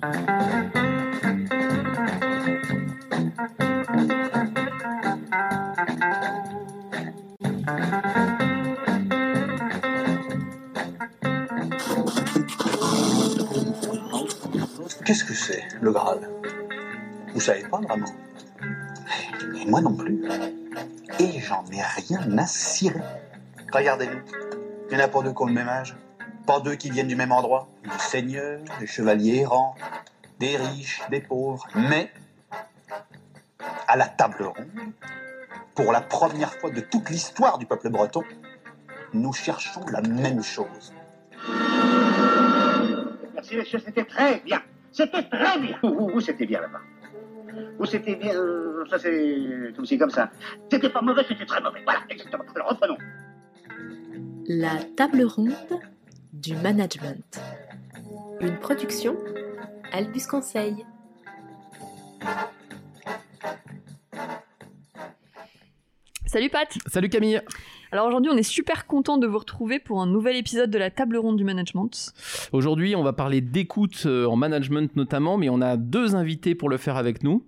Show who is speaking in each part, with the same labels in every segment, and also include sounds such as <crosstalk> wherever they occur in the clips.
Speaker 1: Qu'est-ce que c'est, le Graal? Vous savez pas vraiment? Et moi non plus. Et j'en ai rien à cirer. Regardez-nous. Il n'y en a pas deux qui ont le même âge. Pas deux qui viennent du même endroit. Des seigneurs, des chevaliers errants, des riches, des pauvres. Mais, à la table ronde, pour la première fois de toute l'histoire du peuple breton, nous cherchons la même chose.
Speaker 2: Merci, monsieur, c'était très bien. C'était très bien. Où, où c'était bien là-bas? Où c'était bien euh, Ça, c'est comme ci, comme ça. C'était pas mauvais, c'était très mauvais. Voilà, exactement. Alors, reprenons.
Speaker 3: La table ronde du management. Une production Albus Conseil.
Speaker 4: Salut Pat
Speaker 5: Salut Camille
Speaker 4: Alors aujourd'hui on est super content de vous retrouver pour un nouvel épisode de la table ronde du management.
Speaker 5: Aujourd'hui, on va parler d'écoute euh, en management notamment, mais on a deux invités pour le faire avec nous.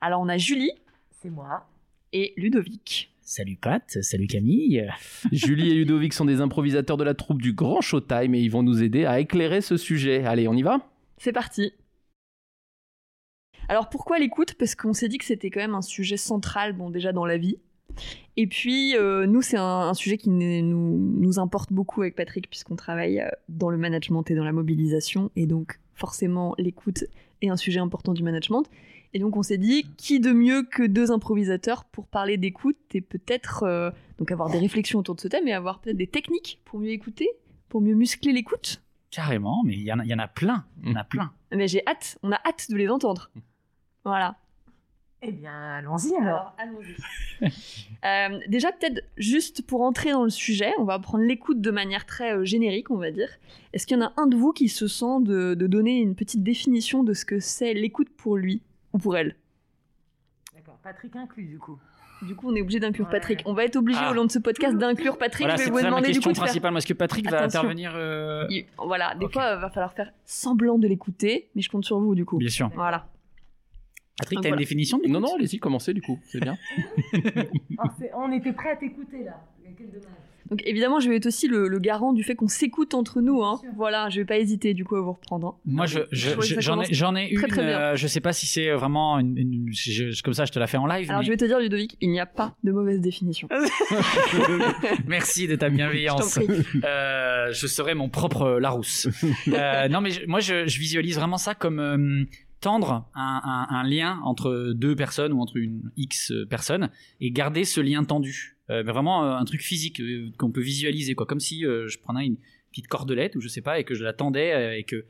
Speaker 4: Alors on a Julie
Speaker 6: C'est moi.
Speaker 4: et Ludovic.
Speaker 7: Salut Pat, salut Camille. <laughs>
Speaker 5: Julie et Ludovic sont des improvisateurs de la troupe du Grand Showtime et ils vont nous aider à éclairer ce sujet. Allez, on y va?
Speaker 4: C'est parti Alors pourquoi l'écoute? Parce qu'on s'est dit que c'était quand même un sujet central, bon déjà dans la vie. Et puis euh, nous c'est un, un sujet qui nous, nous importe beaucoup avec Patrick puisqu'on travaille euh, dans le management et dans la mobilisation et donc forcément l'écoute est un sujet important du management. Et donc on s'est dit, qui de mieux que deux improvisateurs pour parler d'écoute et peut-être euh, donc avoir des réflexions autour de ce thème et avoir peut-être des techniques pour mieux écouter, pour mieux muscler l'écoute?
Speaker 7: Carrément, mais il y, en a- il y en a plein, il y en a plein.
Speaker 4: Mais j'ai hâte, on a hâte de les entendre. Voilà.
Speaker 6: Eh bien, allons-y alors.
Speaker 4: allons-y. <laughs> Euh, déjà, peut-être juste pour entrer dans le sujet, on va prendre l'écoute de manière très euh, générique, on va dire. Est-ce qu'il y en a un de vous qui se sent de, de donner une petite définition de ce que c'est l'écoute pour lui? Ou pour elle
Speaker 6: D'accord, Patrick inclus du coup.
Speaker 4: Du coup, on est obligé d'inclure
Speaker 6: Ouais.
Speaker 4: Patrick. On va être obligé
Speaker 7: Ah.
Speaker 4: au long de ce podcast d'inclure Patrick.
Speaker 7: Voilà,
Speaker 4: je vais
Speaker 7: c'est
Speaker 4: vous demander du
Speaker 7: question
Speaker 4: coup de faire
Speaker 7: principale. Moi, Est-ce que Patrick va
Speaker 4: Attention.
Speaker 7: intervenir euh,
Speaker 4: Il- Voilà, des
Speaker 7: Ok.
Speaker 4: fois, il va falloir faire semblant de l'écouter, mais je compte sur vous du coup.
Speaker 7: Bien sûr.
Speaker 4: Voilà.
Speaker 7: Patrick, t'as une
Speaker 4: voilà.
Speaker 7: définition
Speaker 5: Non, non, allez-y, commencez du coup, c'est bien. <laughs>
Speaker 6: Oh, on était prêts à t'écouter là. Mais Quel dommage?
Speaker 4: Donc évidemment, je vais être aussi le, le garant du fait qu'on s'écoute entre nous. Hein. Voilà, je vais pas hésiter du coup à vous reprendre. hein.
Speaker 7: Moi, je, je-
Speaker 4: Je
Speaker 7: je- j'en ai, j'en une.
Speaker 4: très, très bien.
Speaker 7: euh, je sais pas si c'est vraiment une, une- je- je- comme ça. Je te la fais en live.
Speaker 4: Alors
Speaker 7: mais-
Speaker 4: je vais te dire, Ludovic, il n'y a pas de mauvaise définition. <laughs>
Speaker 7: Merci de ta
Speaker 4: Je
Speaker 7: bienveillance.
Speaker 4: prie.
Speaker 7: Euh, je serai mon propre euh, Larousse. <laughs> Euh, non, mais je- moi, je, je visualise vraiment ça comme euh, tendre un, un- un lien entre deux personnes ou entre une X personnes et garder ce lien tendu. Euh, mais vraiment euh, un truc physique euh, qu'on peut visualiser, quoi. Comme si euh, je prenais une petite cordelette ou je sais pas et que je la tendais euh, et que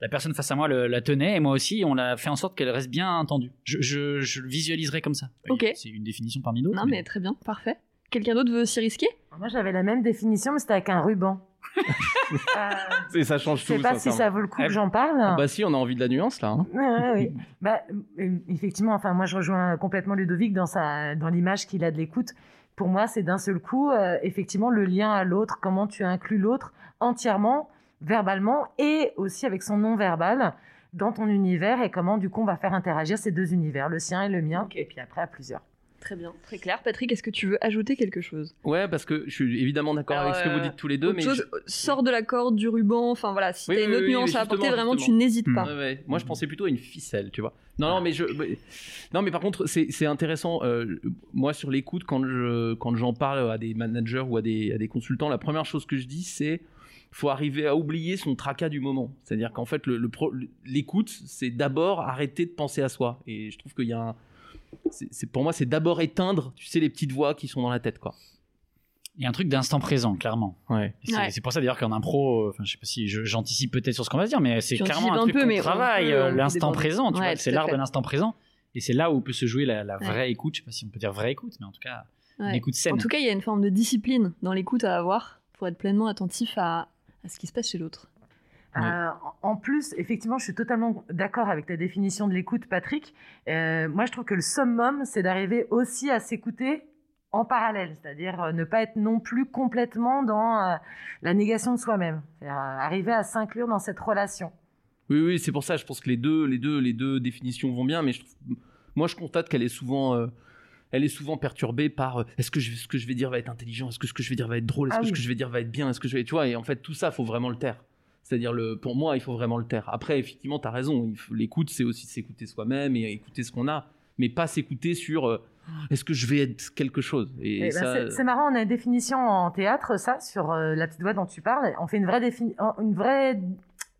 Speaker 7: la personne face à moi le- la tenait et moi aussi on l'a fait en sorte qu'elle reste bien tendue. Je, je, je le visualiserai comme ça.
Speaker 4: Ok.
Speaker 7: C'est une définition parmi d'autres.
Speaker 4: Non mais très bien, parfait. Quelqu'un d'autre veut s'y risquer?
Speaker 6: Moi j'avais la même définition, mais c'était avec un ruban. <laughs> Euh,
Speaker 5: Et ça change
Speaker 6: je
Speaker 5: tout.
Speaker 6: sais pas si ça vaut le coup
Speaker 7: Eh
Speaker 6: que j'en parle.
Speaker 5: Bah si, on a envie de la nuance là. hein.
Speaker 6: Bah, effectivement, enfin, moi, je rejoins complètement Ludovic dans sa, dans l'image qu'il a de l'écoute. Pour moi, c'est d'un seul coup, euh, effectivement, le lien à l'autre, comment tu inclus l'autre entièrement, verbalement, et aussi avec son non-verbal dans ton univers, et comment, du coup, on va faire interagir ces deux univers, le sien et le mien, et puis après à plusieurs.
Speaker 4: Très bien, très clair. Patrick, est-ce que tu veux ajouter quelque chose?
Speaker 5: Ouais, parce que je suis évidemment d'accord avec ce que vous dites tous les deux,
Speaker 4: Autre
Speaker 5: mais
Speaker 4: chose, sors de la corde, du ruban, enfin voilà, si
Speaker 5: Oui,
Speaker 4: t'as une autre
Speaker 5: oui,
Speaker 4: nuance à apporter,
Speaker 5: justement,
Speaker 4: vraiment, tu n'hésites pas.
Speaker 5: Ouais. Moi, je pensais plutôt à une ficelle, tu vois. Non, non, mais je. Non, mais par contre, c'est intéressant. euh, moi, sur l'écoute, quand je quand j'en parle à des managers ou à des, à des consultants, la première chose que je dis, c'est faut arriver à oublier son tracas du moment. C'est-à-dire qu'en fait, le, le l'écoute, c'est d'abord arrêter de penser à soi. Et je trouve qu'il y a un. C'est- pour moi, c'est d'abord éteindre, tu sais, les petites voix qui sont dans la tête, quoi.
Speaker 7: Il y a un truc d'instant présent, clairement.
Speaker 5: Ouais.
Speaker 7: C'est
Speaker 4: Ouais.
Speaker 7: pour ça d'ailleurs qu'en impro, euh, enfin je sais pas si j'anticipe peut-être sur ce qu'on va se dire, mais c'est clairement un
Speaker 4: un
Speaker 7: truc
Speaker 4: peu, mais
Speaker 7: travaille, euh, l'instant présent,
Speaker 4: Ouais,
Speaker 7: c'est l'art de l'instant présent. Et c'est là où peut se jouer la, la
Speaker 4: Ouais.
Speaker 7: vraie écoute, je sais pas si on peut dire vraie écoute, mais en tout cas,
Speaker 4: Ouais.
Speaker 7: l'écoute saine.
Speaker 4: En tout cas, il y a une forme de discipline dans l'écoute à avoir pour être pleinement attentif à, à ce qui se passe chez l'autre.
Speaker 6: Euh, en plus, effectivement, je suis totalement d'accord avec ta définition de l'écoute, Patrick. Euh, moi, je trouve que le summum, c'est d'arriver aussi à s'écouter en parallèle, c'est-à-dire euh, ne pas être non plus complètement dans euh, la négation de soi-même, arriver à s'inclure dans cette relation.
Speaker 5: Oui, oui, c'est pour ça. Je pense que les deux, les deux, les deux définitions vont bien, mais je trouve- moi, je constate qu'elle est souvent, elle est souvent perturbée par euh, est-ce que je, ce que je vais dire va être intelligent, est-ce que ce que je vais dire va être drôle, est-ce
Speaker 6: Ah
Speaker 5: que ce
Speaker 6: oui.
Speaker 5: que je vais dire va être bien, est-ce que je vais, tu vois, et en fait, tout ça, faut vraiment le taire. C'est-à-dire, le, pour moi, il faut vraiment le taire. Après, effectivement, tu as raison. L'écoute, c'est aussi s'écouter soi-même et écouter ce qu'on a, mais pas s'écouter sur euh, est-ce que je vais être quelque chose? Et,
Speaker 6: Eh ben,
Speaker 5: ça,
Speaker 6: c'est- c'est marrant, on a une définition en théâtre, ça, sur euh, la petite voix dont tu parles. On fait une vraie, une vraie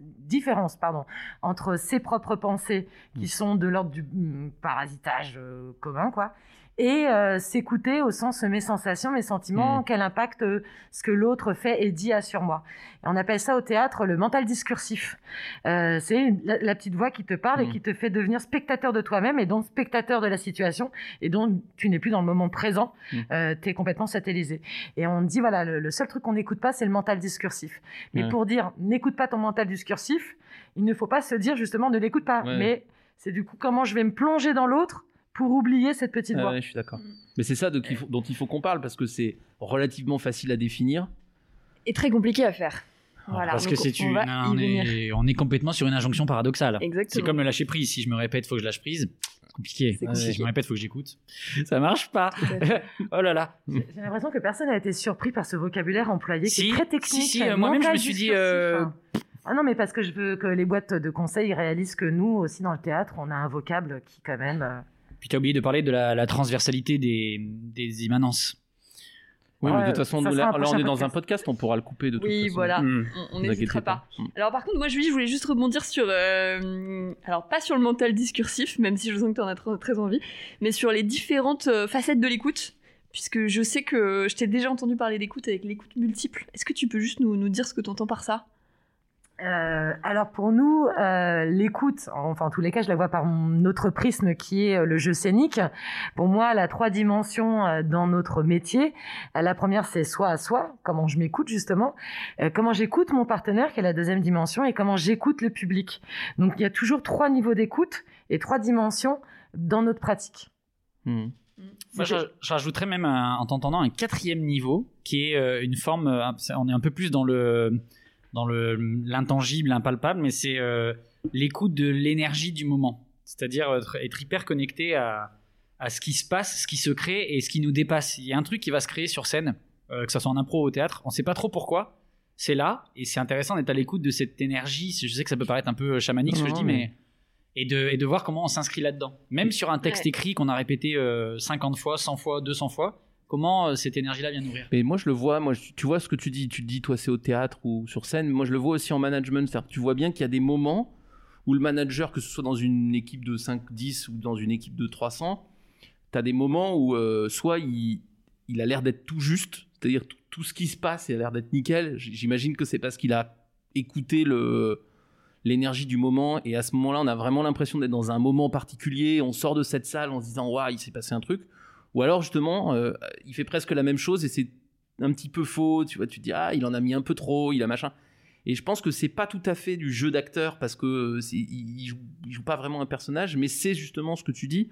Speaker 6: différence pardon, entre ses propres pensées, qui
Speaker 5: Mm.
Speaker 6: sont de l'ordre du mm, parasitage euh, commun, quoi, et euh, s'écouter au sens mes sensations, mes sentiments,
Speaker 5: Mm.
Speaker 6: quel impact euh, ce que l'autre fait et dit a sur moi. Et on appelle ça au théâtre le mental discursif. Euh, c'est la, la petite voix qui te parle et
Speaker 5: Mm.
Speaker 6: qui te fait devenir spectateur de toi-même et donc spectateur de la situation et donc tu n'es plus dans le moment présent,
Speaker 5: Mm.
Speaker 6: euh, tu es complètement satellisé. Et on dit, voilà, le, le seul truc qu'on n'écoute pas, c'est le mental discursif. Mais
Speaker 5: Ouais.
Speaker 6: pour dire, n'écoute pas ton mental discursif, il ne faut pas se dire justement, ne l'écoute pas.
Speaker 5: Ouais.
Speaker 6: Mais c'est du coup comment je vais me plonger dans l'autre pour oublier cette petite
Speaker 5: Ah
Speaker 6: voix.
Speaker 5: ouais, je suis d'accord. Mais c'est ça de- qu'il faut- dont il faut qu'on parle parce que c'est relativement facile à définir.
Speaker 4: Et très compliqué à faire. Voilà,
Speaker 7: Parce que c'est
Speaker 4: on
Speaker 7: une, on, est, on est complètement sur une injonction paradoxale.
Speaker 4: Exactement.
Speaker 7: C'est comme le lâcher prise. Si je me répète, faut que je lâche prise. C'est compliqué. Si je me répète, faut que j'écoute. <laughs> Ça marche pas. <laughs> Oh là là.
Speaker 6: J'ai l'impression que personne n'a été surpris par ce vocabulaire employé qui
Speaker 7: Si,
Speaker 6: est très technique.
Speaker 7: si, si, euh, moi-même, je me suis dit, euh.
Speaker 6: Ah non, mais parce que je veux que les boîtes de conseils réalisent que nous aussi dans le théâtre, on a un vocable qui quand même. euh,
Speaker 7: Puis t'as oublié de parler de la, la transversalité des, des immanences.
Speaker 5: Oui,
Speaker 6: Ouais,
Speaker 5: mais de toute façon, nous, là, on est dans un
Speaker 6: podcast.
Speaker 5: on pourra le couper de toute
Speaker 4: Oui,
Speaker 5: façon.
Speaker 4: voilà.
Speaker 7: Hmm.
Speaker 4: On- n'hésitera
Speaker 5: inquiétez
Speaker 4: pas.
Speaker 5: Mm.
Speaker 4: Alors par contre, moi je voulais juste rebondir sur, euh, alors pas sur le mental discursif, même si je sens que tu en as très, très envie, mais sur les différentes euh, facettes de l'écoute, puisque je sais que je t'ai déjà entendu parler d'écoute avec l'écoute multiple. Est-ce que tu peux juste nous, nous dire ce que tu entends par ça?
Speaker 6: Euh, alors pour nous, euh, l'écoute, enfin en tous les cas, je la vois par mon autre prisme qui est euh, le jeu scénique. Pour moi, la trois dimensions euh, dans notre métier. Euh, la première, c'est soi à soi, comment je m'écoute justement, euh, comment j'écoute mon partenaire, qui est la deuxième dimension, et comment j'écoute le public. Donc il y a toujours trois niveaux d'écoute et trois dimensions dans notre pratique.
Speaker 5: Hmm.
Speaker 7: Moi, je, je rajouterais même un- en t'entendant un quatrième niveau qui est une forme. on est un peu plus dans le dans le l'intangible, l'impalpable, mais c'est euh, l'écoute de l'énergie du moment. C'est-à-dire être, être hyper connecté à à ce qui se passe, ce qui se crée et ce qui nous dépasse. Il y a un truc qui va se créer sur scène, euh, que ce soit en impro ou au théâtre. On sait pas trop pourquoi. C'est là et c'est intéressant d'être à l'écoute de cette énergie. Je sais que ça peut paraître un peu chamanique ce que je dis,
Speaker 5: mais-
Speaker 7: mais et de, et de voir comment on s'inscrit là-dedans. Même sur un texte
Speaker 4: Ouais.
Speaker 7: écrit qu'on a répété euh, 50 fois, 100 fois, 200 fois, comment euh, cette énergie-là vient nourrir.
Speaker 5: Mais moi, je le vois, moi, tu vois ce que tu dis, tu dis, toi, c'est au théâtre ou sur scène. Moi, je le vois aussi en management. Tu vois bien qu'il y a des moments où le manager, que ce soit dans une équipe de 5, 10 ou dans une équipe de 300, tu as des moments où euh, soit il, a l'air d'être tout juste, c'est-à-dire tout, ce qui se passe, il a l'air d'être nickel. J'imagine que c'est parce qu'il a écouté le l'énergie du moment et à ce moment-là on a vraiment l'impression d'être dans un moment particulier on sort de cette salle en se disant waouh il s'est passé un truc ou alors justement euh, il fait presque la même chose et c'est un petit peu faux tu vois tu dis ah il en a mis un peu trop il a machin. Et je pense que c'est pas tout à fait du jeu d'acteur parce que euh, il, joue, pas vraiment un personnage mais c'est justement ce que tu dis.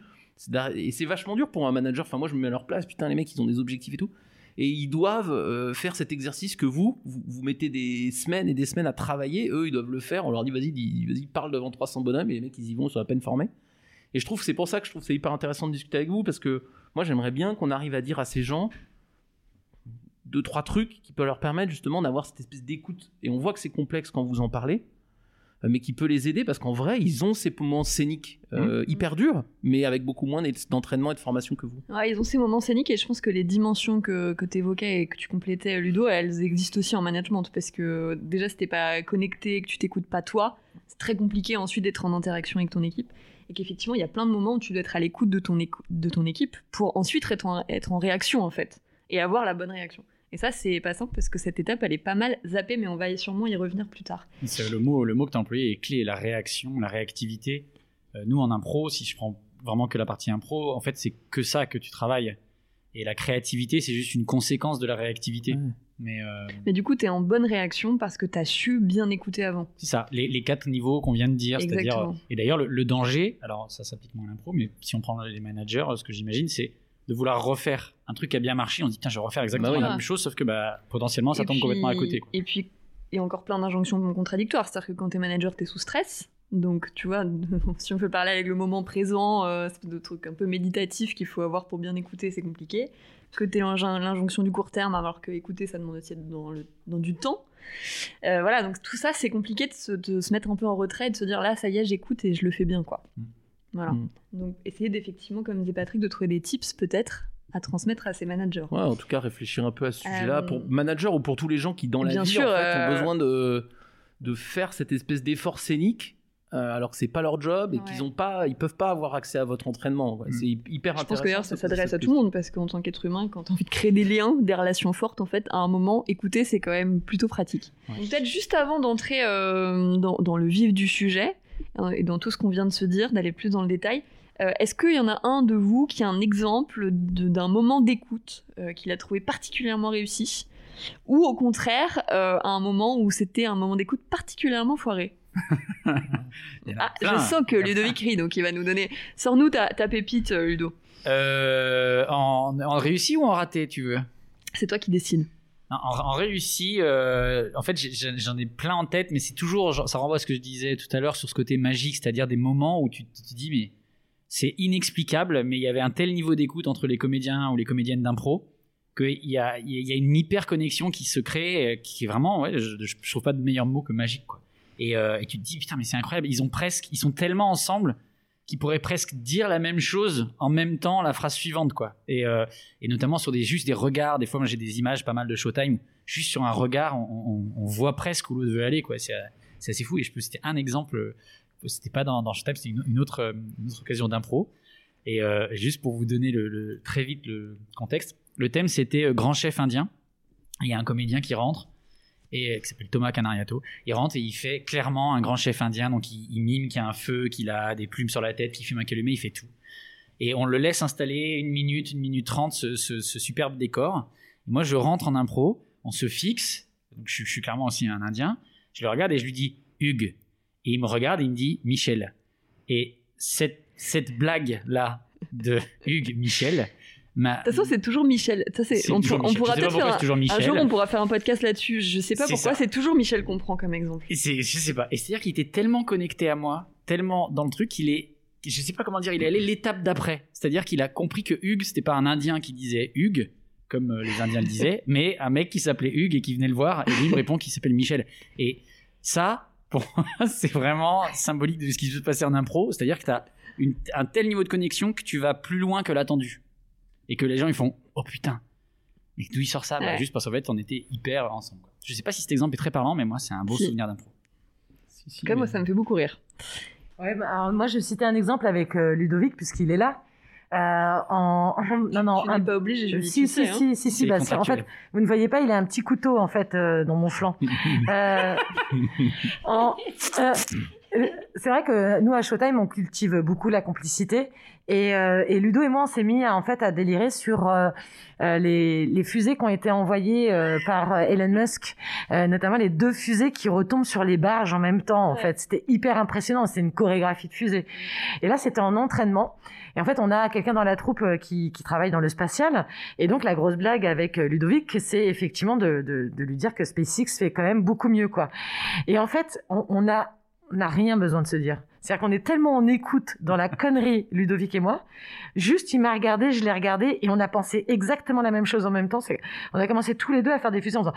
Speaker 5: Et c'est vachement dur pour un manager. Enfin moi je me mets à leur place. Putain les mecs ils ont des objectifs et tout. Et ils doivent euh, faire cet exercice que vous, vous mettez des semaines et des semaines à travailler. Eux ils doivent le faire. On leur dit vas-y vas-y parle devant 300 bonhommes. Et les mecs ils y vont ils sont à peine formés. Et je trouve que c'est pour ça que je trouve c'est hyper intéressant de discuter avec vous parce que moi j'aimerais bien qu'on arrive à dire à ces gens deux trois trucs qui peuvent leur permettre justement d'avoir cette espèce d'écoute. Et on voit que c'est complexe quand vous en parlez euh, mais qui peut les aider parce qu'en vrai ils ont ces moments scéniques euh, hyper durs mais avec beaucoup moins d'entraînement et de formation que vous.
Speaker 4: Ouais, Ils ont ces moments scéniques et je pense que les dimensions que, que tu évoquais et que tu complétais, Ludo, elles existent aussi en management parce que déjà, si t'es pas connecté, que tu t'écoutes pas toi, c'est très compliqué ensuite d'être en interaction avec ton équipe. Et qu'effectivement, il y a plein de moments où tu dois être à l'écoute de, ton écou- de ton équipe pour ensuite être en, être en réaction en fait et avoir la bonne réaction. Et ça, c'est pas simple parce que cette étape, elle est pas mal zappée, mais on va sûrement y revenir plus tard.
Speaker 7: C'est le mot, le mot que tu as employé est clé, la réaction, la réactivité. Euh, nous, en impro, si je prends vraiment que la partie impro, en fait, c'est que ça que tu travailles. Et la créativité, c'est juste une conséquence de la réactivité.
Speaker 5: Ouais.
Speaker 7: Mais euh,
Speaker 4: Mais du coup, t'es en bonne réaction parce que t'as su bien écouter avant.
Speaker 7: c'est ça, les, les quatre niveaux qu'on vient de dire. C'est-à-dire,
Speaker 4: Exactement.
Speaker 7: et d'ailleurs, le, le danger, alors ça s'applique moins à l'impro, mais si on prend les managers, ce que j'imagine, c'est de vouloir refaire un truc qui a bien marché. On se dit, tiens, je vais refaire exactement
Speaker 5: Bah
Speaker 7: la même chose, sauf que bah, potentiellement, ça
Speaker 4: Et
Speaker 7: tombe
Speaker 4: puis-
Speaker 7: complètement à côté. quoi.
Speaker 4: Et puis, et encore plein d'injonctions contradictoires. C'est-à-dire que quand t'es manager, t'es sous stress. Donc, tu vois, <laughs> si on peut parler avec le moment présent, euh, c'est de trucs un peu méditatifs qu'il faut avoir pour bien écouter, c'est compliqué. Que t'es l'injonction du court terme, alors que écouter, ça demande aussi d'être dans, le, dans du temps. Euh, voilà, donc tout ça, c'est compliqué de se, de se mettre un peu en retrait et de se dire là, ça y est, j'écoute et je le fais bien, quoi.
Speaker 5: Mm.
Speaker 4: Voilà.
Speaker 5: Mm.
Speaker 4: Donc, essayer d'effectivement, comme disait Patrick, de trouver des tips peut-être à transmettre à ses managers.
Speaker 5: Ouais, en tout cas, réfléchir un peu à ce sujet-là,
Speaker 4: Euh,
Speaker 5: pour manager ou pour tous les gens qui, dans la vie,
Speaker 4: sûr,
Speaker 5: en fait,
Speaker 4: euh,
Speaker 5: ont besoin de, de faire cette espèce d'effort scénique, euh, alors que c'est pas leur job et
Speaker 4: Ouais.
Speaker 5: qu'ils ont pas, ils peuvent pas avoir accès à votre entrainement. quoi.
Speaker 7: Mm.
Speaker 5: C'est hyper
Speaker 4: Je
Speaker 5: intéressant.
Speaker 4: pense que d'ailleurs, ça s'adresse à tout le monde parce qu'en tant qu'être humain, quand as envie de créer des liens, des relations fortes, en fait, à un moment, écouter, c'est quand même plutôt pratique.
Speaker 5: Ouais.
Speaker 4: Donc, Peut-être juste avant d'entrer euh, dans, dans le vif du sujet euh, et dans tout ce qu'on vient de se dire, d'aller plus dans le détail, euh, est-ce qu'il y en a un de vous qui a un exemple d'un moment d'écoute euh, qu'il a trouvé particulièrement réussi? Ou au contraire, euh, à un moment où c'était un moment d'écoute particulièrement foiré? <laughs> Ah, je sens que Ludovic rit, donc il va nous donner. Sors-nous ta, ta pépite, euh, Ludo.
Speaker 7: Euh, en, en réussi ou en raté, tu veux?
Speaker 4: C'est toi qui décides.
Speaker 7: En, en réussi, euh, en fait, j'en ai plein en tête, mais c'est toujours, ça renvoie à ce que je disais tout à l'heure sur ce côté magique, c'est-à-dire des moments où tu te dis, mais c'est inexplicable, mais il y avait un tel niveau d'écoute entre les comédiens ou les comédiennes d'impro qu'il y a, il y a une hyper connexion qui se crée, qui est vraiment, ouais, je, je trouve pas de meilleur mot que magique, quoi. Et, euh, et tu te dis, putain, mais c'est incroyable, ils ont presque, ils sont tellement ensemble qu'ils pourraient presque dire la même chose en même temps la phrase suivante, quoi. Et, euh, notamment sur des juste des regards. Des fois, moi j'ai des images pas mal de Showtime. Juste sur un regard, on, voit presque où l'autre veut aller, quoi. C'est assez fou. Et je peux citer un exemple. euh, C'était pas dans, Showtime, c'était une, autre, autre occasion d'impro. Et juste pour vous donner le, très vite le contexte, le thème c'était grand chef indien. Il y a un comédien qui rentre et euh, qui s'appelle Thomas Canariato. Il rentre et il fait clairement un grand chef indien, donc il, mime qu'il y a un feu, qu'il a des plumes sur la tête, qu'il fume un calumet, il fait tout. Et on le laisse installer une minute, une minute trente, ce, superbe décor. Et moi, je rentre en impro, on se fixe, je, suis- clairement aussi un indien, je le regarde et je lui dis Hugues. Et il me regarde et il me dit Michel. Et cette, cette blague-là de <laughs> Hugues Michel m'a.
Speaker 4: De toute façon, c'est toujours Michel. Ça, c'est- on,
Speaker 7: toujours
Speaker 4: pour- on
Speaker 7: Michel.
Speaker 4: pourra peut-être faire
Speaker 7: toujours
Speaker 4: un, jour, on pourra faire un podcast là-dessus. Je sais pas pourquoi, c'est toujours Michel qu'on prend comme exemple.
Speaker 7: C'est, je sais pas. Et c'est-à-dire qu'il était tellement connecté à moi, tellement dans le truc, qu'il est, je sais pas comment dire, il est allé l'étape d'après. C'est-à-dire qu'il a compris que Hugues, c'était pas un Indien qui disait Hugues, comme euh, les Indiens le disaient, <laughs> mais un mec qui s'appelait Hugues et qui venait le voir, et lui me répond qu'il s'appelle Michel. Et ça, pour <laughs> moi, c'est vraiment symbolique de ce qui se passer en impro. C'est-à-dire que t'as une, un tel niveau de connexion que tu vas plus loin que l'attendu. Et que les gens, ils font, oh putain. Mais d'où il sort ça? Bah. Juste parce qu'en fait, on était hyper ensemble. quoi. Je sais pas si cet exemple est très parlant, mais moi, c'est un beau
Speaker 4: Si.
Speaker 7: souvenir d'impro.
Speaker 5: Si, si,
Speaker 4: En tout cas, moi, ça me fait beaucoup rire.
Speaker 6: Ouais, bah, alors, moi, je citais un exemple avec euh, Ludovic, puisqu'il est là. Euh, en, en- non, non,
Speaker 4: tu
Speaker 6: un-
Speaker 4: n'es pas obligé, je
Speaker 6: si, si,
Speaker 4: hein.
Speaker 6: si, si, si, bah, en fait, vous ne voyez pas, il a un petit couteau, en fait, euh, dans mon flanc. <laughs> Euh, en- c'est vrai que nous, à Showtime, on cultive beaucoup la complicité. Et, euh, et Ludo et moi, on s'est mis, à, en fait, à délirer sur euh, euh, les, les fusées qui ont été envoyées euh, par euh, Elon Musk, euh, notamment les deux fusées qui retombent sur les barges en même temps. En
Speaker 4: Ouais.
Speaker 6: fait, c'était hyper impressionnant. C'est une chorégraphie de fusée. Et là, c'était en entraînement. Et en fait, on a quelqu'un dans la troupe euh, qui, qui travaille dans le spatial. Et donc, la grosse blague avec euh, Ludovic, c'est effectivement de, de, de lui dire que SpaceX fait quand même beaucoup mieux, quoi. Et en fait, on, on a n'a rien besoin de se dire. C'est-à-dire qu'on est tellement en écoute dans la connerie, <laughs> Ludovic et moi. Juste, il m'a regardé, je l'ai regardé, et on a pensé exactement la même chose en même temps. On a commencé tous les deux à faire des fusions en faisant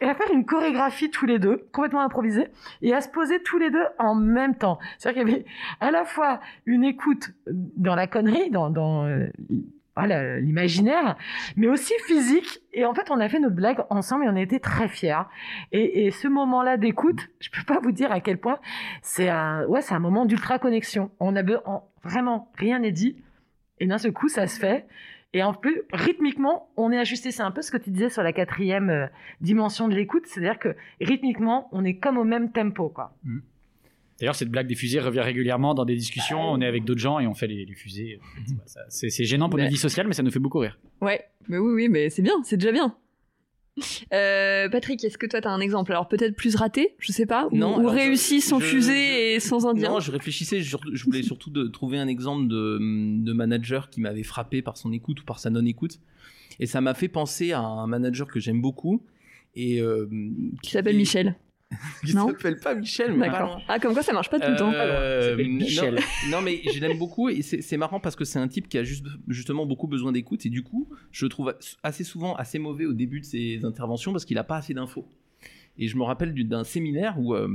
Speaker 6: et à faire une chorégraphie tous les deux, complètement improvisée, et à se poser tous les deux en même temps. C'est-à-dire qu'il y avait à la fois une écoute dans la connerie, dans, dans euh, voilà, l'imaginaire, mais aussi physique. Et en fait, on a fait notre blague ensemble et on a été très fiers. Et, ce moment-là d'écoute, je peux pas vous dire à quel point c'est un, ouais, c'est un moment d'ultra connexion. On a vraiment rien n'est dit, et d'un seul coup, ça se fait. Et en plus, rythmiquement, on est ajusté. C'est un peu ce que tu disais sur la quatrième euh, dimension de l'écoute, c'est-à-dire que rythmiquement, on est comme au même tempo, quoi.
Speaker 7: D'ailleurs, cette blague des fusées revient régulièrement dans des discussions. On est avec d'autres gens et on fait les, les fusées. C'est pas ça. C'est gênant pour
Speaker 4: Ouais.
Speaker 7: notre vie sociale, mais ça nous fait beaucoup rire.
Speaker 4: Ouais, mais oui, oui, mais c'est bien, c'est déjà bien. <laughs> Euh, Patrick, est-ce que toi t'as un exemple? Alors peut-être plus raté, je sais pas, ou,
Speaker 5: Non,
Speaker 4: ou réussi sans
Speaker 5: je-
Speaker 4: fusée
Speaker 5: je-
Speaker 4: et sans indien?
Speaker 5: Non, je réfléchissais, je, je voulais surtout de trouver un exemple de, de manager qui m'avait frappé par son écoute ou par sa non-écoute. Et ça m'a fait penser à un manager que j'aime beaucoup. Et, euh,
Speaker 4: Qui s'appelle Michel.
Speaker 5: Il
Speaker 4: Non.
Speaker 5: s'appelle pas Michel, mais pas loin.
Speaker 4: Ah, comme quoi ça marche pas tout le temps.
Speaker 5: Euh,
Speaker 7: Michel.
Speaker 5: Non, mais je l'aime beaucoup et c'est marrant parce que c'est un type qui a juste, justement beaucoup besoin d'écoute et du coup, je le trouve assez souvent assez mauvais au début de ses interventions parce qu'il a pas assez d'infos. Et je me rappelle du- d'un séminaire où euh,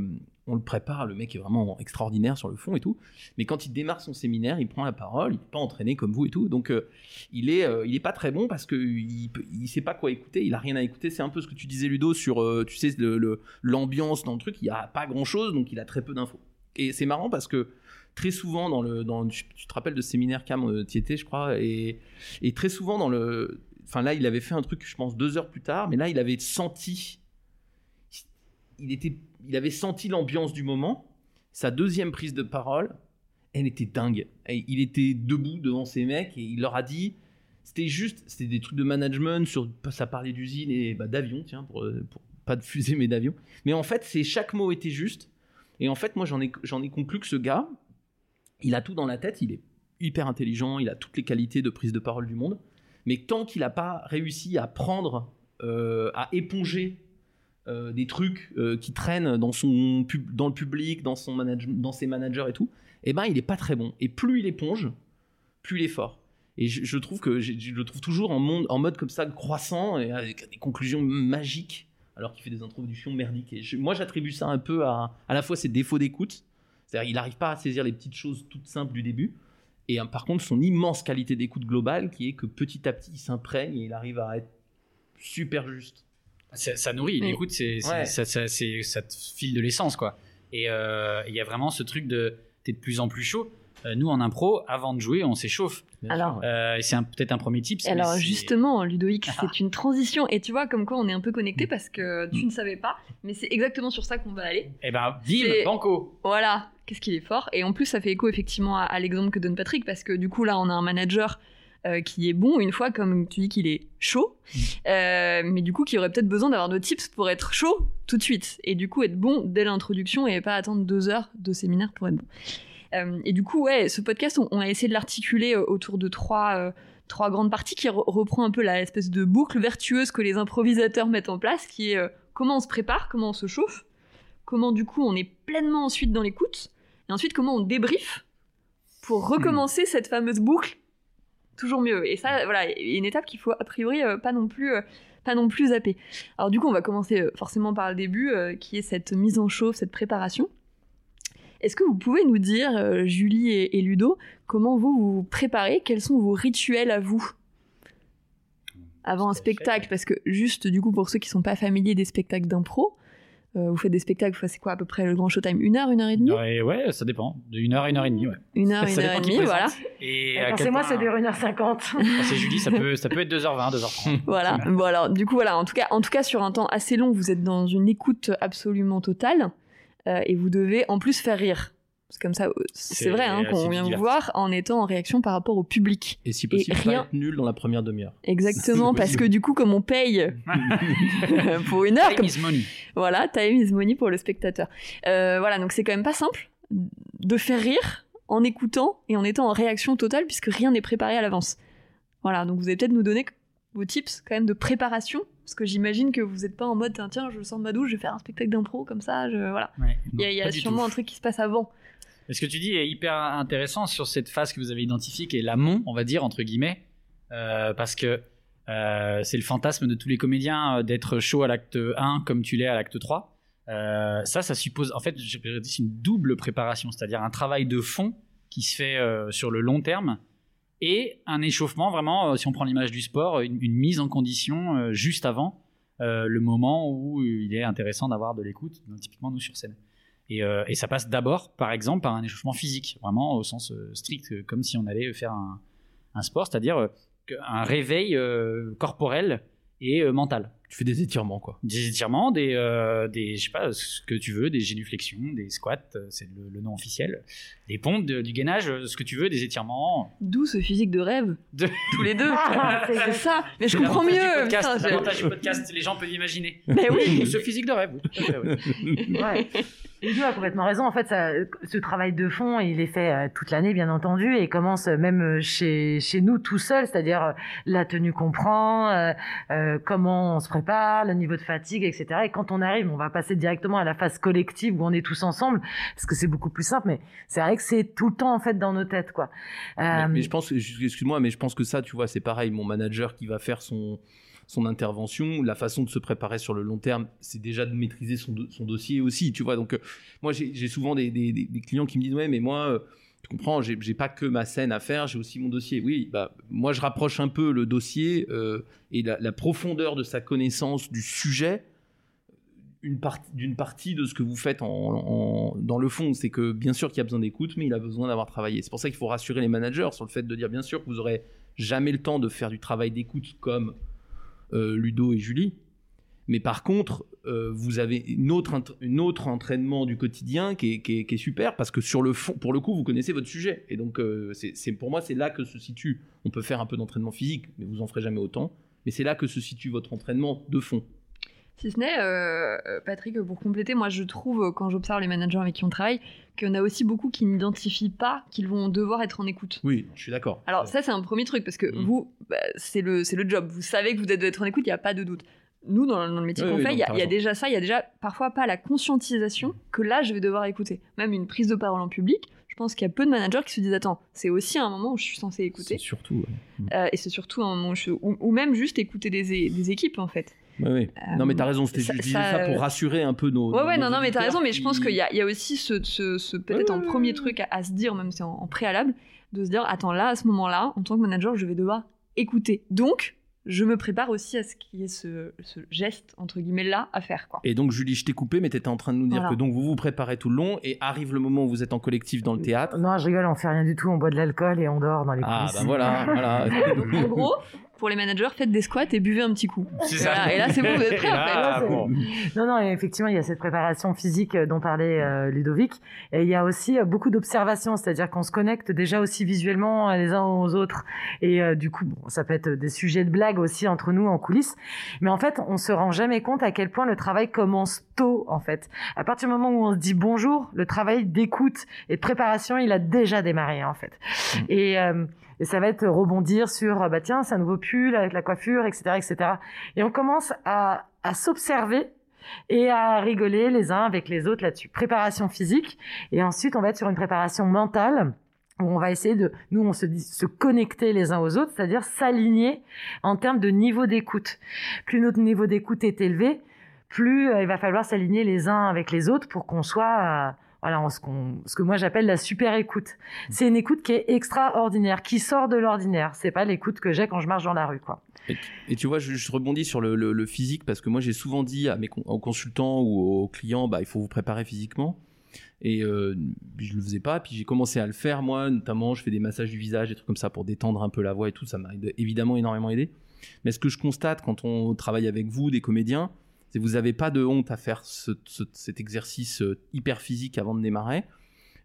Speaker 5: on le prépare, le mec est vraiment extraordinaire sur le fond et tout, mais quand il démarre son séminaire, il prend la parole, il n'est pas entraîné comme vous et tout, donc euh, euh, il est pas très bon parce que il, il sait pas quoi écouter, il a rien à écouter. C'est un peu ce que tu disais Ludo sur, euh, tu sais, le- l'ambiance dans le truc, il y a pas grand chose, donc il a très peu d'infos. Et c'est marrant parce que très souvent dans le, tu tu te rappelles de séminaire Cam, t'y étais, je crois, et, et très souvent dans le, enfin là, il avait fait un truc, je pense, deux heures plus tard, mais là, il avait senti, il était, il avait senti l'ambiance du moment. Sa deuxième prise de parole, elle était dingue. Il était debout devant ces mecs et il leur a dit, c'était juste, c'était des trucs de management sur, ça parlait d'usine et bah, d'avion, tiens, pour, euh, pas de fusée mais d'avion. Mais en fait, c'est chaque mot était juste. Et en fait, moi, j'en ai, j'en ai conclu que ce gars, il a tout dans la tête, il est hyper intelligent, il a toutes les qualités de prise de parole du monde. Mais tant qu'il n'a pas réussi à prendre, euh, à éponger euh, des trucs euh, qui traînent dans, son pub- dans le public, dans, son manage- dans ses managers et tout, eh ben, il est pas très bon. Et plus il éponge, plus il est fort. Et je, trouve que je le trouve toujours en, monde, en mode comme ça, croissant, avec des conclusions magiques, alors qu'il fait des introductions merdiques. Et je- moi, j'attribue ça un peu à, à la fois ses défauts d'écoute, c'est-à-dire il n'arrive pas à saisir les petites choses toutes simples du début, et euh, par contre son immense qualité d'écoute globale, qui est que petit à petit, il s'imprègne et il arrive à être super juste.
Speaker 7: Ça, ça nourrit.
Speaker 4: Mm.
Speaker 7: Écoute, c'est,
Speaker 5: Ouais.
Speaker 7: ça, ça, c'est- ça te file de l'essence, quoi. Et euh, il y a vraiment ce truc de t'es de plus en plus chaud. Euh, nous, en impro, avant de jouer, on s'échauffe.
Speaker 4: Alors.
Speaker 7: Euh, et c'est un- peut-être un premier tip.
Speaker 4: Alors justement, Ludovic, <laughs> c'est une transition. Et tu vois, comme quoi on est un peu connecté parce que tu
Speaker 7: Mm.
Speaker 4: ne savais pas, mais c'est exactement sur ça qu'on va aller.
Speaker 7: Eh ben,
Speaker 4: C'est-
Speaker 7: banco.
Speaker 4: Voilà, qu'est-ce qu'il est fort. Et en plus, ça fait écho effectivement à, à l'exemple que donne Patrick, parce que du coup, là, on a un manager euh, qui est bon, une fois, comme tu dis qu'il est chaud, euh, mais du coup, qui aurait peut-être besoin d'avoir de tips pour être chaud tout de suite. Et du coup, être bon dès l'introduction et pas attendre deux heures de séminaire pour être bon. Euh, et du coup, ouais, ce podcast, on, on a essayé de l'articuler autour de trois, trois grandes parties qui re- reprend un peu la espèce de boucle vertueuse que les improvisateurs mettent en place, qui est euh, comment on se prépare, comment on se chauffe, comment du coup on est pleinement ensuite dans l'écoute, et ensuite comment on débrief pour recommencer cette fameuse boucle toujours mieux. Et ça, voilà, une étape qu'il faut a priori euh, pas non plus. euh, pas non plus zapper. Alors du coup, on va commencer euh, forcément par le début, qui est cette mise en chauffe, cette préparation. Est-ce que vous pouvez nous dire, Julie et, et Ludo, comment vous vous préparez? Quels sont vos rituels à vous? Avant un spectacle Parce que juste, du coup, pour ceux qui sont pas familiers des spectacles d'impro, euh, vous faites des spectacles, c'est quoi à peu près le grand showtime? Une heure, une heure et demie?
Speaker 7: Ouais, ouais, ça dépend. De une heure à une heure et demie, ouais.
Speaker 4: Une heure, <laughs> une
Speaker 7: Ça
Speaker 4: heure
Speaker 7: dépend
Speaker 4: et demie, voilà.
Speaker 7: Et à
Speaker 6: Quand
Speaker 7: quel
Speaker 6: c'est moi,
Speaker 7: point-
Speaker 6: ça dure 1h50.
Speaker 7: Quand <laughs> c'est Julie, ça peut, ça peut être 2h20, 2h30. <laughs>
Speaker 4: Voilà. Bon alors, du coup voilà. En tout cas, en tout cas, sur un temps assez long, vous êtes dans une écoute absolument totale euh, et vous devez en plus faire rire. C'est comme ça. euh, C'est vrai hein, qu'on vient vous
Speaker 7: divers.
Speaker 4: voir en étant en réaction par rapport au public.
Speaker 5: Et si possible,
Speaker 4: rien-
Speaker 5: pas être nul dans la première demi-heure. <laughs>
Speaker 4: Exactement, parce que du coup, comme on paye <laughs> <laughs> pour une heure,
Speaker 7: Time
Speaker 4: comme
Speaker 7: is money.
Speaker 4: Voilà, time is money pour le spectateur. Euh, voilà, donc c'est quand même pas simple de faire rire en écoutant et en étant en réaction totale puisque rien n'est préparé à l'avance. Voilà, donc vous allez peut-être nous donner vos tips quand même de préparation parce que j'imagine que vous n'êtes pas en mode tiens, tiens, je sors de ma douche, je vais faire un spectacle d'impro comme ça, je... voilà.
Speaker 7: Ouais,
Speaker 4: Il y a, y sûrement
Speaker 7: tout.
Speaker 4: un truc qui se passe avant.
Speaker 7: Et ce que tu dis est hyper intéressant sur cette phase que vous avez identifiée, qui est l'amont, on va dire, entre guillemets, euh, parce que euh, c'est le fantasme de tous les comédiens euh, d'être chaud à l'acte 1 comme tu l'es à l'acte 3. Euh, ça, ça suppose, en fait, je c'est une double préparation, c'est-à-dire un travail de fond qui se fait sur le long terme et un échauffement, vraiment, si on prend l'image du sport, une, mise en condition juste avant le moment où il est intéressant d'avoir de l'écoute, typiquement nous sur scène. Et, euh, et ça passe d'abord, par exemple, par un échauffement physique, vraiment au sens euh, strict, euh, comme si on allait faire un, un sport, c'est-à-dire euh, un réveil euh, corporel et euh, mental.
Speaker 5: Tu fais des étirements, quoi.
Speaker 7: Des étirements, des, euh, des, je sais pas, ce que tu veux, des génuflexions, des squats, c'est le, le nom officiel, des pompes, de- du gainage, ce que tu veux, des étirements.
Speaker 4: D'où ce physique de rêve,
Speaker 7: De- <laughs>
Speaker 4: tous les deux.
Speaker 6: Ah, c'est-
Speaker 4: c'est ça. Mais je
Speaker 7: C'est
Speaker 4: comprends
Speaker 7: du
Speaker 4: mieux. j'ai-
Speaker 7: L'avantage du podcast, les gens peuvent imaginer.
Speaker 4: Mais oui.
Speaker 7: Ce physique de rêve, oui. tout à fait, oui.
Speaker 6: Ouais. Ludo a complètement raison. En fait, ça, ce travail de fond, il est fait euh, toute l'année, bien entendu, et commence même euh, chez, chez nous tout seul, c'est-à-dire euh, la tenue qu'on prend, euh, euh, comment on se prépare, le niveau de fatigue, etc. Et quand on arrive, on va passer directement à la phase collective où on est tous ensemble, parce que c'est beaucoup plus simple. Mais c'est vrai que c'est tout le temps en fait dans nos têtes, quoi.
Speaker 5: Mais,
Speaker 6: Euh,
Speaker 5: mais je pense, excuse-moi, mais je pense que ça, tu vois, c'est pareil. Mon manager qui va faire son son intervention, la façon de se préparer sur le long terme, c'est déjà de maîtriser son, do- son dossier aussi, tu vois. Donc, euh, moi, j'ai souvent des, clients qui me disent, ouais, mais moi, euh, tu comprends, j'ai pas que ma scène à faire, j'ai aussi mon dossier. Oui, bah, moi, je rapproche un peu le dossier euh, et la, profondeur de sa connaissance du sujet d'une partie de ce que vous faites dans le fond, c'est que bien sûr qu'il y a besoin d'écoute, mais il a besoin d'avoir travaillé. C'est pour ça qu'il faut rassurer les managers sur le fait de dire bien sûr que vous aurez jamais le temps de faire du travail d'écoute comme Ludo et Julie, mais par contre euh, vous avez une autre autre entraînement du quotidien qui est, qui est- super parce que sur le fond, pour le coup, vous connaissez votre sujet et donc euh, c'est- pour moi c'est là que se situe. On peut faire un peu d'entraînement physique, mais vous en ferez jamais autant. Mais c'est là que se situe votre entraînement de fond.
Speaker 4: Si ce n'est, euh, euh, Patrick, pour compléter, moi je trouve, euh, quand j'observe les managers avec qui on travaille, qu'il y en a aussi beaucoup qui n'identifient pas qu'ils vont devoir être en écoute.
Speaker 5: Oui, je suis d'accord.
Speaker 4: Alors ça c'est un premier truc, parce que
Speaker 5: Mm.
Speaker 4: vous, bah, c'est le, c'est le job, vous savez que vous devez être en écoute, il n'y a pas de doute. Nous, dans, dans le métier
Speaker 5: Oui,
Speaker 4: qu'on
Speaker 5: oui,
Speaker 4: fait, il y, a- y déjà ça, il y a déjà parfois pas la conscientisation que là je vais devoir écouter. Même une prise de parole en public, je pense qu'il y a peu de managers qui se disent attends, c'est aussi un moment où je suis censé écouter.
Speaker 5: C'est surtout. ouais.
Speaker 4: Euh, et c'est surtout un moment où je- même juste écouter des, des équipes en fait.
Speaker 5: Ouais, ouais. non, mais t'as raison, c'était
Speaker 4: ça-
Speaker 5: disais
Speaker 4: ça,
Speaker 5: ça,
Speaker 4: euh,
Speaker 5: pour rassurer un peu nos.
Speaker 4: Ouais,
Speaker 5: nos-
Speaker 4: ouais,
Speaker 5: nos
Speaker 4: non, non, mais t'as raison, mais je pense
Speaker 5: qui-
Speaker 4: qu'il y a, y aussi ce, ce- ce- peut-être un premier truc à, à se dire, même si c'est en, en préalable, de se dire, attends, là, à ce moment-là, en tant que manager, je vais devoir écouter. Donc, je me prépare aussi à ce qui est ce, ce geste, entre guillemets, là, à faire, quoi.
Speaker 5: Et donc, Julie, je t'ai coupé, mais t'étais en train de nous dire
Speaker 6: Voilà.
Speaker 5: que donc vous vous préparez tout le long et arrive le moment où vous êtes en collectif dans le théâtre.
Speaker 6: Non, je rigole, on fait rien du tout, on boit de l'alcool et on dort dans les
Speaker 5: Ah, bah voilà, voilà. <laughs>
Speaker 4: Donc, en gros, pour les managers, faites des squats et buvez un petit coup.
Speaker 7: C'est
Speaker 4: Et
Speaker 7: ça.
Speaker 4: là- et là, c'est bon, vous êtes prêts, en fait.
Speaker 7: Ah,
Speaker 6: Ouais,
Speaker 7: bon.
Speaker 6: Non, non, et effectivement, il y a cette préparation physique euh, dont parlait euh, Ludovic. Et il y a aussi euh, beaucoup d'observation, c'est-à-dire qu'on se connecte déjà aussi visuellement les uns aux autres. Et euh, du coup, bon, ça peut être des sujets de blague aussi entre nous en coulisses. Mais en fait, on se rend jamais compte à quel point le travail commence tôt, en fait. À partir du moment où on se dit bonjour, le travail d'écoute et de préparation, il a déjà démarré, en fait. Et, euh, et ça va être rebondir sur, euh, bah tiens, c'est un nouveau pull avec la coiffure, etc., etc. Et on commence à, à s'observer et à rigoler les uns avec les autres là-dessus. Préparation physique. Et ensuite, on va être sur une préparation mentale où on va essayer de, nous, on se dit, se connecter les uns aux autres, c'est-à-dire s'aligner en termes de niveau d'écoute. Plus notre niveau d'écoute est élevé, plus euh, il va falloir s'aligner les uns avec les autres pour qu'on soit, euh, voilà, en ce, qu'on, ce que moi j'appelle la super écoute. C'est une écoute qui est extraordinaire, qui sort de l'ordinaire. C'est pas l'écoute que j'ai quand je marche dans la rue, quoi.
Speaker 5: Et tu vois, je, je rebondis sur le, le- le physique parce que moi j'ai souvent dit à mes aux consultants ou aux clients, bah il faut vous préparer physiquement. Et euh, je le faisais pas, puis j'ai commencé à le faire moi, notamment je fais des massages du visage, des trucs comme ça pour détendre un peu la voix et tout, ça m'a évidemment énormément aidé. Mais ce que je constate quand on travaille avec vous, des comédiens, vous n'avez pas de honte à faire ce- ce- cet exercice euh, hyper physique avant de démarrer.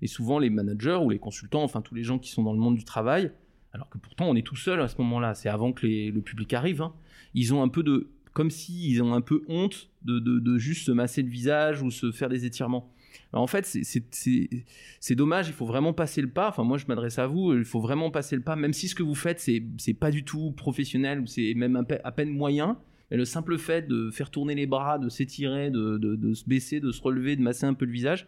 Speaker 5: Et souvent les managers ou les consultants, enfin tous les gens qui sont dans le monde du travail, alors que pourtant on est tout seul à ce moment-là, c'est avant que le public arrive, hein, ils ont un peu de... comme s'ils ont un peu honte de, de- juste se masser le visage ou se faire des étirements. En fait, c'est- dommage, il faut vraiment passer le pas. Enfin, moi, je m'adresse à vous, il faut vraiment passer le pas, même si ce que vous faites, c'est pas du tout professionnel ou c'est même à peine moyen. Mais le simple fait de faire tourner les bras, de s'étirer, de, se baisser, de se relever, de masser un peu le visage,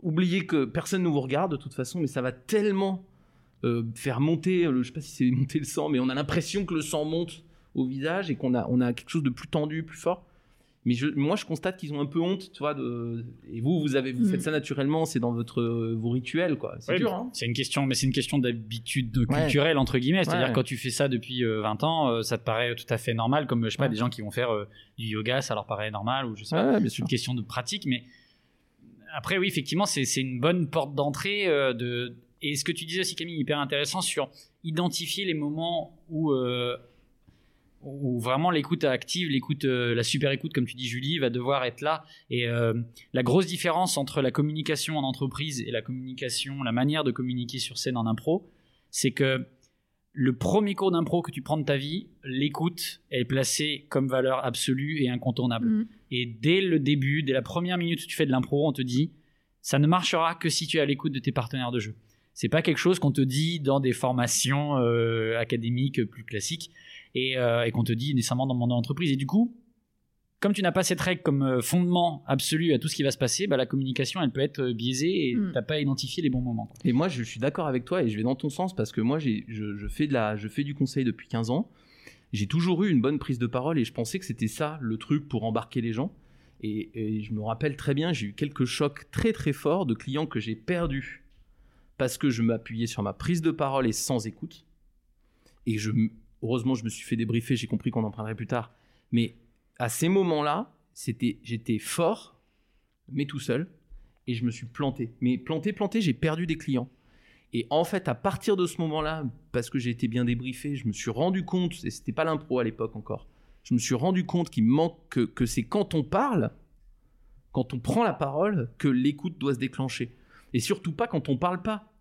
Speaker 5: oubliez que personne ne vous regarde de toute façon, mais ça va tellement euh, faire monter, le, je sais pas si c'est monter le sang, mais on a l'impression que le sang monte au visage et qu'on a, on a quelque chose de plus tendu, plus fort. Mais je, moi, je constate qu'ils ont un peu honte, tu vois. De... Et vous, vous avez, vous
Speaker 4: Mm.
Speaker 5: faites ça naturellement, c'est dans votre, vos rituels, quoi. C'est
Speaker 7: Ouais,
Speaker 5: dur,
Speaker 7: mais
Speaker 5: hein.
Speaker 7: C'est une question, mais c'est une question d'habitude
Speaker 5: Ouais.
Speaker 7: culturelle entre guillemets. C'est-à-dire
Speaker 5: Ouais.
Speaker 7: quand tu fais ça depuis euh, 20 ans, euh, ça te paraît tout à fait normal. Comme je sais pas,
Speaker 5: Ouais.
Speaker 7: des gens qui vont faire euh, du yoga, ça leur paraît normal ou je sais pas. C'est
Speaker 5: sûr.
Speaker 7: une question de pratique, mais après oui, effectivement, c'est c'est une bonne porte d'entrée euh, de. Et ce que tu disais aussi, Camille, hyper intéressant sur identifier les moments où euh, où vraiment l'écoute active, l'écoute, euh, la super écoute, comme tu dis, Julie, va devoir être là. Et euh, la grosse différence entre la communication en entreprise et la communication, la manière de communiquer sur scène en impro, c'est que le premier cours d'impro que tu prends de ta vie, l'écoute est placée comme valeur absolue et incontournable.
Speaker 4: Mhm.
Speaker 7: Et dès le début, dès la première minute où tu fais de l'impro, on te dit ça ne marchera que si tu es à l'écoute de tes partenaires de jeu. C'est pas quelque chose qu'on te dit dans des formations euh, académiques plus classiques et, euh, et qu'on te dit nécessairement dans le monde de l'entreprise. Et du coup, comme tu n'as pas cette règle comme euh, fondement absolu à tout ce qui va se passer, bah, la communication elle peut être euh, biaisée et
Speaker 4: Mm.
Speaker 7: t'as pas identifié les bons moments. quoi.
Speaker 5: Et moi, je suis d'accord avec toi et je vais dans ton sens parce que moi, j'ai- je, je fais de la, je fais du conseil depuis 15 ans. J'ai toujours eu une bonne prise de parole et je pensais que c'était ça le truc pour embarquer les gens. Et, et je me rappelle très bien, j'ai eu quelques chocs très très forts de clients que j'ai perdus parce que je m'appuyais sur ma prise de parole et sans écoute. Et je, heureusement, je me suis fait débriefer, j'ai compris qu'on en parlerait plus tard. Mais à ces moments-là, c'était, j'étais fort, mais tout seul, et je me suis planté. Mais planté, planté, j'ai perdu des clients. Et en fait, à partir de ce moment-là, parce que j'ai été bien débriefé, je me suis rendu compte, et c'était pas l'impro à l'époque encore, je me suis rendu compte qu'il manque que, que c'est quand on parle, quand on prend la parole, que l'écoute doit se déclencher. Et surtout pas quand on parle pas.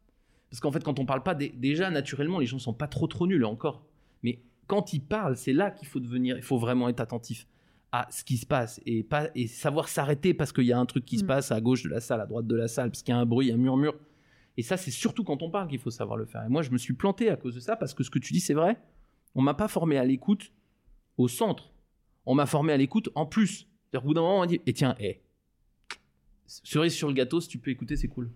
Speaker 5: Parce qu'en fait, quand on parle pas, dé- déjà, naturellement, les gens sont pas trop trop nuls encore. Mais quand ils parlent, c'est là qu'il faut devenir, il faut vraiment être attentif à ce qui se passe et pas et savoir s'arrêter parce qu'il y a un truc qui se
Speaker 4: Mm.
Speaker 5: passe à gauche de la salle, à droite de la salle, parce qu'il y a un bruit, un murmure. Et ça, c'est surtout quand on parle qu'il faut savoir le faire. Et moi, je me suis planté à cause de ça parce que ce que tu dis, c'est vrai. On m'a pas formé à l'écoute au centre. On m'a formé à l'écoute en plus. C'est-à-dire, au bout d'un moment, on m'a dit, et tiens, hé, cerise sur le gâteau, si tu peux écouter, c'est cool.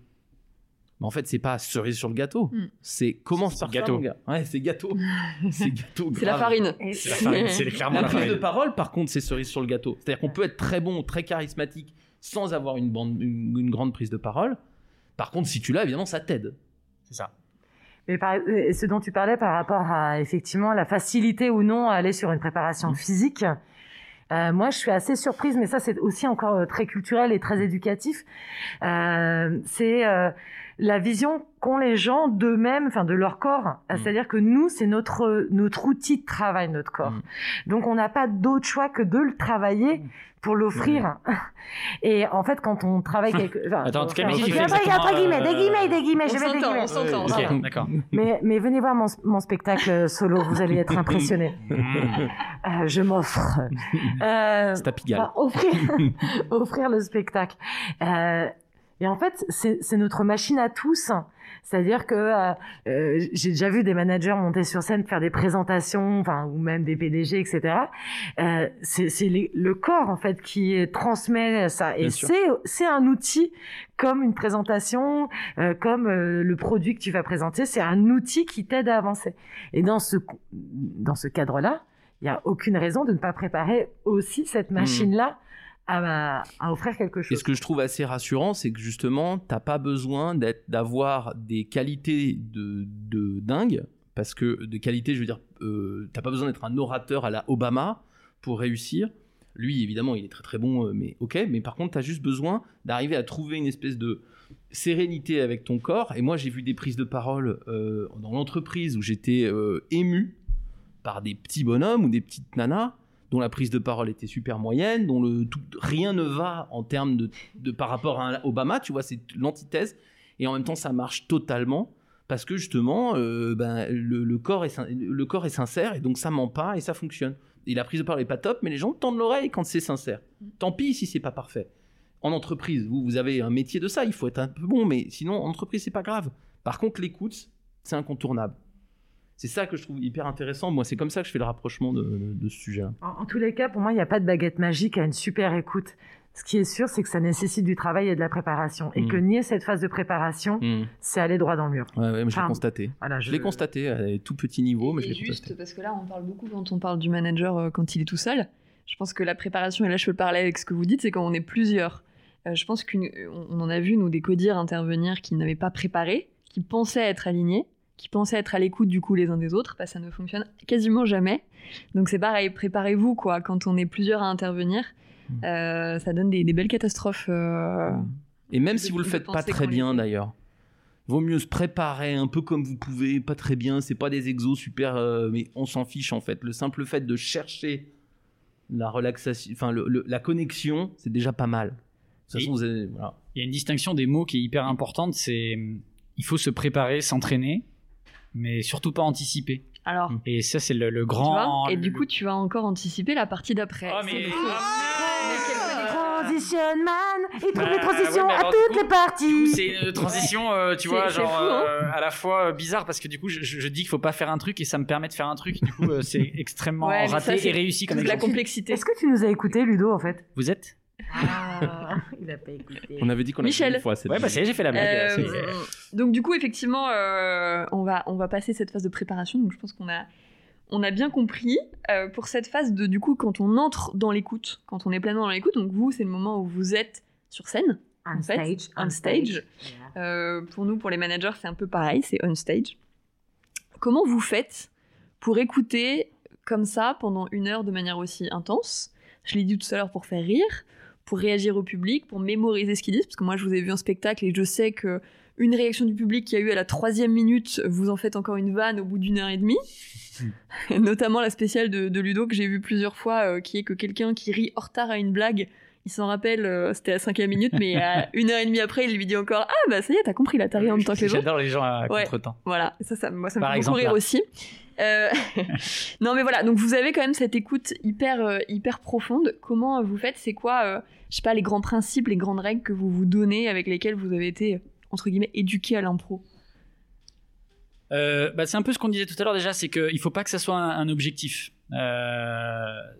Speaker 5: Mais en fait, c'est pas cerise sur le gâteau.
Speaker 4: Mm.
Speaker 5: C'est commence
Speaker 7: C'est
Speaker 5: par
Speaker 7: gâteau.
Speaker 5: ça, mon gars. Ouais, c'est gâteau. <laughs> c'est gâteau.
Speaker 4: C'est la farine.
Speaker 7: C'est la farine, c'est <laughs> clairement
Speaker 5: La
Speaker 7: la
Speaker 5: prise de parole, par contre, c'est cerise sur le gâteau. C'est-à-dire qu'on peut être très bon, très charismatique, sans avoir une, bande- une, une grande prise de parole. Par contre, si tu l'as, évidemment, ça t'aide.
Speaker 7: C'est ça.
Speaker 6: Mais par- euh, ce dont tu parlais par rapport à effectivement la facilité ou non à aller sur une préparation
Speaker 5: Mm.
Speaker 6: physique, euh, moi je suis assez surprise, mais ça c'est aussi encore euh, très culturel et très éducatif. Euh, c'est euh, la vision qu'ont les gens d'eux-mêmes, enfin de leur corps.
Speaker 5: Mm.
Speaker 6: C'est-à-dire que nous c'est notre notre outil de travail, notre corps.
Speaker 5: Mm.
Speaker 6: Donc on n'a pas d'autre choix que de le travailler pour l'offrir. <laughs> Et en fait, quand on travaille quelque... <laughs> enfin,
Speaker 7: Attends, en tout cas, Mehdi,
Speaker 6: je-
Speaker 7: fait
Speaker 6: Après, il y a entre
Speaker 7: exactement,
Speaker 6: guillemets, des
Speaker 7: euh,
Speaker 6: guillemets, des guillemets,
Speaker 4: On
Speaker 6: je mets des guillemets.
Speaker 4: on s'entend.
Speaker 7: Ok,
Speaker 6: Voilà.
Speaker 7: d'accord.
Speaker 6: Mais, mais venez voir mon, mon spectacle solo, vous allez être <laughs> impressionnés.
Speaker 7: Mm.
Speaker 6: Euh, je m'offre. Euh,
Speaker 5: C'est à Pigalle.
Speaker 6: enfin, offrir, offrir le spectacle. Euh, et en fait, c'est notre machine à tous. C'est-à-dire que euh, euh, j'ai déjà vu des managers monter sur scène faire des présentations, enfin ou même des PDG, etc. Euh, c'est le corps en fait qui transmet ça, et c'est un outil comme une présentation, euh, comme le produit que tu vas présenter, c'est un outil qui t'aide à avancer. Et dans ce dans ce cadre-là, il y a aucune raison de ne pas préparer aussi cette machine-là à, à offrir quelque
Speaker 5: Et
Speaker 6: chose.
Speaker 5: ce que je trouve assez rassurant, c'est que justement, t'as pas besoin d'avoir des qualités de, de dingue, parce que des qualités, je veux dire, euh, t'as pas besoin d'être un orateur à la Obama pour réussir. Lui, évidemment, il est très très bon, euh, mais ok. Mais par contre, t'as juste besoin d'arriver à trouver une espèce de sérénité avec ton corps. Et moi, j'ai vu des prises de parole euh, dans l'entreprise où j'étais euh, ému par des petits bonhommes ou des petites nanas dont la prise de parole était super moyenne, dont rien ne va en termes de, par rapport à Obama, tu vois, c'est l'antithèse, et en même temps ça marche totalement parce que justement euh, ben, le, corps est, sincère et donc ça ment pas et ça fonctionne. Et la prise de parole est pas top, mais les gens tendent l'oreille quand c'est sincère. Tant pis si c'est pas parfait. En entreprise, vous, vous avez un métier de ça, il faut être un peu bon, mais sinon en entreprise c'est pas grave. Par contre l'écoute, c'est incontournable. C'est ça que je trouve hyper intéressant. Moi, c'est comme ça que je fais le rapprochement de, de- de ce sujet-là.
Speaker 6: En, en tous les cas, pour moi, il n'y a pas de baguette magique à une super écoute. Ce qui est sûr, c'est que ça nécessite du travail et de la préparation. Et
Speaker 5: Mm.
Speaker 6: que nier cette phase de préparation,
Speaker 5: Hmm.
Speaker 6: c'est aller droit dans le mur.
Speaker 5: Ouais, ouais, mais je l'ai constaté.
Speaker 6: Voilà,
Speaker 5: Je l'ai constaté à tout petit niveau, mais je
Speaker 4: Et juste
Speaker 5: constaté.
Speaker 4: parce que là, on parle beaucoup quand on parle du manager euh, quand il est tout seul. Je pense que la préparation, et là je peux parler avec ce que vous dites, c'est quand on est plusieurs. Euh, je pense qu'on on en a vu, nous, des codires intervenir qui n'avaient pas préparé, qui pensaient être alignés, qui pensaient être à l'écoute du coup les uns des autres. Bah, ça ne fonctionne quasiment jamais. Donc c'est pareil, préparez-vous quoi. Quand on est plusieurs à intervenir,
Speaker 5: Mm.
Speaker 4: euh, ça donne des, des belles catastrophes. euh,
Speaker 5: Et même
Speaker 4: de-
Speaker 5: si vous le faites pas très bien
Speaker 4: les
Speaker 5: d'ailleurs, vaut mieux se préparer un peu comme vous pouvez, pas très bien, c'est pas des exos super, euh, mais on s'en fiche en fait. Le simple fait de chercher la relaxation, enfin le- le- la connexion, c'est déjà pas mal. De toute façon,
Speaker 7: Et-
Speaker 5: vous avez- voilà.
Speaker 7: Il y a une distinction des mots qui est hyper importante, c'est il faut se préparer, s'entraîner, mais surtout pas anticiper.
Speaker 4: Alors,
Speaker 5: Mm.
Speaker 7: Et ça, c'est le, le
Speaker 4: tu
Speaker 7: grand.
Speaker 4: vois, et du coup, tu vas encore anticiper la partie d'après.
Speaker 7: Oh,
Speaker 4: C'est
Speaker 7: mais-
Speaker 4: quel
Speaker 6: Transition man, il trouve
Speaker 7: Bah,
Speaker 6: les transitions à toutes
Speaker 7: coup-
Speaker 6: les parties.
Speaker 7: Du coup, c'est une transition, euh, tu vois,
Speaker 4: c'est
Speaker 7: genre
Speaker 4: fou, hein.
Speaker 7: euh, à la fois euh, bizarre parce que du coup, je, je- je dis qu'il faut pas faire un truc et ça me permet de faire un truc. Du coup, euh, c'est <laughs> extrêmement
Speaker 4: Ouais, ça,
Speaker 7: raté
Speaker 4: c'est
Speaker 7: et réussi comme
Speaker 4: la complexité.
Speaker 6: Est-ce que tu nous as écouté, Ludo, en fait?
Speaker 7: Vous êtes?
Speaker 6: Ah, <laughs> il a pas écouté.
Speaker 5: On avait dit qu'on
Speaker 4: Michel.
Speaker 5: avait une fois. cette
Speaker 7: Ouais, bah j'ai fait la blague.
Speaker 4: Euh, donc du coup, effectivement, euh, on, va, on va passer cette phase de préparation. Donc je pense qu'on a, on a bien compris. Euh, pour cette phase de, du coup, quand on entre dans l'écoute, quand on est pleinement dans l'écoute, donc vous, c'est le moment où vous êtes sur scène.
Speaker 6: On
Speaker 4: En fait,
Speaker 6: stage.
Speaker 4: on stage. Euh, pour nous, pour les managers, c'est un peu pareil, c'est on stage. Comment vous faites pour écouter comme ça pendant une heure de manière aussi intense? Je l'ai dit tout à l'heure pour faire rire, pour réagir au public, pour mémoriser ce qu'ils disent, parce que moi je vous ai vu en spectacle et je sais que une réaction du public qui a eu à la troisième minute, vous en faites encore une vanne au bout d'une heure et demie. <laughs> Notamment la spéciale de, de Ludo que j'ai vu plusieurs fois, euh, qui est que quelqu'un qui rit en retard à une blague, il s'en rappelle, euh, c'était à la cinquième minute, mais à <laughs> une heure et demie après, il lui dit encore Ah bah ça y est, t'as compris, là t'as ri en même temps que les autres.
Speaker 7: J'adore les gens à
Speaker 4: Ouais.
Speaker 7: contre-temps.
Speaker 4: Voilà, ça, ça, moi, ça me
Speaker 7: Par
Speaker 4: fait
Speaker 7: exemple,
Speaker 4: beaucoup rire
Speaker 7: là.
Speaker 4: aussi. Euh, <laughs> non, mais voilà, donc vous avez quand même cette écoute hyper, euh, hyper profonde. Comment euh, vous faites? C'est quoi, je sais pas, les grands principes, les grandes règles que vous vous donnez avec lesquelles vous avez été, entre guillemets, éduqué à l'impro?
Speaker 7: Bah, c'est un peu ce qu'on disait tout à l'heure déjà, c'est qu'il faut pas que ça soit un, objectif.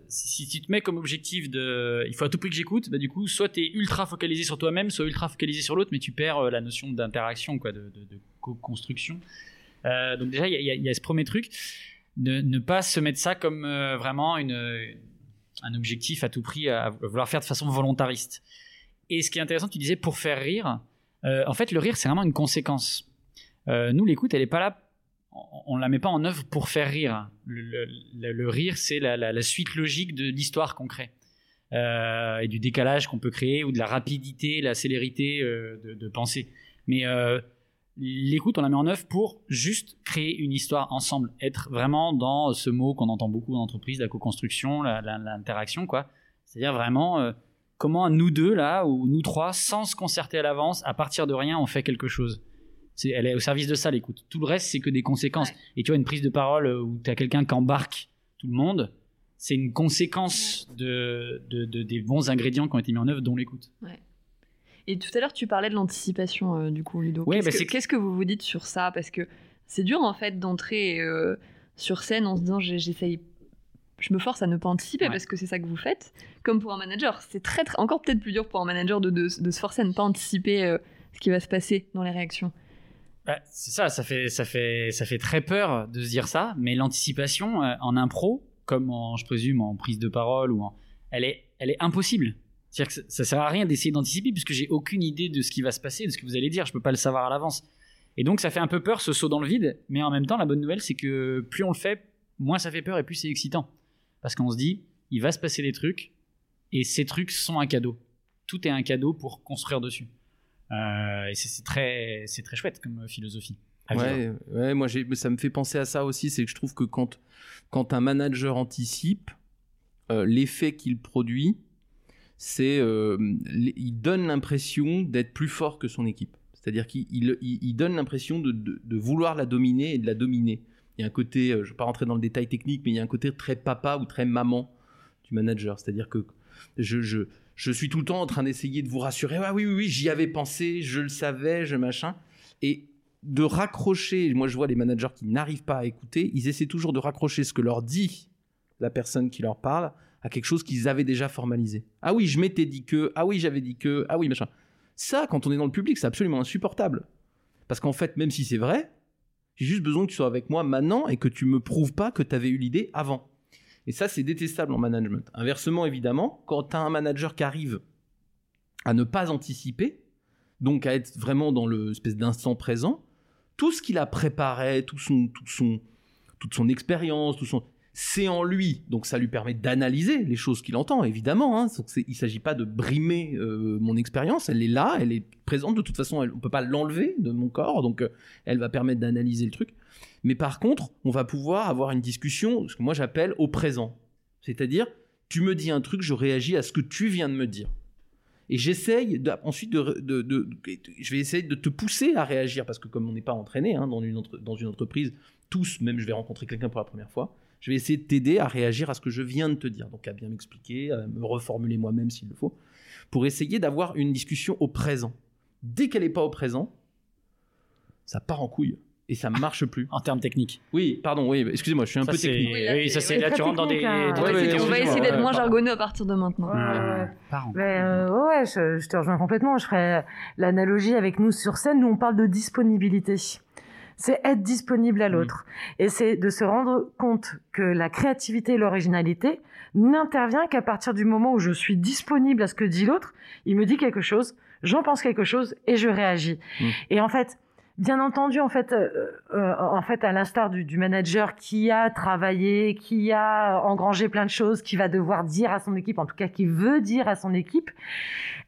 Speaker 7: Si, tu te mets comme objectif de, il faut à tout prix que j'écoute, bah du coup, soit tu es ultra focalisé sur toi-même, soit ultra focalisé sur l'autre, mais tu perds la notion d'interaction, de co-construction. Euh, donc déjà, il y a, ce premier truc, de ne pas se mettre ça comme euh, vraiment un objectif à tout prix à vouloir faire de façon volontariste. Et ce qui est intéressant, tu disais pour faire rire. euh, en fait, le rire, c'est vraiment une conséquence. Nous, l'écoute, elle est pas là. On, on la met pas en œuvre pour faire rire. Le, rire, c'est la, suite logique de l'histoire qu'on crée et du décalage qu'on peut créer ou de la rapidité, la célérité de, de pensée. Mais l'écoute, on la met en œuvre pour juste créer une histoire ensemble, être vraiment dans ce mot qu'on entend beaucoup en entreprise, la co-construction, l'interaction, quoi. C'est-à-dire vraiment euh, comment nous deux là ou nous trois, sans se concerter à l'avance, à partir de rien, on fait quelque chose. Elle est au service de ça l'écoute. Tout le reste, c'est que des conséquences.
Speaker 4: Ouais.
Speaker 7: Et tu vois, une prise de parole euh, où tu as quelqu'un qui embarque tout le monde, c'est une conséquence de, de- de- des bons ingrédients qui ont été mis en œuvre, dont l'écoute.
Speaker 4: Et tout à l'heure, tu parlais de l'anticipation, euh, du coup, Ludo.
Speaker 7: Ouais,
Speaker 4: Qu'est-ce
Speaker 7: bah,
Speaker 4: que- Qu'est-ce que vous vous dites sur ça? Parce que c'est dur, en fait, d'entrer euh, sur scène en se disant j'essaye. Je me force à ne pas anticiper
Speaker 7: Ouais.
Speaker 4: parce que c'est ça que vous faites. Comme pour un manager, c'est très, très encore peut-être plus dur pour un manager de, de- de se forcer à ne pas anticiper euh, ce qui va se passer dans les réactions.
Speaker 7: Bah, c'est ça, ça fait, ça, fait, ça fait très peur de se dire ça, mais l'anticipation en impro, comme en, je présume en prise de parole, ou en, elle, est, elle est impossible. C'est-à-dire que ça, sert à rien d'essayer d'anticiper puisque j'ai aucune idée de ce qui va se passer, de ce que vous allez dire, je peux pas le savoir à l'avance. Et donc ça fait un peu peur ce saut dans le vide, mais en même temps la bonne nouvelle c'est que plus on le fait, moins ça fait peur et plus c'est excitant. Parce qu'on se dit, il va se passer des trucs, et ces trucs sont un cadeau. Tout est un cadeau pour construire dessus. Euh, et c'est très, c'est très chouette comme philosophie.
Speaker 5: Ouais, ouais, moi ça me fait penser à ça aussi, c'est que je trouve que quand, quand un manager anticipe, euh, l'effet qu'il produit, c'est euh, il donne l'impression d'être plus fort que son équipe. C'est-à-dire qu'il il, il- il donne l'impression de vouloir la dominer et de la dominer. Il y a un côté, euh, je ne vais pas rentrer dans le détail technique, mais il y a un côté très papa ou très maman du manager. C'est-à-dire que je, je, je suis tout le temps en train d'essayer de vous rassurer. Ah oui, oui, oui, j'y avais pensé, je le savais, je machin. Et de raccrocher, moi je vois les managers qui n'arrivent pas à écouter, ils essaient toujours de raccrocher ce que leur dit la personne qui leur parle à quelque chose qu'ils avaient déjà formalisé. Ah oui, je m'étais dit que, ah oui, j'avais dit que, ah oui, machin. Ça, quand on est dans le public, c'est absolument insupportable. Parce qu'en fait, même si c'est vrai, j'ai juste besoin que tu sois avec moi maintenant et que tu me prouves pas que tu avais eu l'idée avant. Et ça, c'est détestable en management. Inversement, évidemment, quand tu as un manager qui arrive à ne pas anticiper, donc à être vraiment dans le espèce d'instant présent, tout ce qu'il a préparé, tout son, tout son, toute son expérience, tout son, c'est en lui. Donc ça lui permet d'analyser les choses qu'il entend, évidemment. Hein. Il ne s'agit pas de brimer euh, mon expérience. Elle est là, elle est présente. De toute façon, on ne peut pas l'enlever de mon corps. Donc euh, elle va permettre d'analyser le truc. Mais par contre, on va pouvoir avoir une discussion, ce que moi j'appelle au présent. C'est-à-dire, tu me dis un truc, je réagis à ce que tu viens de me dire. Et j'essaye ensuite de, Je vais essayer de te pousser à réagir, parce que comme on n'est pas entraîné hein, dans une entreprise, tous, même je vais rencontrer quelqu'un pour la première fois, je vais essayer de t'aider à réagir à ce que je viens de te dire. Donc à bien m'expliquer, à me reformuler moi-même s'il le faut, pour essayer d'avoir une discussion au présent. Dès qu'elle n'est pas au présent, ça part en couille et ça marche <laughs> plus.
Speaker 7: En termes techniques.
Speaker 5: Oui, pardon, oui, excusez-moi, je suis un
Speaker 7: Ça,
Speaker 5: peu
Speaker 7: c'est-
Speaker 5: technique.
Speaker 4: Oui, là,
Speaker 7: oui, ça
Speaker 4: c'est-
Speaker 7: là tu rentres dans des.
Speaker 6: technique, hein.
Speaker 7: des
Speaker 6: Ouais,
Speaker 5: ouais,
Speaker 7: techniques.
Speaker 4: On va essayer d'être
Speaker 5: euh,
Speaker 4: moins jargonneux à partir de maintenant.
Speaker 6: Ouais, ouais, ouais.
Speaker 7: Pardon.
Speaker 6: Mais euh, ouais, je, je te rejoins complètement. Je ferais l'analogie avec nous sur scène. Nous, on parle de disponibilité. C'est être disponible à l'autre. Et c'est de se rendre compte que la créativité et l'originalité n'intervient qu'à partir du moment où je suis disponible à ce que dit l'autre. Il me dit quelque chose, j'en pense quelque chose et je réagis.
Speaker 5: Mm.
Speaker 6: Et en fait, bien entendu, en fait, euh, euh, en fait, à l'instar du, du manager qui a travaillé, qui a engrangé plein de choses, qui va devoir dire à son équipe, en tout cas qui veut dire à son équipe,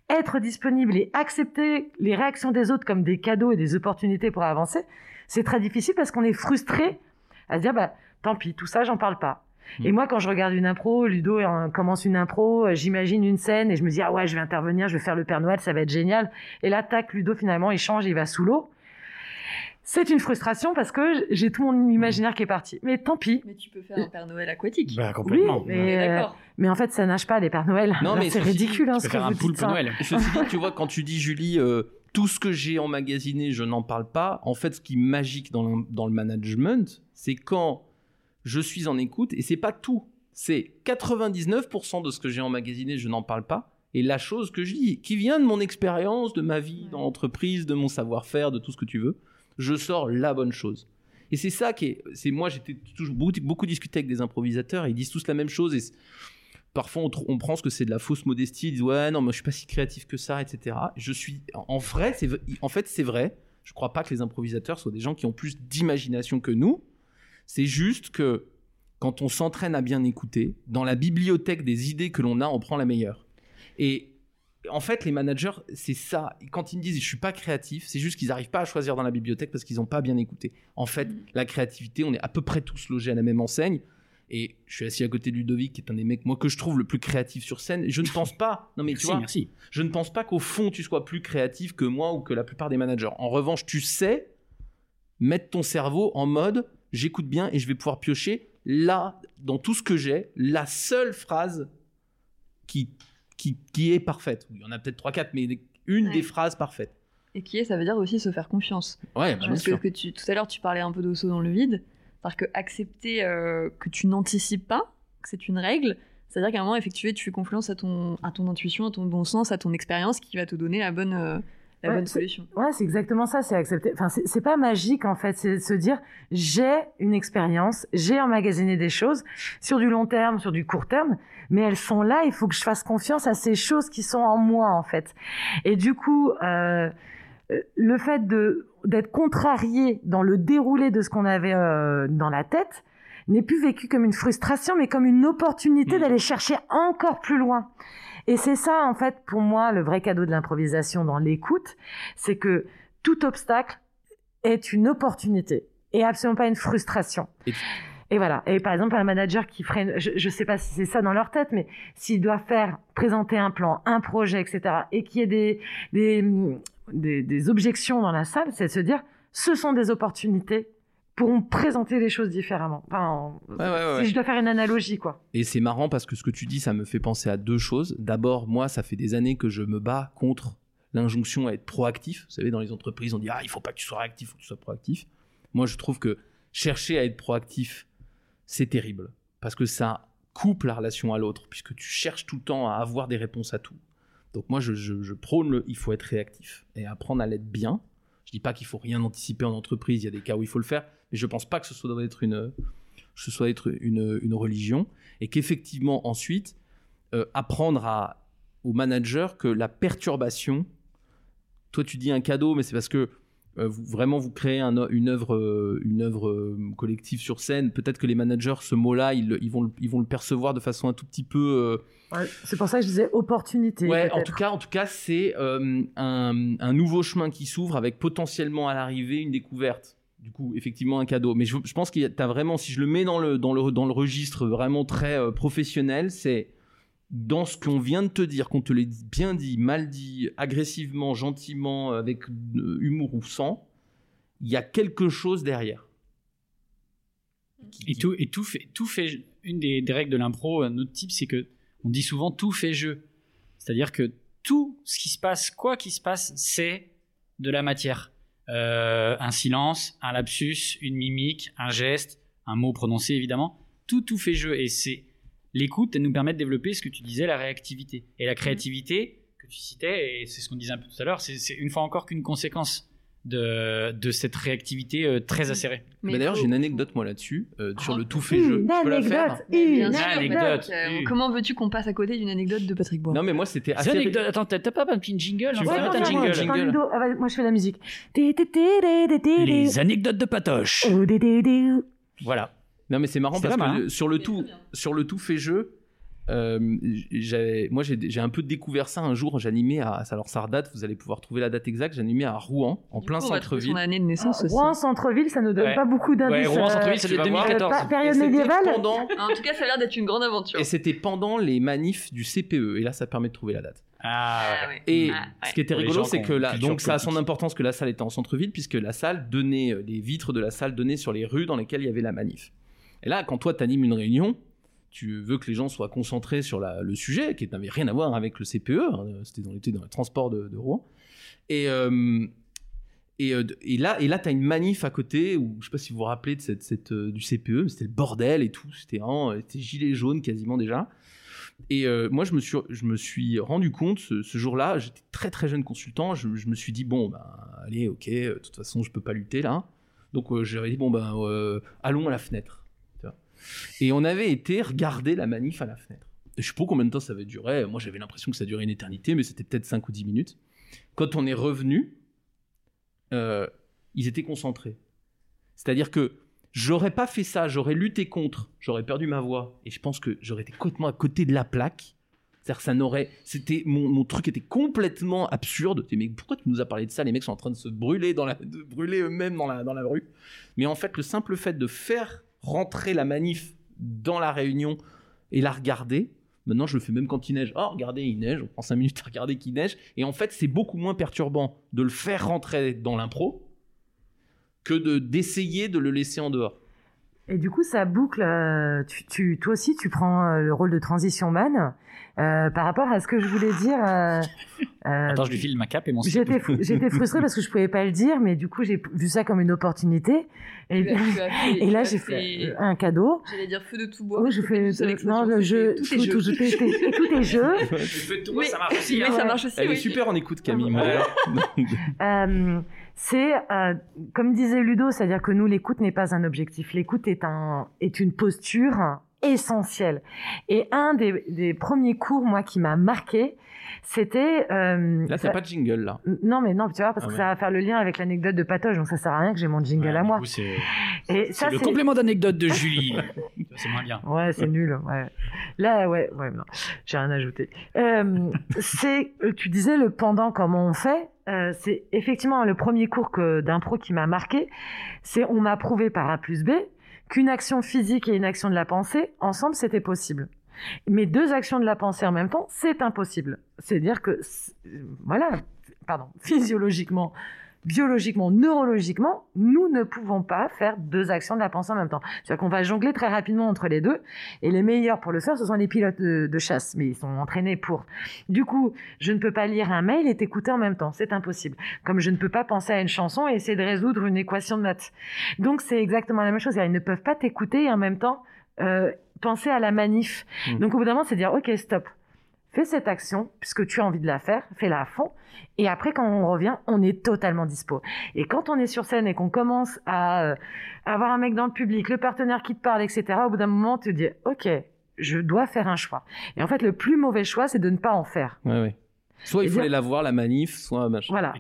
Speaker 6: être disponible et accepter les réactions des autres comme des cadeaux et des opportunités pour avancer, c'est très difficile parce qu'on est frustré à se dire, bah, tant pis, tout ça, j'en parle pas. Et
Speaker 5: Mm.
Speaker 6: moi, quand je regarde une impro, Ludo euh, commence une impro, euh, j'imagine une scène et je me dis, ah ouais, je vais intervenir, je vais faire le Père Noël, ça va être génial. Et là, tac, Ludo, finalement, il change, il va sous l'eau. C'est une frustration parce que j'ai tout mon imaginaire qui est parti. Mais tant pis.
Speaker 4: Mais tu peux faire un Père Noël aquatique.
Speaker 7: Bah, complètement.
Speaker 6: Oui, mais, euh,
Speaker 4: D'accord.
Speaker 6: mais en fait, ça nage pas, les Pères Noël.
Speaker 5: Non, mais
Speaker 6: c'est ridicule, hein,
Speaker 7: Tu
Speaker 6: ce
Speaker 7: peux
Speaker 6: que
Speaker 7: faire un
Speaker 6: vous dites.
Speaker 7: Noël.
Speaker 5: Ceci dit, tu vois, quand tu dis, Julie, euh, tout ce que j'ai emmagasiné, je n'en parle pas. En fait, ce qui est magique dans le, dans le management, c'est quand je suis en écoute, et c'est pas tout. C'est 99% de ce que j'ai emmagasiné, je n'en parle pas. Et la chose que je dis, qui vient de mon expérience, de ma vie dans l'entreprise, de mon savoir-faire, de tout ce que tu veux, je sors la bonne chose. Et c'est ça qui est. C'est moi, j'étais toujours beaucoup, beaucoup discuté avec des improvisateurs, ils disent tous la même chose. Et parfois, on, pense que c'est de la fausse modestie. Ils disent ouais, non, moi, je suis pas si créatif que ça, etc. Je suis. En vrai, en fait, c'est vrai. Je crois pas que les improvisateurs soient des gens qui ont plus d'imagination que nous. C'est juste que quand on s'entraîne à bien écouter, dans la bibliothèque des idées que l'on a, on prend la meilleure. Et en fait, les managers, c'est ça. Quand ils me disent je suis pas créatif, c'est juste qu'ils n'arrivent pas à choisir dans la bibliothèque parce qu'ils n'ont pas bien écouté. En fait, la créativité, on est à peu près tous logés à la même enseigne. Et je suis assis à côté de Ludovic, qui est un des mecs, moi, que je trouve le plus créatif sur scène. Et je ne pense pas, non mais tu vois,
Speaker 7: merci.
Speaker 5: je ne pense pas qu'au fond, tu sois plus créatif que moi ou que la plupart des managers. En revanche, tu sais mettre ton cerveau en mode j'écoute bien et je vais pouvoir piocher là, dans tout ce que j'ai, la seule phrase qui, qui, qui est parfaite. Il y en a peut-être 3-4, mais une
Speaker 4: Ouais.
Speaker 5: des phrases parfaites.
Speaker 4: Et qui est, ça veut dire aussi se faire confiance.
Speaker 5: Ouais, bien
Speaker 4: Parce que,
Speaker 5: sûr.
Speaker 4: que tu, tout à l'heure, tu parlais un peu de saut dans le vide. C'est-à-dire que accepter euh, que tu n'anticipes pas, que c'est une règle, c'est-à-dire qu'à un moment, effectivement, tu fais confiance à ton, à ton intuition, à ton bon sens, à ton expérience qui va te donner la bonne, euh, la
Speaker 6: Ouais,
Speaker 4: bonne
Speaker 6: c'est-
Speaker 4: solution.
Speaker 6: Ouais, c'est exactement ça, c'est accepter. Enfin, c'est pas magique en fait, c'est de se dire j'ai une expérience, j'ai emmagasiné des choses sur du long terme, sur du court terme, mais elles sont là, il faut que je fasse confiance à ces choses qui sont en moi en fait. Et du coup, euh, le fait de d'être contrarié dans le déroulé de ce qu'on avait euh, dans la tête n'est plus vécu comme une frustration, mais comme une opportunité
Speaker 5: Mm.
Speaker 6: d'aller chercher encore plus loin. Et c'est ça, en fait, pour moi, le vrai cadeau de l'improvisation dans l'écoute, c'est que tout obstacle est une opportunité et absolument pas une frustration.
Speaker 5: Et-
Speaker 6: Et voilà. Et par exemple, un manager qui ferait, une- je, je sais pas si c'est ça dans leur tête, mais s'il doit faire, présenter un plan, un projet, etc., et qu'il y ait des, des, des, des objections dans la salle, c'est de se dire, ce sont des opportunités pour présenter les choses différemment. Enfin,
Speaker 5: Ouais, ouais, ouais, ouais.
Speaker 6: si je dois faire une analogie, quoi.
Speaker 5: Et c'est marrant parce que ce que tu dis, ça me fait penser à deux choses. D'abord, moi, ça fait des années que je me bats contre l'injonction à être proactif. Vous savez, dans les entreprises, on dit ah, il faut pas que tu sois réactif, il faut que tu sois proactif. Moi, je trouve que chercher à être proactif, c'est terrible parce que ça coupe la relation à l'autre puisque tu cherches tout le temps à avoir des réponses à tout. Donc moi, je, je- je prône le il faut être réactif et apprendre à l'être bien. Je dis pas qu'il faut rien anticiper en entreprise. Il y a des cas où il faut le faire, mais je pense pas que ce soit être une ce soit être une, une religion et qu'effectivement ensuite euh, apprendre à, au manager que la perturbation, toi tu dis un cadeau, mais c'est parce que vous, vraiment vous créez un une œuvre, euh, une œuvre euh, collective sur scène. Peut-être que les managers, ce mot-là, ils, vont, le- ils vont le percevoir de façon un tout petit peu. euh,
Speaker 6: Ouais, c'est pour ça que je disais opportunité.
Speaker 5: Ouais, en tout cas, en tout cas, c'est euh, un, un nouveau chemin qui s'ouvre avec potentiellement à l'arrivée une découverte. Du coup, effectivement, un cadeau. Mais je, je pense qu'il y a t'as vraiment, si je le mets dans le dans le dans le registre vraiment très euh, professionnel, c'est dans ce qu'on vient de te dire, qu'on te l'ait bien dit, mal dit, agressivement, gentiment, avec euh, humour ou sans, il y a quelque chose derrière.
Speaker 7: Et tout, et tout fait, tout fait. Une des, des règles de l'impro, un autre type, c'est que on dit souvent tout fait jeu. C'est-à-dire que tout ce qui se passe, quoi qu'il se passe, c'est de la matière. Euh, un silence, un lapsus, une mimique, un geste, un mot prononcé évidemment. Tout, tout fait jeu. Et c'est l'écoute, elle nous permet de développer ce que tu disais, la réactivité. Et la créativité que tu citais, et c'est ce qu'on disait un peu tout à l'heure, c'est une fois encore qu'une conséquence de, de cette réactivité euh, très acérée.
Speaker 5: Mais d'ailleurs, j'ai une anecdote moi là-dessus euh, sur le tout fait jeu.
Speaker 6: Une
Speaker 5: Je peux la faire
Speaker 6: une
Speaker 7: anecdote.
Speaker 4: euh. Comment veux-tu qu'on passe à côté d'une anecdote de Patrick Bois?
Speaker 5: Non, mais moi c'était assez.
Speaker 7: une anecdote. Attends, t'as pas un petit jingle
Speaker 5: Tu
Speaker 7: va
Speaker 5: faire
Speaker 7: mettre
Speaker 5: un jingle
Speaker 7: jingle.
Speaker 6: Ah, bah, moi je fais la musique.
Speaker 7: Les anecdotes de Patoche.
Speaker 6: Oh.
Speaker 7: Voilà.
Speaker 5: Non, mais c'est marrant parce
Speaker 7: pas
Speaker 5: que sur le tout, sur le tout fait jeu. euh, j'avais- moi j'ai un peu découvert ça un jour j'animais à alors ça date vous allez pouvoir trouver la date exacte j'animais à Rouen en
Speaker 4: Du
Speaker 5: plein centre-ville
Speaker 4: année de naissance aussi.
Speaker 6: Rouen centre-ville, ça nous donne
Speaker 7: Ouais.
Speaker 6: pas beaucoup
Speaker 7: Ouais,
Speaker 6: d'indices.
Speaker 7: Rouen
Speaker 6: euh,
Speaker 7: centre-ville, c'est
Speaker 5: tu
Speaker 7: de
Speaker 5: vas voir.
Speaker 7: 2014.
Speaker 6: pa- période médiévale.
Speaker 5: pendant
Speaker 4: En tout cas, ça a l'air d'être une grande aventure.
Speaker 5: et c'était pendant les manifs du CPE et là ça permet de trouver la date
Speaker 7: Ah,
Speaker 4: Ah
Speaker 7: ouais.
Speaker 4: ouais.
Speaker 5: Et
Speaker 4: Ah, ouais.
Speaker 5: ce qui était rigolo, c'est que là, donc ça a son importance que la salle était en centre-ville, puisque la salle donnait, euh, les vitres de la salle donnaient sur les rues dans lesquelles il y avait la manif. Et là, quand toi, tu animes une réunion, tu veux que les gens soient concentrés sur le sujet, qui n'avait rien à voir avec le CPE, hein, c'était dans, dans le transport de, Rouen. Et, euh, euh, et là, et tu as une manif à côté, où, je sais pas si vous vous rappelez de cette, euh, du CPE, mais c'était le bordel et tout, c'était c'était gilet jaune quasiment déjà. Et moi, je me suis, rendu compte ce, jour-là, j'étais très très jeune consultant, je, me suis dit, bon, ben, allez, ok, de toute façon, je peux pas lutter là. Donc, j'avais dit, bon, ben, allons à la fenêtre. Et on avait été regarder la manif à la fenêtre. Je sais pas combien de temps ça avait duré. Moi, j'avais l'impression que ça durait une éternité, mais c'était peut-être 5 ou 10 minutes. Quand on est revenu, euh, ils étaient concentrés. C'est-à-dire que j'aurais pas fait ça, j'aurais lutté contre, j'aurais perdu ma voix, et je pense que j'aurais été complètement à côté de la plaque. Ça n'aurait, c'était mon, truc était complètement absurde. Mais pourquoi tu nous as parlé de ça? Les mecs sont en train de se brûler de brûler eux-mêmes dans la dans la rue. Mais en fait, le simple fait de faire rentrer la manif dans la réunion et la regarder. Maintenant, je le fais même quand il neige. Oh, regardez, il neige. On prend 5 minutes à regarder qu'il neige. Et en fait, c'est beaucoup moins perturbant de le faire rentrer dans l'impro que de d'essayer de le laisser en dehors.
Speaker 6: Et du coup, ça boucle. euh, tu, tu- toi aussi, tu prends euh, le rôle de transition man euh, par rapport à ce que je voulais dire. euh, euh,
Speaker 7: Attends, je lui file ma cape et mon.
Speaker 6: J'étais fr- j'étais frustrée parce que je pouvais pas le dire, mais du coup, j'ai vu ça comme une opportunité. Et,
Speaker 4: Tu as- tu as fait-
Speaker 6: et là, j'ai
Speaker 4: fait-
Speaker 6: fait un cadeau.
Speaker 4: J'allais dire feu de tout bois.
Speaker 6: Oui, je fais non le jeu,
Speaker 4: tout
Speaker 6: tout,
Speaker 4: est jeu.
Speaker 6: tout, tout est- tout- tout est jeu.
Speaker 7: Le feu de tout,
Speaker 4: Mais-
Speaker 7: ça marche aussi.
Speaker 4: Mais
Speaker 7: hein.
Speaker 4: ça marche aussi,
Speaker 5: Elle est
Speaker 4: oui.
Speaker 5: super en écoute, Camille. <laughs> <laughs>
Speaker 6: C'est euh, comme disait Ludo, c'est-à-dire que nous l'écoute n'est pas un objectif. L'écoute est un est une posture essentielle. Et un des, des premiers cours moi qui m'a marqué, c'était euh,
Speaker 5: Là,
Speaker 6: ça-
Speaker 5: t'as pas de jingle, là.
Speaker 6: non mais non tu vois parce
Speaker 5: Ah
Speaker 6: que
Speaker 5: ouais.
Speaker 6: ça va faire le lien avec l'anecdote de Patoche donc ça sert à rien que j'ai mon jingle
Speaker 7: Ouais,
Speaker 6: à
Speaker 7: du
Speaker 6: moi.
Speaker 7: coup, C'est
Speaker 6: Et ça
Speaker 7: le
Speaker 6: c'est
Speaker 7: complément d'anecdote de <laughs> Julie. c'est moins bien.
Speaker 6: Ouais, c'est nul. Ouais. Là, ouais, ouais, non, j'ai rien ajouté. Euh, c'est, euh, tu disais le pendant, comment on fait? Euh, c'est effectivement le premier cours d'impro qui m'a marqué. C'est on m'a prouvé par A plus B qu'une action physique et une action de la pensée ensemble c'était possible. Mais deux actions de la pensée en même temps, c'est impossible. C'est-à-dire que, c'est- voilà, pardon, <laughs> physiologiquement, biologiquement, neurologiquement, nous ne pouvons pas faire deux actions de la pensée en même temps. C'est-à-dire qu'on va jongler très rapidement entre les deux, et les meilleurs pour le faire, ce sont les pilotes de, de chasse, mais ils sont entraînés pour. Du coup, je ne peux pas lire un mail et t'écouter en même temps, c'est impossible. Comme je ne peux pas penser à une chanson et essayer de résoudre une équation de maths. Donc c'est exactement la même chose. Ils ne peuvent pas t'écouter et en même temps euh, penser à la manif.
Speaker 5: Mm.
Speaker 6: Donc au bout d'un moment, c'est dire, ok, stop. Fais cette action, puisque tu as envie de la faire, fais-la à fond. Et après, quand on revient, on est totalement dispo. Et quand on est sur scène et qu'on commence à euh, avoir un mec dans le public, le partenaire qui te parle, etc., au bout d'un moment, tu te dis, OK, je dois faire un choix. Et en fait, le plus mauvais choix, c'est de ne pas en faire.
Speaker 5: Ouais, ouais. Soit il
Speaker 6: Et
Speaker 5: faut aller la voir, la manif, soit machin.
Speaker 6: Voilà.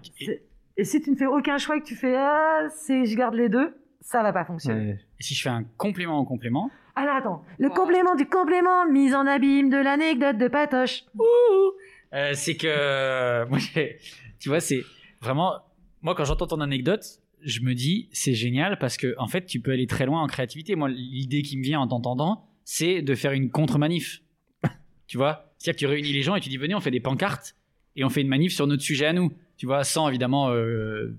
Speaker 7: Et
Speaker 6: si tu ne fais aucun choix et que tu fais, ah, c'est, je garde les deux, ça va pas fonctionner.
Speaker 5: Ouais.
Speaker 7: Et si je fais un complément en complément,
Speaker 6: Alors attends, le
Speaker 4: Wow.
Speaker 6: complément du complément, mise en abîme de l'anecdote de Patoche.
Speaker 7: euh, c'est que moi, j'ai- tu vois, c'est vraiment moi quand j'entends ton anecdote, je me dis c'est génial parce que en fait tu peux aller très loin en créativité. Moi, l'idée qui me vient en t'entendant, c'est de faire une contre-manif. <laughs> tu vois, c'est-à-dire que tu réunis les gens et tu dis venez, on fait des pancartes et on fait une manif sur notre sujet à nous. Tu vois, sans évidemment euh,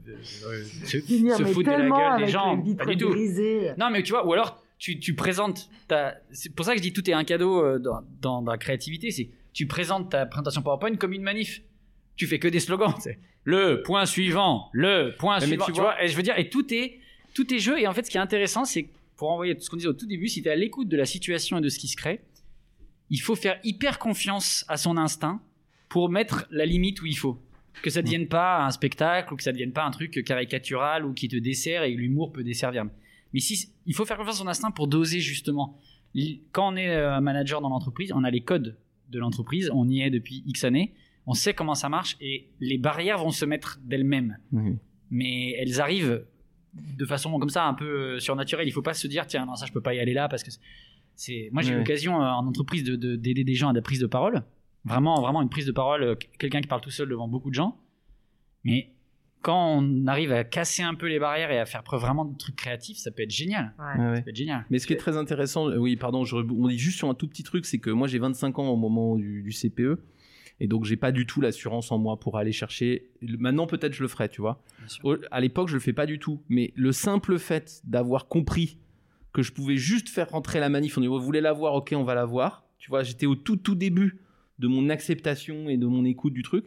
Speaker 7: euh, se,
Speaker 6: Finir,
Speaker 7: se
Speaker 6: mais
Speaker 7: foutre de la gueule des gens. Pas du tout.
Speaker 6: brisées.
Speaker 7: Non, mais tu vois, ou alors tu, tu présentes ta. C'est pour ça que je dis tout est un cadeau euh, dans, dans la créativité. C'est tu présentes ta présentation PowerPoint comme une manif. tu fais que des slogans. Le point suivant, le point
Speaker 5: Mais
Speaker 7: suivant.
Speaker 5: tu
Speaker 7: Tu vois, et je veux dire, et tout est, tout est jeu. Et en fait, ce qui est intéressant, c'est que pour envoyer tout ce qu'on disait au tout début, si tu es à l'écoute de la situation et de ce qui se crée, il faut faire hyper confiance à son instinct pour mettre la limite où il faut. Que ça ne devienne pas un spectacle ou que ça ne devienne pas un truc caricatural ou qui te dessert et l'humour peut desservir. Mais si, il faut faire confiance à son instinct pour doser justement. Quand on est euh, un manager dans l'entreprise, on a les codes de l'entreprise, on y est depuis X années, on sait comment ça marche et les barrières vont se mettre d'elles-mêmes. Mais elles arrivent de façon comme ça un peu euh, surnaturelle. Il faut pas se dire tiens non ça je peux pas y aller là parce que c'est moi j'ai eu
Speaker 5: Ouais.
Speaker 7: l'occasion euh, en entreprise de- de- d'aider des gens à des prises de parole. Vraiment vraiment une prise de parole euh, quelqu'un qui parle tout seul devant beaucoup de gens. Mais quand on arrive à casser un peu les barrières et à faire preuve vraiment de trucs créatifs, ça peut être génial.
Speaker 6: Ouais.
Speaker 5: Ouais, ouais.
Speaker 7: Ça peut être génial.
Speaker 5: Mais ce qui est très intéressant, euh, oui, pardon, je rebondis juste sur un tout petit truc, c'est que moi j'ai 25 ans au moment du, du CPE, et donc j'ai pas du tout l'assurance en moi pour aller chercher. Maintenant peut-être je le ferai, tu vois. À l'époque je le fais pas du tout, mais le simple fait d'avoir compris que je pouvais juste faire rentrer la manif, on dit vous voulez la voir, ok on va la voir. Tu vois, j'étais au tout tout début de mon acceptation et de mon écoute du truc.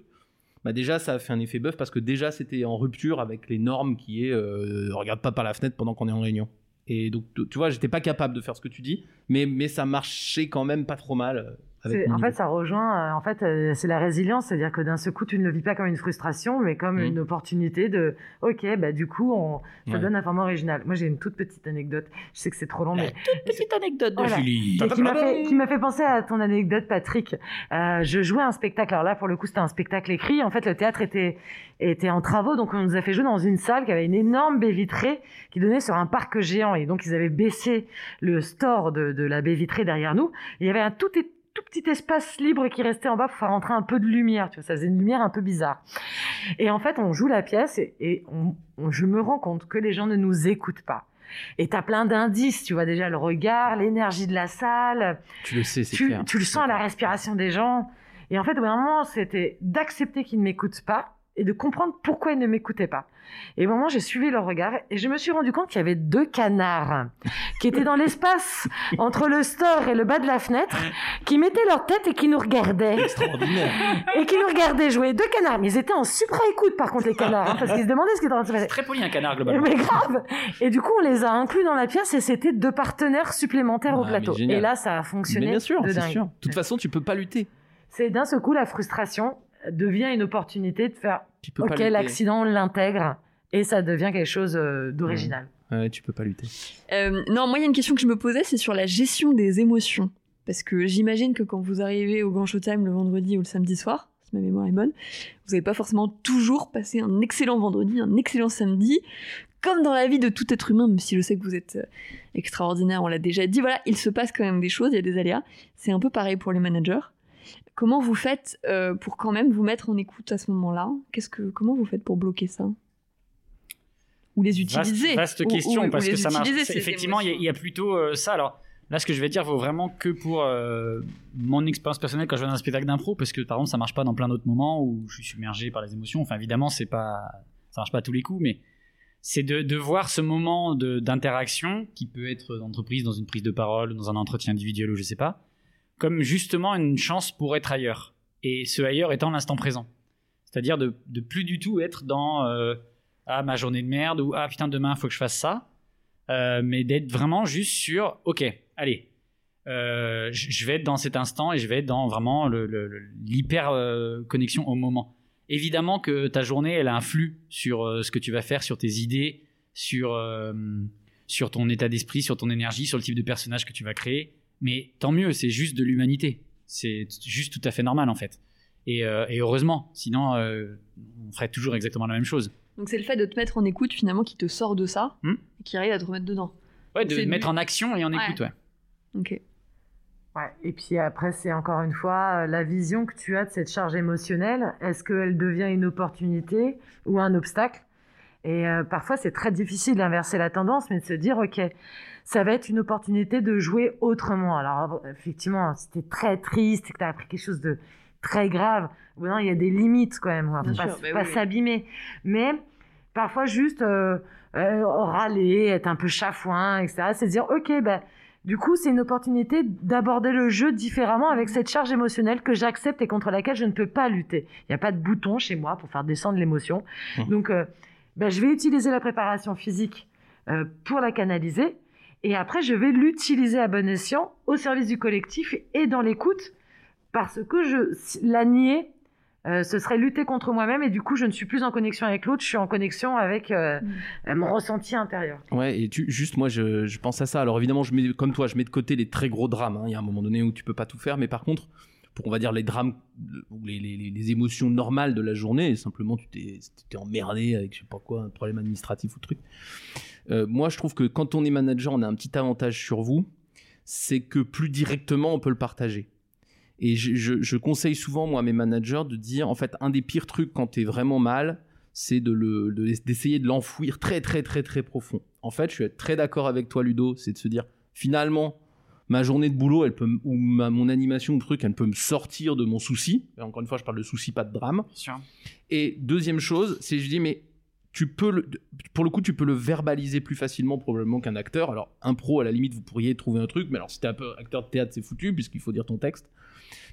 Speaker 5: Bah déjà ça a fait un effet bœuf parce que déjà c'était en rupture avec les normes qui est euh, regarde pas par la fenêtre pendant qu'on est en réunion. Et donc tu vois j'étais pas capable de faire ce que tu dis, mais mais ça marchait quand même pas trop mal.
Speaker 6: En fait, ça rejoint. euh, en fait, euh, c'est la résilience, c'est-à-dire que d'un seul coup, tu ne le vis pas comme une frustration, mais comme une opportunité de. Ok, bah du coup, on, ça
Speaker 5: Ouais.
Speaker 6: donne un format original. Moi, j'ai une toute petite anecdote. Je sais que c'est trop long, mais
Speaker 7: Petite anecdote de
Speaker 6: Voilà.
Speaker 7: Julie.
Speaker 6: Et qui m'a fait, qui m'a fait penser à ton anecdote, Patrick. Euh, je jouais un spectacle. Alors là, pour le coup, c'était un spectacle écrit. En fait, le théâtre était, était en travaux, donc on nous a fait jouer dans une salle qui avait une énorme baie vitrée qui donnait sur un parc géant. Et donc, ils avaient baissé le store de, de la baie vitrée derrière nous. Et il y avait un tout, tout petit espace libre qui restait en bas pour faire rentrer un peu de lumière. Tu vois, ça faisait une lumière un peu bizarre. Et en fait, on joue la pièce et, et on- on- je me rends compte que les gens ne nous écoutent pas. Et t'as plein d'indices, tu vois déjà le regard, l'énergie de la salle,
Speaker 5: tu le sais, c'est
Speaker 6: tu,
Speaker 5: clair.
Speaker 6: tu le sens à la respiration des gens. Et en fait, au bout d'un moment, c'était d'accepter qu'ils ne m'écoutent pas et de comprendre pourquoi ils ne m'écoutaient pas. Et au moment, j'ai suivi leur regard et je me suis rendu compte qu'il y avait deux canards qui étaient dans l'espace <laughs> entre le store et le bas de la fenêtre, qui mettaient leur tête et qui nous regardaient.
Speaker 5: Extraordinaire.
Speaker 6: Et qui nous regardaient jouer. Deux canards. Mais ils étaient en supra-écoute, par contre, les canards, hein, parce qu'ils se demandaient ce qui était en train de se passer.
Speaker 7: Très poli un canard globalement.
Speaker 6: Mais grave Et du coup, on les a inclus dans la pièce et c'était deux partenaires supplémentaires au
Speaker 5: mais
Speaker 6: plateau. Et là, ça a
Speaker 5: Mais
Speaker 6: fonctionné
Speaker 5: bien sûr, c'est sûr. De toute façon, tu peux pas lutter.
Speaker 6: C'est d'un seul coup, la frustration devient une opportunité de faire OK, l'accident, on l'intègre et ça devient quelque chose euh, d'original.
Speaker 5: Ouais, tu peux pas lutter.
Speaker 4: Euh, non, moi, il y a une question que je me posais, c'est sur la gestion des émotions. Parce que j'imagine que quand vous arrivez au Grand Showtime le vendredi ou le samedi soir, si ma mémoire est bonne, vous n'avez pas forcément toujours passé un excellent vendredi, un excellent samedi. Comme dans la vie de tout être humain, même si je sais que vous êtes euh, extraordinaire, on l'a déjà dit, voilà, il se passe quand même des choses, il y a des aléas. C'est un peu pareil pour les managers. Comment vous faites euh, pour quand même vous mettre en écoute à ce moment-là? Qu'est-ce que, Comment vous faites pour bloquer ça? Ou les utiliser
Speaker 7: Vaste, vaste
Speaker 4: Ou-
Speaker 7: question
Speaker 4: ou- ou
Speaker 7: parce que ça marche. Effectivement, il y, a- y plutôt euh, ça. Alors là, ce que je vais dire vaut vraiment que pour euh, mon expérience personnelle quand je vais dans un spectacle d'impro, parce que par exemple, ça marche pas dans plein d'autres moments où je suis submergé par les émotions. Enfin, évidemment, c'est pas, ça marche pas à tous les coups, mais c'est de, de voir ce moment d'interaction qui peut être d'entreprise, dans une prise de parole, dans un entretien individuel ou je sais pas, comme justement une chance pour être ailleurs. Et ce ailleurs étant l'instant présent. C'est-à-dire de, plus du tout être dans euh, ah ma journée de merde ou ah putain demain faut que je fasse ça, Euh, mais d'être vraiment juste sur ok allez euh, je vais être dans cet instant et je vais être dans vraiment l'hyper connexion au moment. Évidemment que ta journée elle influe sur euh, ce que tu vas faire, sur tes idées, sur sur ton état d'esprit, sur ton énergie, sur le type de personnage que tu vas créer. Mais tant mieux, c'est juste de l'humanité. C'est juste tout à fait normal en fait. Et, euh, et heureusement, sinon euh, on ferait toujours exactement la même chose.
Speaker 4: Donc c'est le fait de te mettre en écoute finalement qui te sort de ça
Speaker 7: Hmm.
Speaker 4: et qui arrive à te remettre dedans.
Speaker 7: Ouais, de
Speaker 4: C'est
Speaker 7: mettre
Speaker 4: du-
Speaker 7: en action et en
Speaker 4: Ouais.
Speaker 7: écoute, ouais.
Speaker 4: Ok.
Speaker 6: Ouais. Et puis après, c'est encore une fois euh, la vision que tu as de cette charge émotionnelle. Est-ce qu'elle devient une opportunité ou un obstacle Et euh, parfois, c'est très difficile d'inverser la tendance, mais de se dire, OK, ça va être une opportunité de jouer autrement. Alors, effectivement, si t'es très triste et que t'as appris quelque chose de très grave, bon, il y a des limites quand même. On va pas,
Speaker 4: bah oui, oui.
Speaker 6: s'abîmer. Mais parfois, juste euh, euh, râler, être un peu chafouin, etc. C'est se dire, OK, ben du coup, c'est une opportunité d'aborder le jeu différemment avec cette charge émotionnelle que j'accepte et contre laquelle je ne peux pas lutter. Il n'y a pas de bouton chez moi pour faire descendre l'émotion.
Speaker 5: Mmh.
Speaker 6: Donc, euh, ben, je vais utiliser la préparation physique euh, pour la canaliser. Et après, je vais l'utiliser à bon escient au service du collectif et dans l'écoute parce que je la nier, euh, ce serait lutter contre moi-même et du coup, je ne suis plus en connexion avec l'autre, je suis en connexion avec euh, euh, mon ressenti intérieur.
Speaker 5: Ouais, et tu, juste moi, je, je pense à ça. Alors évidemment, je mets, comme toi, je mets de côté les très gros drames. hein. Il y a un moment donné où tu peux pas tout faire, mais par contre, pour on va dire les drames ou les, émotions normales de la journée, simplement tu t'es emmerdé avec je sais pas quoi, un problème administratif ou truc. Euh, moi, je trouve que quand on est manager, on a un petit avantage sur vous, c'est que plus directement on peut le partager. Et je, je- conseille souvent, moi, à mes managers de dire, en fait, un des pires trucs quand t'es vraiment mal, c'est de le- de- d'essayer de l'enfouir très, très, très, très profond. En fait, je suis très d'accord avec toi, Ludo, c'est de se dire, finalement, ma journée de boulot, elle peut, ou ma, mon animation ou truc, elle peut me sortir de mon souci. Et encore une fois, je parle de souci, pas de drame. Et deuxième chose, c'est je dis mais tu peux le, pour le coup tu peux le verbaliser plus facilement probablement qu'un acteur. Alors un pro à la limite vous pourriez trouver un truc, mais alors si t'es un peu acteur de théâtre c'est foutu puisqu'il faut dire ton texte.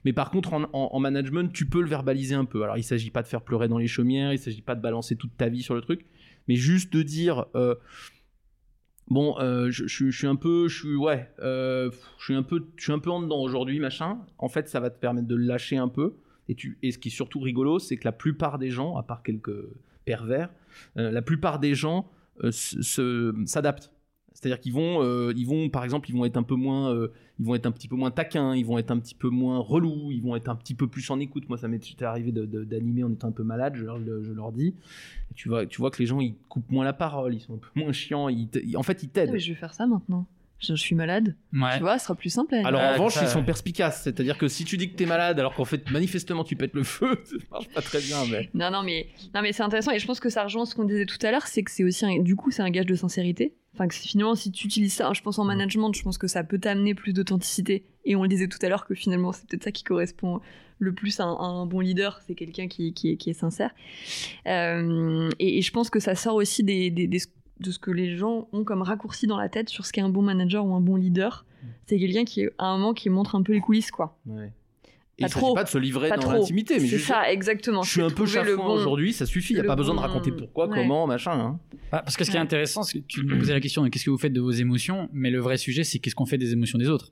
Speaker 5: Mais par contre en, en- en management tu peux le verbaliser un peu. Alors il s'agit pas de faire pleurer dans les chaumières, il s'agit pas de balancer toute ta vie sur le truc, mais juste de dire euh, bon euh, je, suis un peu je suis ouais euh, je suis un peu je suis un peu en dedans aujourd'hui machin. En fait ça va te permettre de lâcher un peu. Et, tu, ce qui est surtout rigolo, c'est que la plupart des gens, à part quelques pervers, euh, la plupart des gens s'adaptent. C'est-à-dire qu'ils vont, euh, ils vont, par exemple, ils vont être un peu moins, euh, ils vont être un petit peu moins taquins, ils vont être un petit peu moins relous, ils vont être un petit peu plus en écoute. Moi, ça m'est arrivé d'animer en étant un peu malade, je leur, je leur dis. Et tu vois, tu vois que les gens, ils coupent moins la parole, ils sont un peu moins chiants. Ils te- ils- en fait, ils t'aident.
Speaker 4: je vais faire ça maintenant. Je, suis malade.
Speaker 7: Ouais.
Speaker 4: Tu vois, ce sera plus simple. à
Speaker 5: Alors en revanche, ils sont perspicaces. C'est-à-dire que si tu dis que t'es malade, alors qu'en fait manifestement tu pètes le feu, <laughs> ça marche pas très bien. Mais
Speaker 4: Non, non, mais, non, mais c'est intéressant et je pense que ça rejoint ce qu'on disait tout à l'heure, c'est que c'est aussi, un- du coup, c'est un gage de sincérité. Enfin, que finalement, si tu utilises ça, je pense en management, je pense que ça peut t'amener plus d'authenticité. Et on le disait tout à l'heure que finalement, c'est peut-être ça qui correspond le plus à un, à un bon leader, c'est quelqu'un qui, qui, est- qui est sincère. Euh, et, et je pense que ça sort aussi des, des- des- de ce que les gens ont comme raccourci dans la tête sur ce qu'est un bon manager ou un bon leader. C'est quelqu'un qui, à un moment, qui montre un peu les coulisses, quoi.
Speaker 5: ouais. Et
Speaker 4: Pas
Speaker 5: il s'agit pas de se livrer
Speaker 4: Pas
Speaker 5: dans
Speaker 4: trop.
Speaker 5: l'intimité, mais
Speaker 4: C'est
Speaker 5: juste
Speaker 4: ça, exactement.
Speaker 5: je suis un peu chafouin
Speaker 4: bon-
Speaker 5: aujourd'hui, ça suffit. Il n'y a pas besoin de raconter pourquoi,
Speaker 4: Ouais.
Speaker 5: comment, machin. hein.
Speaker 7: Bah, parce que ce qui est intéressant, c'est que tu me posais la question de qu'est-ce que vous faites de vos émotions, mais le vrai sujet, c'est qu'est-ce qu'on fait des émotions des autres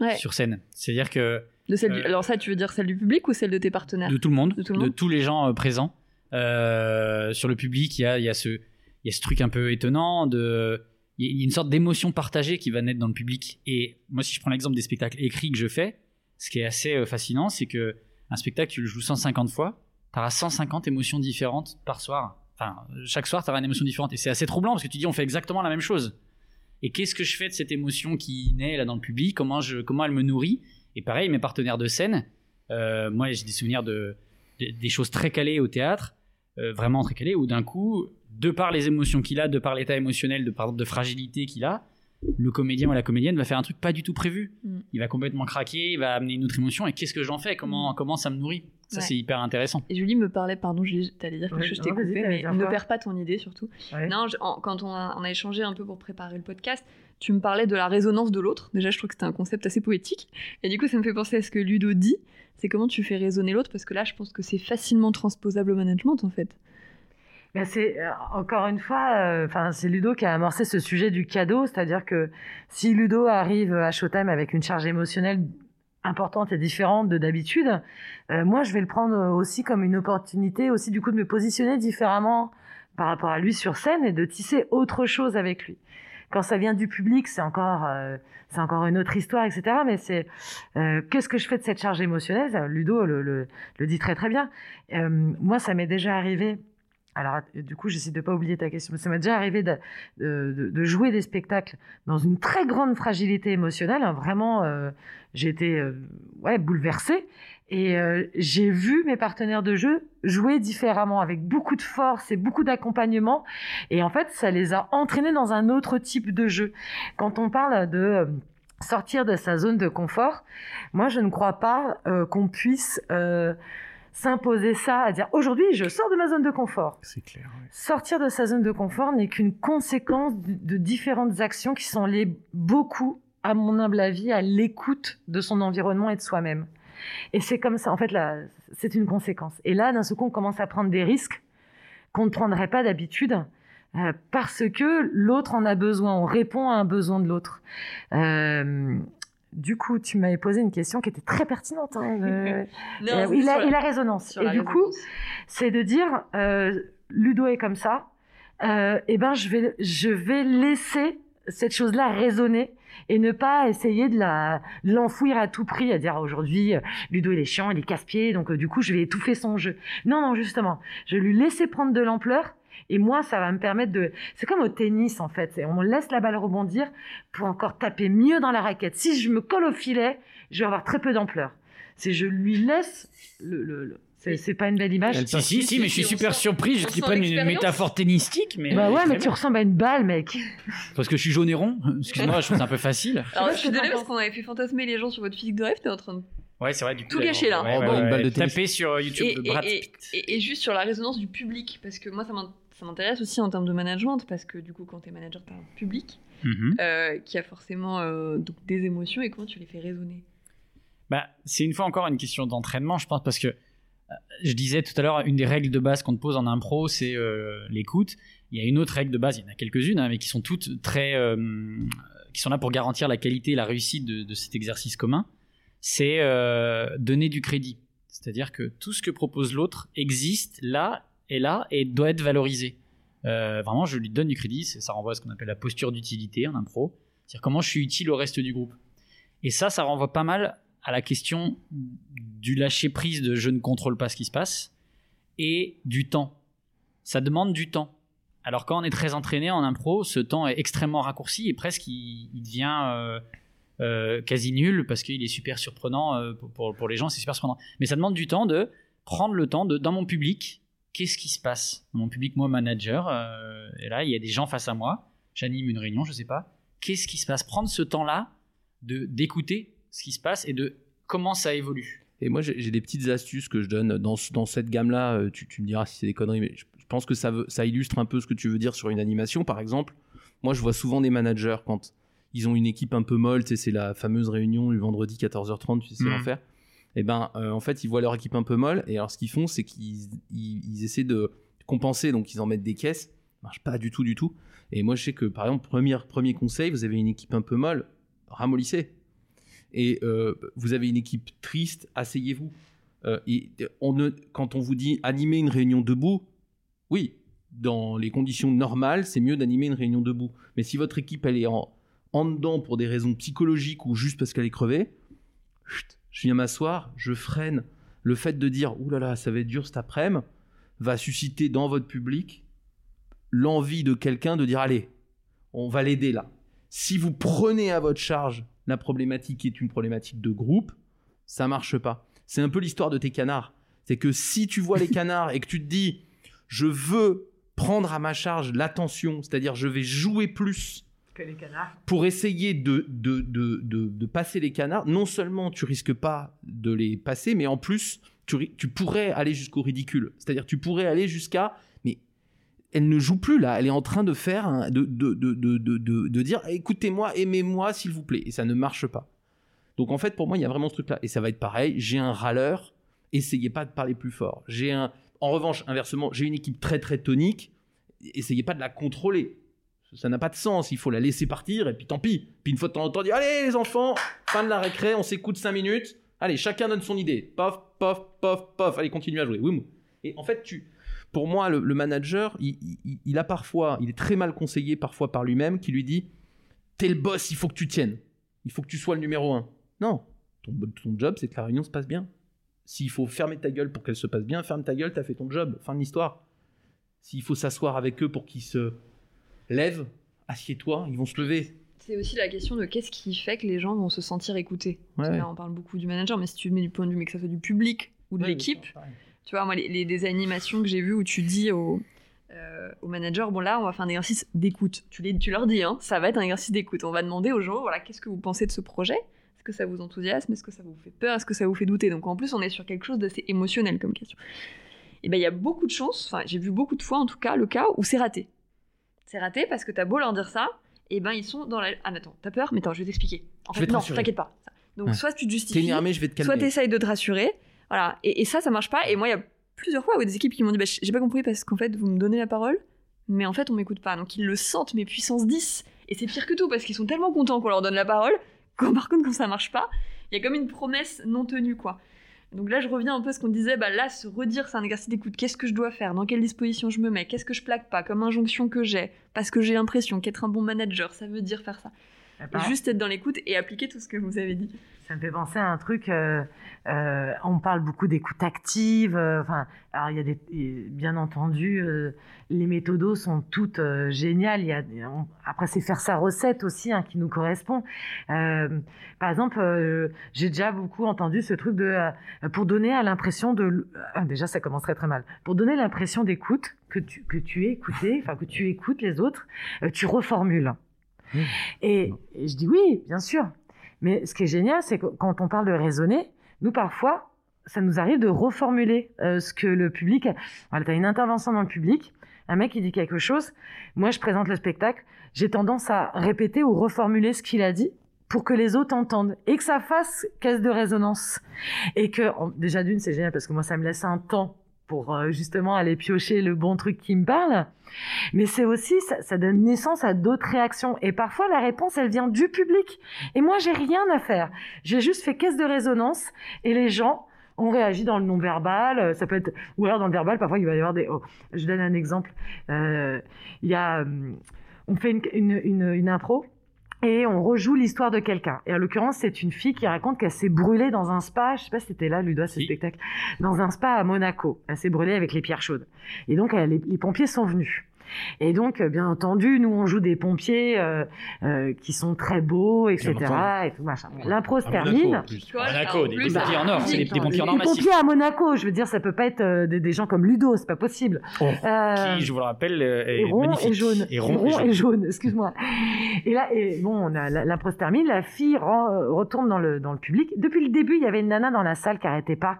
Speaker 4: Ouais.
Speaker 7: sur scène. C'est-à-dire que
Speaker 4: De celle du-
Speaker 7: Euh,
Speaker 4: Alors ça, tu veux dire celle du public ou celle de tes partenaires?
Speaker 7: De tout le monde,
Speaker 4: De
Speaker 7: de,
Speaker 4: tout le monde
Speaker 7: tous les gens euh, présents euh, sur le public, il y a, il y a ce, il y a ce truc un peu étonnant de, il y a- une sorte d'émotion partagée qui va naître dans le public. Et moi, si je prends l'exemple des spectacles écrits que je fais, ce qui est assez euh, fascinant, c'est que un spectacle, tu le joues 150 fois, tu auras 150 émotions différentes par soir. Enfin, chaque soir, tu auras une émotion différente. Et c'est assez troublant parce que tu dis, on fait exactement la même chose. Et qu'est-ce que je fais de cette émotion qui naît là dans le public? Comment je, comment elle me nourrit? Et pareil, mes partenaires de scène, euh, moi j'ai des souvenirs de, de- des choses très calées au théâtre, euh, vraiment très calées, où d'un coup, de par les émotions qu'il a, de par l'état émotionnel, de par de fragilité qu'il a, le comédien ou la comédienne va faire un truc pas du tout prévu.
Speaker 4: Mm.
Speaker 7: Il va complètement craquer, il va amener une autre émotion. Et qu'est-ce que j'en fais? Comment, comment ça me nourrit? Ça,
Speaker 4: Ouais.
Speaker 7: c'est hyper intéressant.
Speaker 4: Et Julie me parlait, pardon, Julie, t'allais dire quelque
Speaker 6: Ouais,
Speaker 4: chose, je t'ai coupé, mais ne perds pas ton idée surtout.
Speaker 6: Ouais.
Speaker 4: Non, je- en- quand on a, on a échangé un peu pour préparer le podcast, tu me parlais de la résonance de l'autre. Déjà, je trouve que c'était un concept assez poétique. Et du coup, ça me fait penser à ce que Ludo dit. C'est comment tu fais résonner l'autre, parce que là, je pense que c'est facilement transposable au management, en fait.
Speaker 6: Ben, c'est euh, encore une fois, euh, enfin c'est Ludo qui a amorcé ce sujet du cadeau, c'est-à-dire que si Ludo arrive à Showtime avec une charge émotionnelle importante et différente de d'habitude, euh, moi je vais le prendre aussi comme une opportunité aussi du coup de me positionner différemment par rapport à lui sur scène et de tisser autre chose avec lui. Quand ça vient du public, c'est encore euh, c'est encore une autre histoire, etc. Mais c'est euh, qu'est-ce que je fais de cette charge émotionnelle? Ludo le, le, le dit très très bien. Euh, moi, ça m'est déjà arrivé. Alors, du coup, j'essaie de pas oublier ta question. Ça m'est déjà arrivé de, de, de- jouer des spectacles dans une très grande fragilité émotionnelle. hein. Vraiment, euh, j'ai été euh, ouais, bouleversée. Et euh, j'ai vu mes partenaires de jeu jouer différemment, avec beaucoup de force et beaucoup d'accompagnement. Et en fait, ça les a entraînés dans un autre type de jeu. Quand on parle de euh, sortir de sa zone de confort, moi, je ne crois pas euh, qu'on puisse s'imposer ça, à dire aujourd'hui, je sors de ma zone de confort.
Speaker 5: C'est clair.
Speaker 6: Sortir de sa zone de confort n'est qu'une conséquence de, de différentes actions qui sont liées beaucoup à mon humble avis, à l'écoute de son environnement et de soi-même. Et c'est comme ça, en fait, là, c'est une conséquence. Et là, d'un seul coup, on commence à prendre des risques qu'on ne prendrait pas d'habitude. euh, parce que l'autre en a besoin, on répond à un besoin de l'autre. Euh, du coup, tu m'avais posé une question qui était très pertinente. hein, <laughs> euh,
Speaker 4: Non, c'est
Speaker 6: il, a,
Speaker 4: sur la-
Speaker 6: résonance. Et
Speaker 4: la
Speaker 6: du coup, c'est de dire euh, Ludo est comme ça, euh, et ben je vais, je vais laisser cette chose-là résonner et ne pas essayer de la l'enfouir à tout prix, à dire aujourd'hui euh, Ludo il est chiant, il est casse-pied, donc euh, du coup je vais étouffer son jeu. Non, non, justement, je vais lui laisser prendre de l'ampleur. Et moi, ça va me permettre de. C'est comme au tennis, en fait. On laisse la balle rebondir pour encore taper mieux dans la raquette. Si je me colle au filet, je vais avoir très peu d'ampleur. C'est je lui laisse le. le- le- C'est pas une belle image.
Speaker 7: Si, si, si, mais je suis super surpris qu'ils prennent une métaphore tennistique, mais.
Speaker 6: Bah ouais, mais tu ressembles à une balle, mec.
Speaker 7: Parce que je suis jaune et rond. Excuse-moi, je trouve c'est un peu facile.
Speaker 4: Alors, je suis désolée parce qu'on avait fait fantasmer les gens sur votre physique de rêve, t'es en train de.
Speaker 7: Ouais, c'est vrai, du coup.
Speaker 4: Tout gâché, là.
Speaker 7: Ouais,
Speaker 5: Oh,
Speaker 7: ouais,
Speaker 5: bah, une balle de.
Speaker 7: Tapez sur YouTube
Speaker 4: Et,
Speaker 7: de Brad
Speaker 4: et-
Speaker 7: Pitt.
Speaker 4: et- et juste sur la résonance du public, parce que moi ça m'in- ça m'intéresse aussi en termes de management, parce que du coup quand t'es manager t'as un public
Speaker 7: Mhm.
Speaker 4: euh, qui a forcément euh, donc des émotions et comment tu les fais résonner?
Speaker 7: Bah, c'est une fois encore une question d'entraînement, je pense, parce que euh, je disais tout à l'heure, une des règles de base qu'on te pose en impro, c'est euh, l'écoute. Il y a une autre règle de base, il y en a quelques-unes, hein, mais qui sont toutes très, euh, qui sont là pour garantir la qualité et la réussite de, de cet exercice commun. C'est euh, donner du crédit. C'est-à-dire que tout ce que propose l'autre existe là et là et doit être valorisé. Euh, vraiment, je lui donne du crédit. Ça renvoie à ce qu'on appelle la posture d'utilité en impro. C'est-à-dire comment je suis utile au reste du groupe. Et ça, ça renvoie pas mal à la question du lâcher prise de je ne contrôle pas ce qui se passe et du temps. Ça demande du temps. Alors quand on est très entraîné en impro, ce temps est extrêmement raccourci et presque il, devient euh, euh, quasi nul parce qu'il est super surprenant pour- pour les gens, c'est super surprenant. Mais ça demande du temps de prendre le temps de dans mon public, qu'est-ce qui se passe? Mon public, moi manager, euh, et là il y a des gens face à moi, j'anime une réunion, je sais pas, qu'est-ce qui se passe? Prendre ce temps-là de d'écouter ce qui se passe et de comment ça évolue?
Speaker 5: Et moi, j'ai des petites astuces que je donne dans, dans cette gamme-là. euh, Tu, tu me diras si c'est des conneries, mais je, je pense que ça, veut- ça illustre un peu ce que tu veux dire sur une animation. Par exemple, moi, je vois souvent des managers quand ils ont une équipe un peu molle, tu sais, c'est la fameuse réunion du vendredi 14h30, tu sais,
Speaker 7: Mhm.
Speaker 5: l'enfer. Et ben, euh, en fait, ils voient leur équipe un peu molle, et alors ce qu'ils font, c'est qu'ils ils, essaient de compenser, donc ils en mettent des caisses. Ça marche pas du tout, du tout. Et moi, je sais que, par exemple, premier, premier conseil, vous avez une équipe un peu molle, ramollissez. Et euh, vous avez une équipe triste, asseyez-vous. Euh, et quand on vous dit animer une réunion debout, oui, dans les conditions normales, c'est mieux d'animer une réunion debout. Mais si votre équipe elle est en, en dedans pour des raisons psychologiques ou juste parce qu'elle est crevée, chut, je viens m'asseoir, je freine. Le fait de dire ouh là là, ça va être dur cet après-midi va susciter dans votre public l'envie de quelqu'un de dire allez, on va l'aider là. Si vous prenez à votre charge la problématique qui est une problématique de groupe, ça marche pas. C'est un peu l'histoire de tes canards. C'est que si tu vois les <laughs> canards et que tu te dis je veux prendre à ma charge l'attention, c'est-à-dire je vais jouer plus
Speaker 6: Que les canards.
Speaker 5: pour essayer de, de, de, de, passer les canards, non seulement tu risques pas de les passer, mais en plus, tu, tu pourrais aller jusqu'au ridicule. C'est-à-dire, tu pourrais aller jusqu'à. Mais elle ne joue plus là, elle est en train de faire. de- de dire écoutez-moi, aimez-moi, s'il vous plaît. Et ça ne marche pas. Donc en fait, pour moi, il y a vraiment ce truc-là. Et ça va être pareil j'ai un râleur, essayez pas de parler plus fort. J'ai un. En revanche, inversement, j'ai une équipe très très tonique, essayez pas de la contrôler ça n'a pas de sens, il faut la laisser partir et puis tant pis. Puis une fois de temps en temps, dire allez les enfants, fin de la récré, on s'écoute 5 minutes. Allez, chacun donne son idée. Pof, pof, pof, pof. Allez, continue à jouer. Oui. Et en fait, tu, pour moi, le, manager, il, a parfois, il est très mal conseillé parfois par lui-même, qui lui dit T'es le boss, il faut que tu tiennes. Il faut que tu sois le numéro un. Non, ton job, c'est que la réunion se passe bien. S'il faut fermer ta gueule pour qu'elle se passe bien, ferme ta gueule, t'as fait ton job. Fin de l'histoire. S'il faut s'asseoir avec eux pour qu'ils se lèvent, assieds-toi, ils vont se lever.
Speaker 4: C'est aussi la question de qu'est-ce qui fait que les gens vont se sentir écoutés.
Speaker 5: Ouais,
Speaker 4: Là, on parle beaucoup du manager, mais si tu le mets du point de vue, mais que ça soit du public ou de l'équipe, tu vois, moi, les, les- des animations que j'ai vues où tu dis au, euh, au manager, bon là, on va faire un exercice d'écoute. Tu, les- tu leur dis, hein, ça va être un exercice d'écoute. On va demander aux gens, voilà, qu'est-ce que vous pensez de ce projet? Est-ce que ça vous enthousiasme? Est-ce que ça vous fait peur? Est-ce que ça vous fait douter? Donc en plus, on est sur quelque chose d'assez émotionnel comme question. Et ben il y a beaucoup de chances, enfin j'ai vu beaucoup de fois en tout cas, le cas où c'est raté. C'est raté parce que t'as beau leur dire ça, et ben ils sont dans la. Ah, mais attends, t'as peur? Mais attends, je vais t'expliquer. En
Speaker 5: Je
Speaker 4: fait, non, t'inquiète pas. Donc,
Speaker 5: Ouais.
Speaker 4: soit tu te
Speaker 5: T'es
Speaker 4: justifies,
Speaker 5: énervé, je vais te
Speaker 4: soit
Speaker 5: calmer.
Speaker 4: t'essayes de te rassurer. Voilà. Et, et ça, ça marche pas. Et moi, il y a plusieurs fois où des équipes qui m'ont dit bah, J'ai pas compris parce qu'en fait, vous me donnez la parole, mais en fait, on m'écoute pas. Donc, ils le sentent, mais puissance 10. Et c'est pire que tout parce qu'ils sont tellement contents qu'on leur donne la parole. Quand, par contre, quand ça marche pas, il y a comme une promesse non tenue, quoi. Donc là, je reviens un peu à ce qu'on disait. Bah là, se redire, c'est un exercice d'écoute. Qu'est-ce que je dois faire? Dans quelle disposition je me mets? Qu'est-ce que je plaque pas? Comme injonction que j'ai? Parce que j'ai l'impression qu'être un bon manager, ça veut dire faire ça.
Speaker 6: Bah,
Speaker 4: juste être dans l'écoute et appliquer tout ce que vous avez dit.
Speaker 6: Ça me fait penser à un truc. euh, euh, on parle beaucoup d'écoute active. euh, Enfin, alors il y a des, bien entendu, les méthodos sont toutes géniales. Il y a, on- après, c'est faire sa recette aussi hein, qui nous correspond. Par exemple, j'ai déjà beaucoup entendu ce truc de pour donner à l'impression de. ah, déjà, ça commence très très mal. Pour donner l'impression d'écoute que tu que tu es écouté, enfin que tu écoutes les autres, tu reformules. Et, je dis oui, bien sûr. Mais ce qui est génial, c'est que quand on parle de raisonner, nous parfois, ça nous arrive de reformuler euh, ce que le public. Voilà, tu as une intervention dans le public, un mec qui dit quelque chose, moi je présente le spectacle, j'ai tendance à répéter ou reformuler ce qu'il a dit pour que les autres entendent et que ça fasse caisse de résonance. Et que, déjà d'une, c'est génial parce que moi ça me laisse un temps pour euh, justement aller piocher le bon truc qui me parle. Mais c'est aussi, ça, ça donne naissance à d'autres réactions. Et parfois, la réponse, elle vient du public. Et moi, j'ai rien à faire. J'ai juste fait caisse de résonance et les gens ont réagi dans le non-verbal. Euh, Ça peut être, ou alors dans le verbal, parfois, il va y avoir des, oh, je donne un exemple. Euh, il y a, hum, on fait une, une, une, une impro. Et on rejoue l'histoire de quelqu'un. Et en l'occurrence, c'est une fille qui raconte qu'elle s'est brûlée dans un spa. Je sais pas si c'était là, Ludo, ce spectacle. Dans un spa à Monaco. Elle s'est brûlée avec les pierres chaudes. Et donc, elle- les, les pompiers sont venus. Et donc, euh, bien entendu, nous, on joue des pompiers euh, euh, qui sont très beaux, etc. Et tout machin. L'impro se termine.
Speaker 7: Monaco, des- des pompiers en or, c'est des- des pompiers en or massifs.
Speaker 6: pompiers à Monaco, je veux dire, ça peut pas être euh, des, des gens comme Ludo, c'est pas possible.
Speaker 8: Oh.
Speaker 6: Euh,
Speaker 7: Qui, je vous le rappelle, est
Speaker 6: et rond
Speaker 7: magnifique.
Speaker 6: et jaune.
Speaker 7: Et rond, et jaune.
Speaker 6: excuse-moi. Et là, et bon, l'impro se termine, la fille retourne dans le, dans le public. Depuis le début, il y avait une nana dans la salle qui arrêtait pas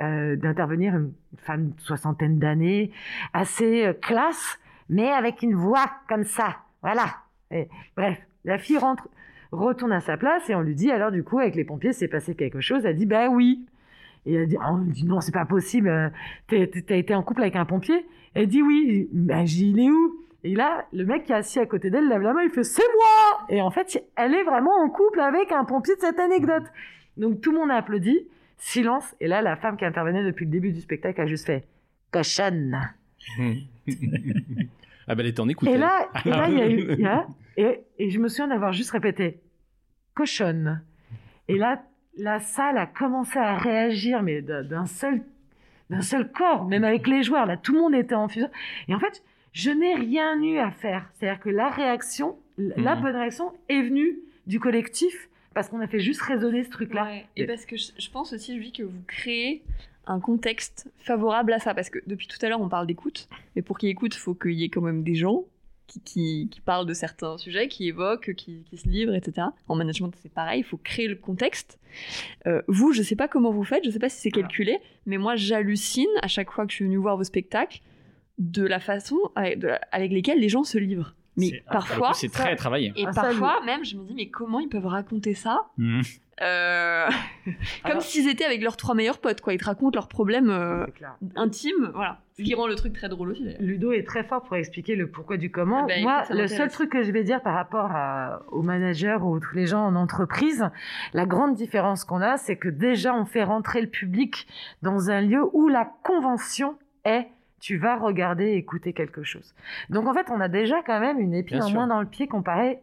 Speaker 6: euh, d'intervenir, une femme de soixantaine d'années, assez euh, classe, mais avec une voix comme ça. Voilà. Bref, la fille rentre, retourne à sa place et on lui dit alors du coup avec les pompiers c'est passé quelque chose. Elle dit bah oui. Et elle dit, oh, dit non c'est pas possible. T'as été en couple avec un pompier Elle dit oui. Ben je dis il est où? Et là le mec qui est assis à côté d'elle lève la main, il fait c'est moi. Et en fait elle est vraiment en couple avec un pompier de cette anecdote. Donc tout le monde a applaudi. Silence. Et là la femme qui intervenait depuis le début du spectacle a juste fait cochonne. <laughs>
Speaker 5: Ah bah elle était en écoute.
Speaker 6: Et là, et là, il y a eu, il y a- <laughs> et, et je me souviens d'avoir juste répété cochonne. Et là, la salle a commencé à réagir, mais d'un seul, d'un seul corps, même avec les joueurs. Là, tout le monde était en fusion. Et en fait, je n'ai rien eu à faire. C'est-à-dire que la réaction, la
Speaker 5: Mhm.
Speaker 6: bonne réaction est venue du collectif parce qu'on a fait juste résonner ce truc-là.
Speaker 4: Ouais. Et parce que je, je pense aussi, lui, que vous créez un contexte favorable à ça. Parce que depuis tout à l'heure, on parle d'écoute. Mais pour qu'il écoute, il faut qu'il y ait quand même des gens qui, qui, qui parlent de certains sujets, qui évoquent, qui, qui se livrent, etc. En management, c'est pareil, il faut créer le contexte. Euh, vous, je sais pas comment vous faites, je sais pas si c'est calculé, mais moi, j'hallucine à chaque fois que je suis venue voir vos spectacles de la façon avec, de la- avec lesquelles les gens se livrent. Mais
Speaker 7: ah,
Speaker 4: parfois,
Speaker 7: c'est très travaillé.
Speaker 4: et
Speaker 6: Ah, ça,
Speaker 4: parfois même, je me dis, mais comment ils peuvent raconter ça?
Speaker 7: Mhm.
Speaker 4: euh, <laughs> Comme s'ils étaient avec leurs trois meilleurs potes, quoi. Ils te racontent leurs problèmes euh, intimes, voilà. Ce qui rend le truc très drôle aussi, d'ailleurs.
Speaker 6: Ludo est très fort pour expliquer le pourquoi du comment.
Speaker 4: Eh ben,
Speaker 6: Moi,
Speaker 4: écoute,
Speaker 6: le seul truc que je vais dire par rapport à- aux managers ou tous les gens en entreprise, la grande différence qu'on a, c'est que déjà on fait rentrer le public dans un lieu où la convention est tu vas regarder et écouter quelque chose. Donc en fait, on a déjà quand même une épine
Speaker 5: Bien
Speaker 6: en
Speaker 5: sûr.
Speaker 6: moins dans le pied comparé.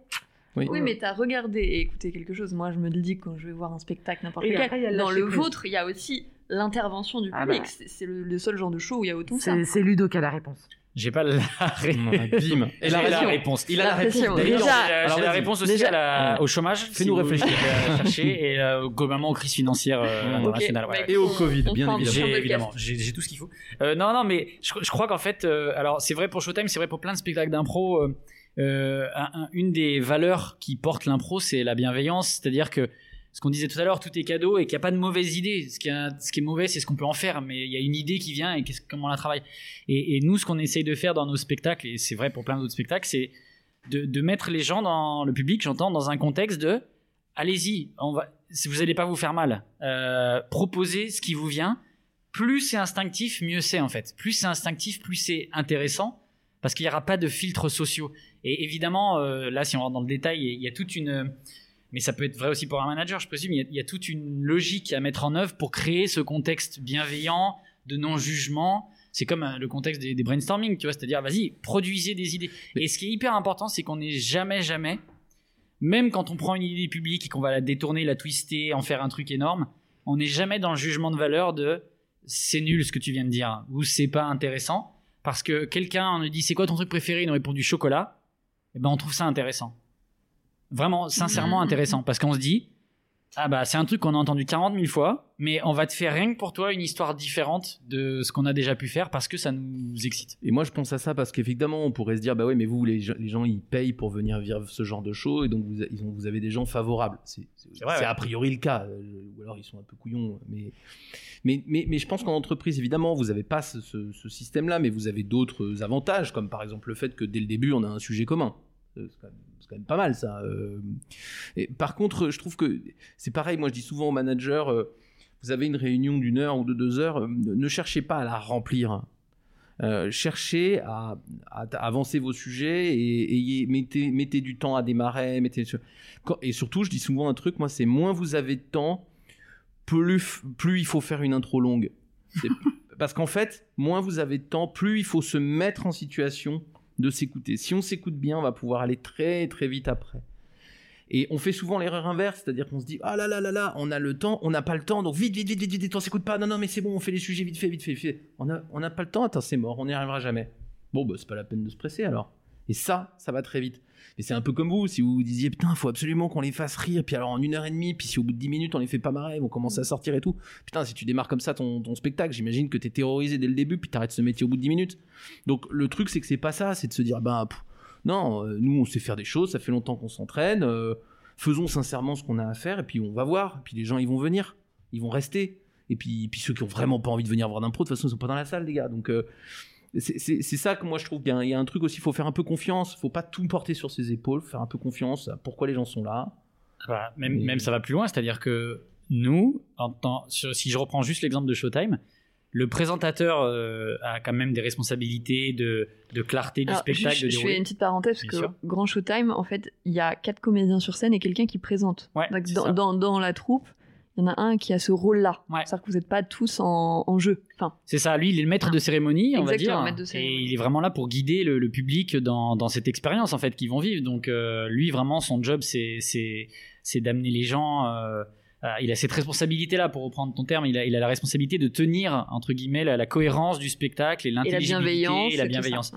Speaker 5: Oui.
Speaker 4: Oui, mais t'as regardé et écouté quelque chose. Moi, je me le dis quand je vais voir un spectacle, n'importe
Speaker 6: après, le
Speaker 4: Dans le vôtre, il y a aussi l'intervention du
Speaker 6: Ah
Speaker 4: public.
Speaker 6: bah.
Speaker 4: C'est- le, le seul genre de show où il y a autant ça.
Speaker 6: C'est Ludo qui a la réponse.
Speaker 7: J'ai pas la, ré-
Speaker 5: Bim. <laughs>
Speaker 7: J'ai la
Speaker 5: raison.
Speaker 7: réponse.
Speaker 5: Il a la
Speaker 4: La
Speaker 5: réponse.
Speaker 4: Déjà,
Speaker 7: la-
Speaker 5: alors
Speaker 7: la réponse aussi
Speaker 4: Déjà.
Speaker 7: à la-
Speaker 5: Ouais.
Speaker 7: au chômage.
Speaker 5: Fais-nous
Speaker 7: si
Speaker 5: réfléchir.
Speaker 7: la chercher et euh, globalement aux crises financières euh, internationales. ouais.
Speaker 5: Et au Covid,
Speaker 4: On
Speaker 5: bien évidemment.
Speaker 7: J'ai tout ce qu'il faut. Euh, non, non, mais je, je crois qu'en fait, euh, alors c'est vrai pour Showtime, c'est vrai pour plein de spectacles d'impro. euh, euh, un- un- une des valeurs qui porte l'impro, c'est la bienveillance, c'est-à-dire que ce qu'on disait tout à l'heure, tout est cadeau et qu'il n'y a pas de mauvaise idée. Ce qui, est- mauvais, c'est ce qu'on peut en faire, mais il y a une idée qui vient et comment on la travaille. Et, nous, ce qu'on essaye de faire dans nos spectacles, et c'est vrai pour plein d'autres spectacles, c'est de, mettre les gens dans le public, j'entends, dans un contexte de allez-y, vous n'allez pas vous faire mal, euh, proposez ce qui vous vient. Plus c'est instinctif, mieux c'est en fait. Plus c'est instinctif, plus c'est intéressant parce qu'il n'y aura pas de filtres sociaux. Et évidemment, euh, là, si on rentre dans le détail, il y a toute une, mais ça peut être vrai aussi pour un manager, je présume. Il y, a, il y a toute une logique à mettre en œuvre pour créer ce contexte bienveillant, de non-jugement. C'est comme euh, le contexte des, des brainstorming, tu vois, c'est-à-dire, vas-y, produisez des idées. Et ce qui est hyper important, c'est qu'on n'est jamais, jamais, même quand on prend une idée publique et qu'on va la détourner, la twister, en faire un truc énorme, on n'est jamais dans le jugement de valeur de c'est nul ce que tu viens de dire ou c'est pas intéressant parce que quelqu'un nous dit c'est quoi ton truc préféré, il nous répond du chocolat, et ben on trouve ça intéressant. Vraiment, sincèrement intéressant parce qu'on se dit ah bah c'est un truc qu'on a entendu 40 000 fois, mais on va te faire rien que pour toi une histoire différente de ce qu'on a déjà pu faire parce que ça nous excite.
Speaker 5: Et moi, je pense à ça parce qu'effectivement, on pourrait se dire, bah ouais, mais vous, les, gens- les gens, ils payent pour venir vivre ce genre de show, et donc vous, ils ont- vous avez des gens favorables. C'est
Speaker 7: ouais.
Speaker 5: a priori le cas, euh, ou alors ils sont un peu couillons. Mais, mais, mais, mais je pense qu'en entreprise, évidemment, vous n'avez pas ce, ce- ce système-là, mais vous avez d'autres avantages, comme par exemple le fait que dès le début, on a un sujet commun. Euh, C'est quand même, quand même pas mal, ça. euh. Et par contre, je trouve que c'est pareil, moi je dis souvent aux managers, euh, vous avez une réunion d'une heure ou de deux heures, euh, ne cherchez pas à la remplir. Cherchez à, avancer vos sujets et, mettez, du temps à démarrer. Et surtout, je dis souvent un truc, moi, c'est moins vous avez de temps, plus, il faut faire une intro longue. <laughs> Parce qu'en fait, moins vous avez de temps, plus il faut se mettre en situation de s'écouter. Si on s'écoute bien, on va pouvoir aller très très vite après. Et on fait souvent l'erreur inverse, c'est-à-dire qu'on se dit ah là là là là, on a le temps, on n'a pas le temps, donc vite vite vite vite vite, on s'écoute pas, non non mais c'est bon, on fait les sujets vite fait vite fait vite fait. On on n'a pas le temps, attends c'est mort, on n'y arrivera jamais. Bon bah c'est pas la peine de se presser alors. Et ça, ça va très vite. Et c'est un peu comme vous, si vous vous disiez putain, faut absolument qu'on les fasse rire, puis alors en une heure et demie, puis si au bout de dix minutes on les fait pas marrer, ils vont commencer à sortir et tout. Putain, si tu démarres comme ça ton, spectacle, j'imagine que t'es terrorisé dès le début, puis t'arrêtes ce métier au bout de dix minutes. Donc le truc c'est que c'est pas ça, c'est de se dire pff, non, euh, nous on sait faire des choses, ça fait longtemps qu'on s'entraîne, euh, faisons sincèrement ce qu'on a à faire, et puis on va voir, puis les gens ils vont venir, ils vont rester. Et puis, puis ceux qui ont vraiment pas envie de venir voir d'impro, de toute façon ils sont pas dans la salle les gars. Donc euh, c'est ça que moi je trouve qu'il y, a un- il y a un truc aussi, il faut faire un peu confiance, faut pas tout porter sur ses épaules, faire un peu confiance à pourquoi les gens sont là.
Speaker 7: Voilà, même, ça va plus loin, c'est-à-dire que nous, en tant- si je reprends juste l'exemple de Showtime, le présentateur euh, a quand même des responsabilités de, de clarté du
Speaker 4: Alors,
Speaker 7: spectacle,
Speaker 4: juste,
Speaker 7: de
Speaker 4: je fais une petite parenthèse parce
Speaker 7: Bien
Speaker 4: que
Speaker 7: sûr.
Speaker 4: Grand Showtime, en fait, il y a quatre comédiens sur scène et quelqu'un qui présente.
Speaker 7: Ouais,
Speaker 4: Donc,
Speaker 7: c'est
Speaker 4: dans,
Speaker 7: ça.
Speaker 4: dans, dans la troupe, il y en a un qui a ce rôle-là.
Speaker 7: Ouais.
Speaker 4: C'est-à-dire que vous n'êtes pas tous en, en jeu. Enfin,
Speaker 7: C'est ça, lui, il est le maître de cérémonie, on va dire.
Speaker 4: maître de cérémonie.
Speaker 7: Et il est vraiment là pour guider le, le public dans, dans cette expérience, en fait, qu'ils vont vivre. Donc, euh, lui, vraiment, son job, c'est, c'est, c'est d'amener les gens. euh, il a cette responsabilité-là, pour reprendre ton terme. Il a, il a la responsabilité de tenir, entre guillemets, la, la cohérence du spectacle et l'intelligibilité et la bienveillance.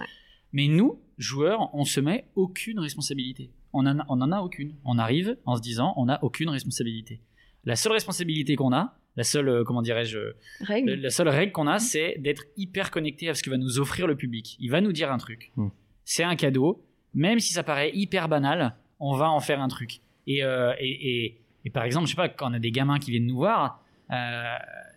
Speaker 7: Mais nous, joueurs, on se met aucune responsabilité. On en a, on en a aucune. On arrive en se disant, on n'a aucune responsabilité. La seule responsabilité qu'on a, la seule, euh, comment dirais-je,
Speaker 4: Règle.
Speaker 7: le- La seule règle qu'on a, c'est d'être hyper connecté à ce que va nous offrir le public. Il va nous dire un truc.
Speaker 5: Hmm.
Speaker 7: C'est un cadeau. Même si ça paraît hyper banal, on va en faire un truc. Et, euh, et, et- et par exemple, je sais pas, quand on a des gamins qui viennent nous voir, euh,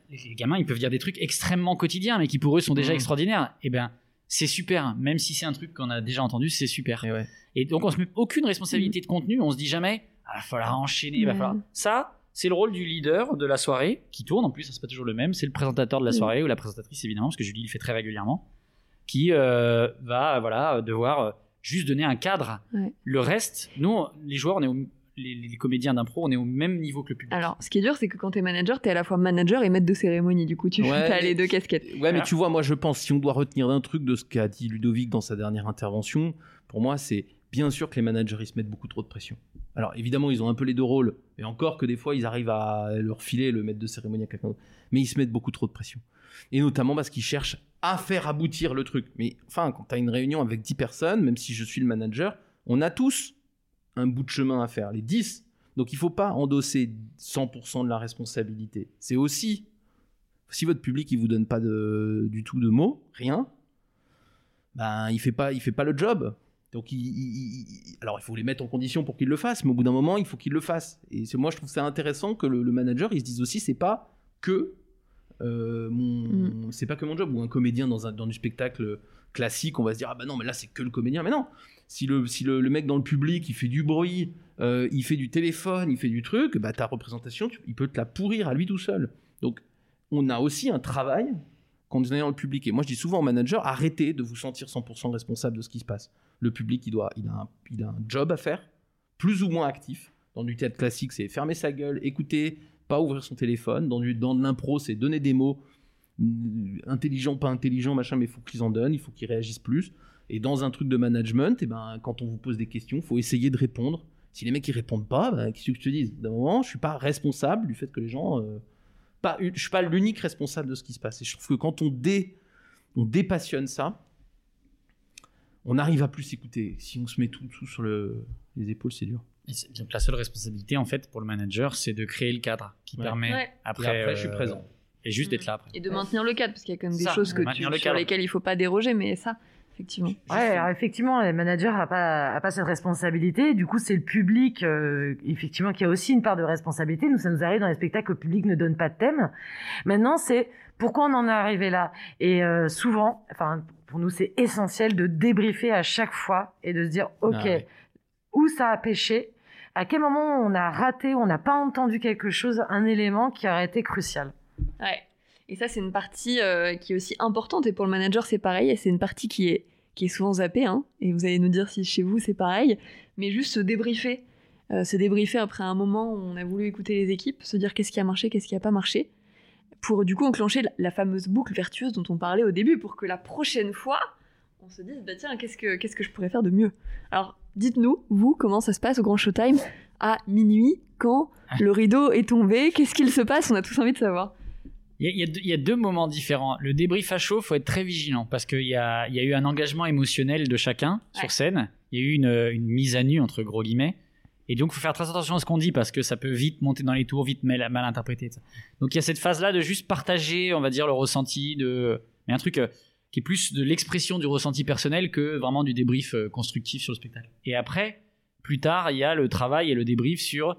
Speaker 7: les gamins, ils peuvent dire des trucs extrêmement quotidiens, mais qui pour eux sont déjà
Speaker 5: Hmm.
Speaker 7: extraordinaires. Et ben, c'est super. Même si c'est un truc qu'on a déjà entendu, c'est super.
Speaker 5: Et ouais.
Speaker 7: Et donc, on se met aucune responsabilité de contenu. On se dit jamais, ah, va falloir enchaîner, va
Speaker 4: Ouais.
Speaker 7: falloir. Ça, c'est le rôle du leader de la soirée qui tourne. En plus, ça c'est pas toujours le même. C'est le présentateur de la
Speaker 4: Mm.
Speaker 7: soirée ou la présentatrice évidemment, parce que Julie le fait très régulièrement, qui euh, va voilà devoir euh, juste donner un cadre.
Speaker 4: Ouais.
Speaker 7: Le reste, nous, les joueurs, on est au- les, les comédiens d'impro, on est au même niveau que le public.
Speaker 4: Alors, ce qui est dur, c'est que quand t'es manager, t'es à la fois manager et maître de cérémonie. Du coup, tu
Speaker 5: Ouais, <laughs>
Speaker 4: as
Speaker 5: mais-
Speaker 4: les deux casquettes.
Speaker 5: Ouais, mais tu vois, moi je pense, si on doit retenir d'un truc de ce qu'a dit Ludovic dans sa dernière intervention, pour moi, c'est bien sûr que les managers ils se mettent beaucoup trop de pression. Alors évidemment, ils ont un peu les deux rôles, et encore que des fois ils arrivent à leur filer le maître de cérémonie à quelqu'un d'autre, mais ils se mettent beaucoup trop de pression. Et notamment parce qu'ils cherchent à faire aboutir le truc. Mais enfin, quand tu as une réunion avec 10 personnes, même si je suis le manager, on a tous un bout de chemin à faire, les 10. Donc il faut pas endosser 100% de la responsabilité. C'est aussi si votre public il vous donne pas du tout de mots, rien, ben il fait pas il fait pas le job. Donc il, il- il- alors il faut les mettre en condition pour qu'ils le fassent, mais au bout d'un moment il faut qu'ils le fassent. Et c'est moi je trouve ça intéressant que le, le manager il se dise aussi c'est pas que euh, mon c'est pas que mon job ou un comédien dans un dans du spectacle classique, on va se dire ah bah non mais là c'est que le comédien. Mais non, si le si le, le mec dans le public il fait du bruit, euh, il fait du téléphone, il fait du truc, bah ta représentation tu- il peut te la pourrir à lui tout seul. Donc on a aussi un travail quand on est dans le public. Et moi je dis souvent aux managers arrêtez de vous sentir 100% responsable de ce qui se passe. Le public il doit il a un, il a un job à faire, plus ou moins actif. Dans du théâtre classique c'est fermer sa gueule, écouter, pas ouvrir son téléphone. Dans du dans de l'impro c'est donner des mots mm, intelligent, pas intelligent, machin, mais il faut qu'ils en donnent, il faut qu'ils réagissent plus. Et dans un truc de management, et ben, quand on vous pose des questions, faut essayer de répondre. Si les mecs ils répondent pas, ben, qu'est-ce que je te dis? D'un moment, je suis pas responsable du fait que les gens. euh, pas, je suis pas l'unique responsable de ce qui se passe. Et je trouve que quand on, dé, on dépassionne ça, on arrive à plus s'écouter. Si on se met tout, tout sur le, les épaules, c'est dur.
Speaker 7: Et Donc la seule responsabilité en fait pour le manager, c'est de créer le cadre qui
Speaker 5: Ouais.
Speaker 7: permet
Speaker 4: Ouais.
Speaker 7: après,
Speaker 5: Et après, je suis
Speaker 7: euh,
Speaker 5: présent.
Speaker 7: et juste d'être là après.
Speaker 4: Et de maintenir le cadre, parce qu'il y a quand même des
Speaker 7: Ça,
Speaker 4: choses que tu-
Speaker 7: maintenir le
Speaker 4: sur lesquelles il faut pas déroger, mais ça, effectivement.
Speaker 6: Ouais, alors effectivement, le manager n'a pas, a pas cette responsabilité. Du coup, c'est le public, euh, effectivement, qui a aussi une part de responsabilité. Nous, ça nous arrive dans les spectacles, le public ne donne pas de thème. Maintenant, c'est pourquoi on en est arrivé là. Et euh, souvent, enfin, pour nous, c'est essentiel de débriefer à chaque fois et de se dire, ok,
Speaker 5: Ah ouais.
Speaker 6: où ça a pêché, à quel moment on a raté, on n'a pas entendu quelque chose, un élément qui aurait été crucial?
Speaker 4: Ouais. Et ça, c'est une partie euh, qui est aussi importante. Et pour le manager, c'est pareil. Et c'est une partie qui est, qui est souvent zappée. Hein. Et vous allez nous dire si chez vous, c'est pareil. Mais juste se débriefer. Euh, se débriefer après un moment où on a voulu écouter les équipes, se dire qu'est-ce qui a marché, qu'est-ce qui n'a pas marché. Pour du coup enclencher la, la fameuse boucle vertueuse dont on parlait au début. Pour que la prochaine fois, on se dise bah tiens, qu'est-ce que, qu'est-ce que je pourrais faire de mieux? Alors, dites-nous, vous, comment ça se passe au Grand Showtime? À minuit quand le rideau est tombé? Qu'est-ce qu'il se passe? On a tous envie de savoir.
Speaker 7: Il y, a, il y a deux- moments différents. Le débrief à chaud, faut être très vigilant parce qu'il y a, il y a eu un engagement émotionnel de chacun
Speaker 4: Ouais.
Speaker 7: sur scène. Il y a eu une, une mise à nu entre gros guillemets. Et donc, faut faire très attention à ce qu'on dit parce que ça peut vite monter dans les tours, vite mal, mal interpréter. Donc, il y a cette phase-là de juste partager, on va dire, le ressenti de, mais un truc euh, qui est plus de l'expression du ressenti personnel que vraiment du débrief euh, constructif sur le spectacle. Et après, plus tard, il y a le travail et le débrief sur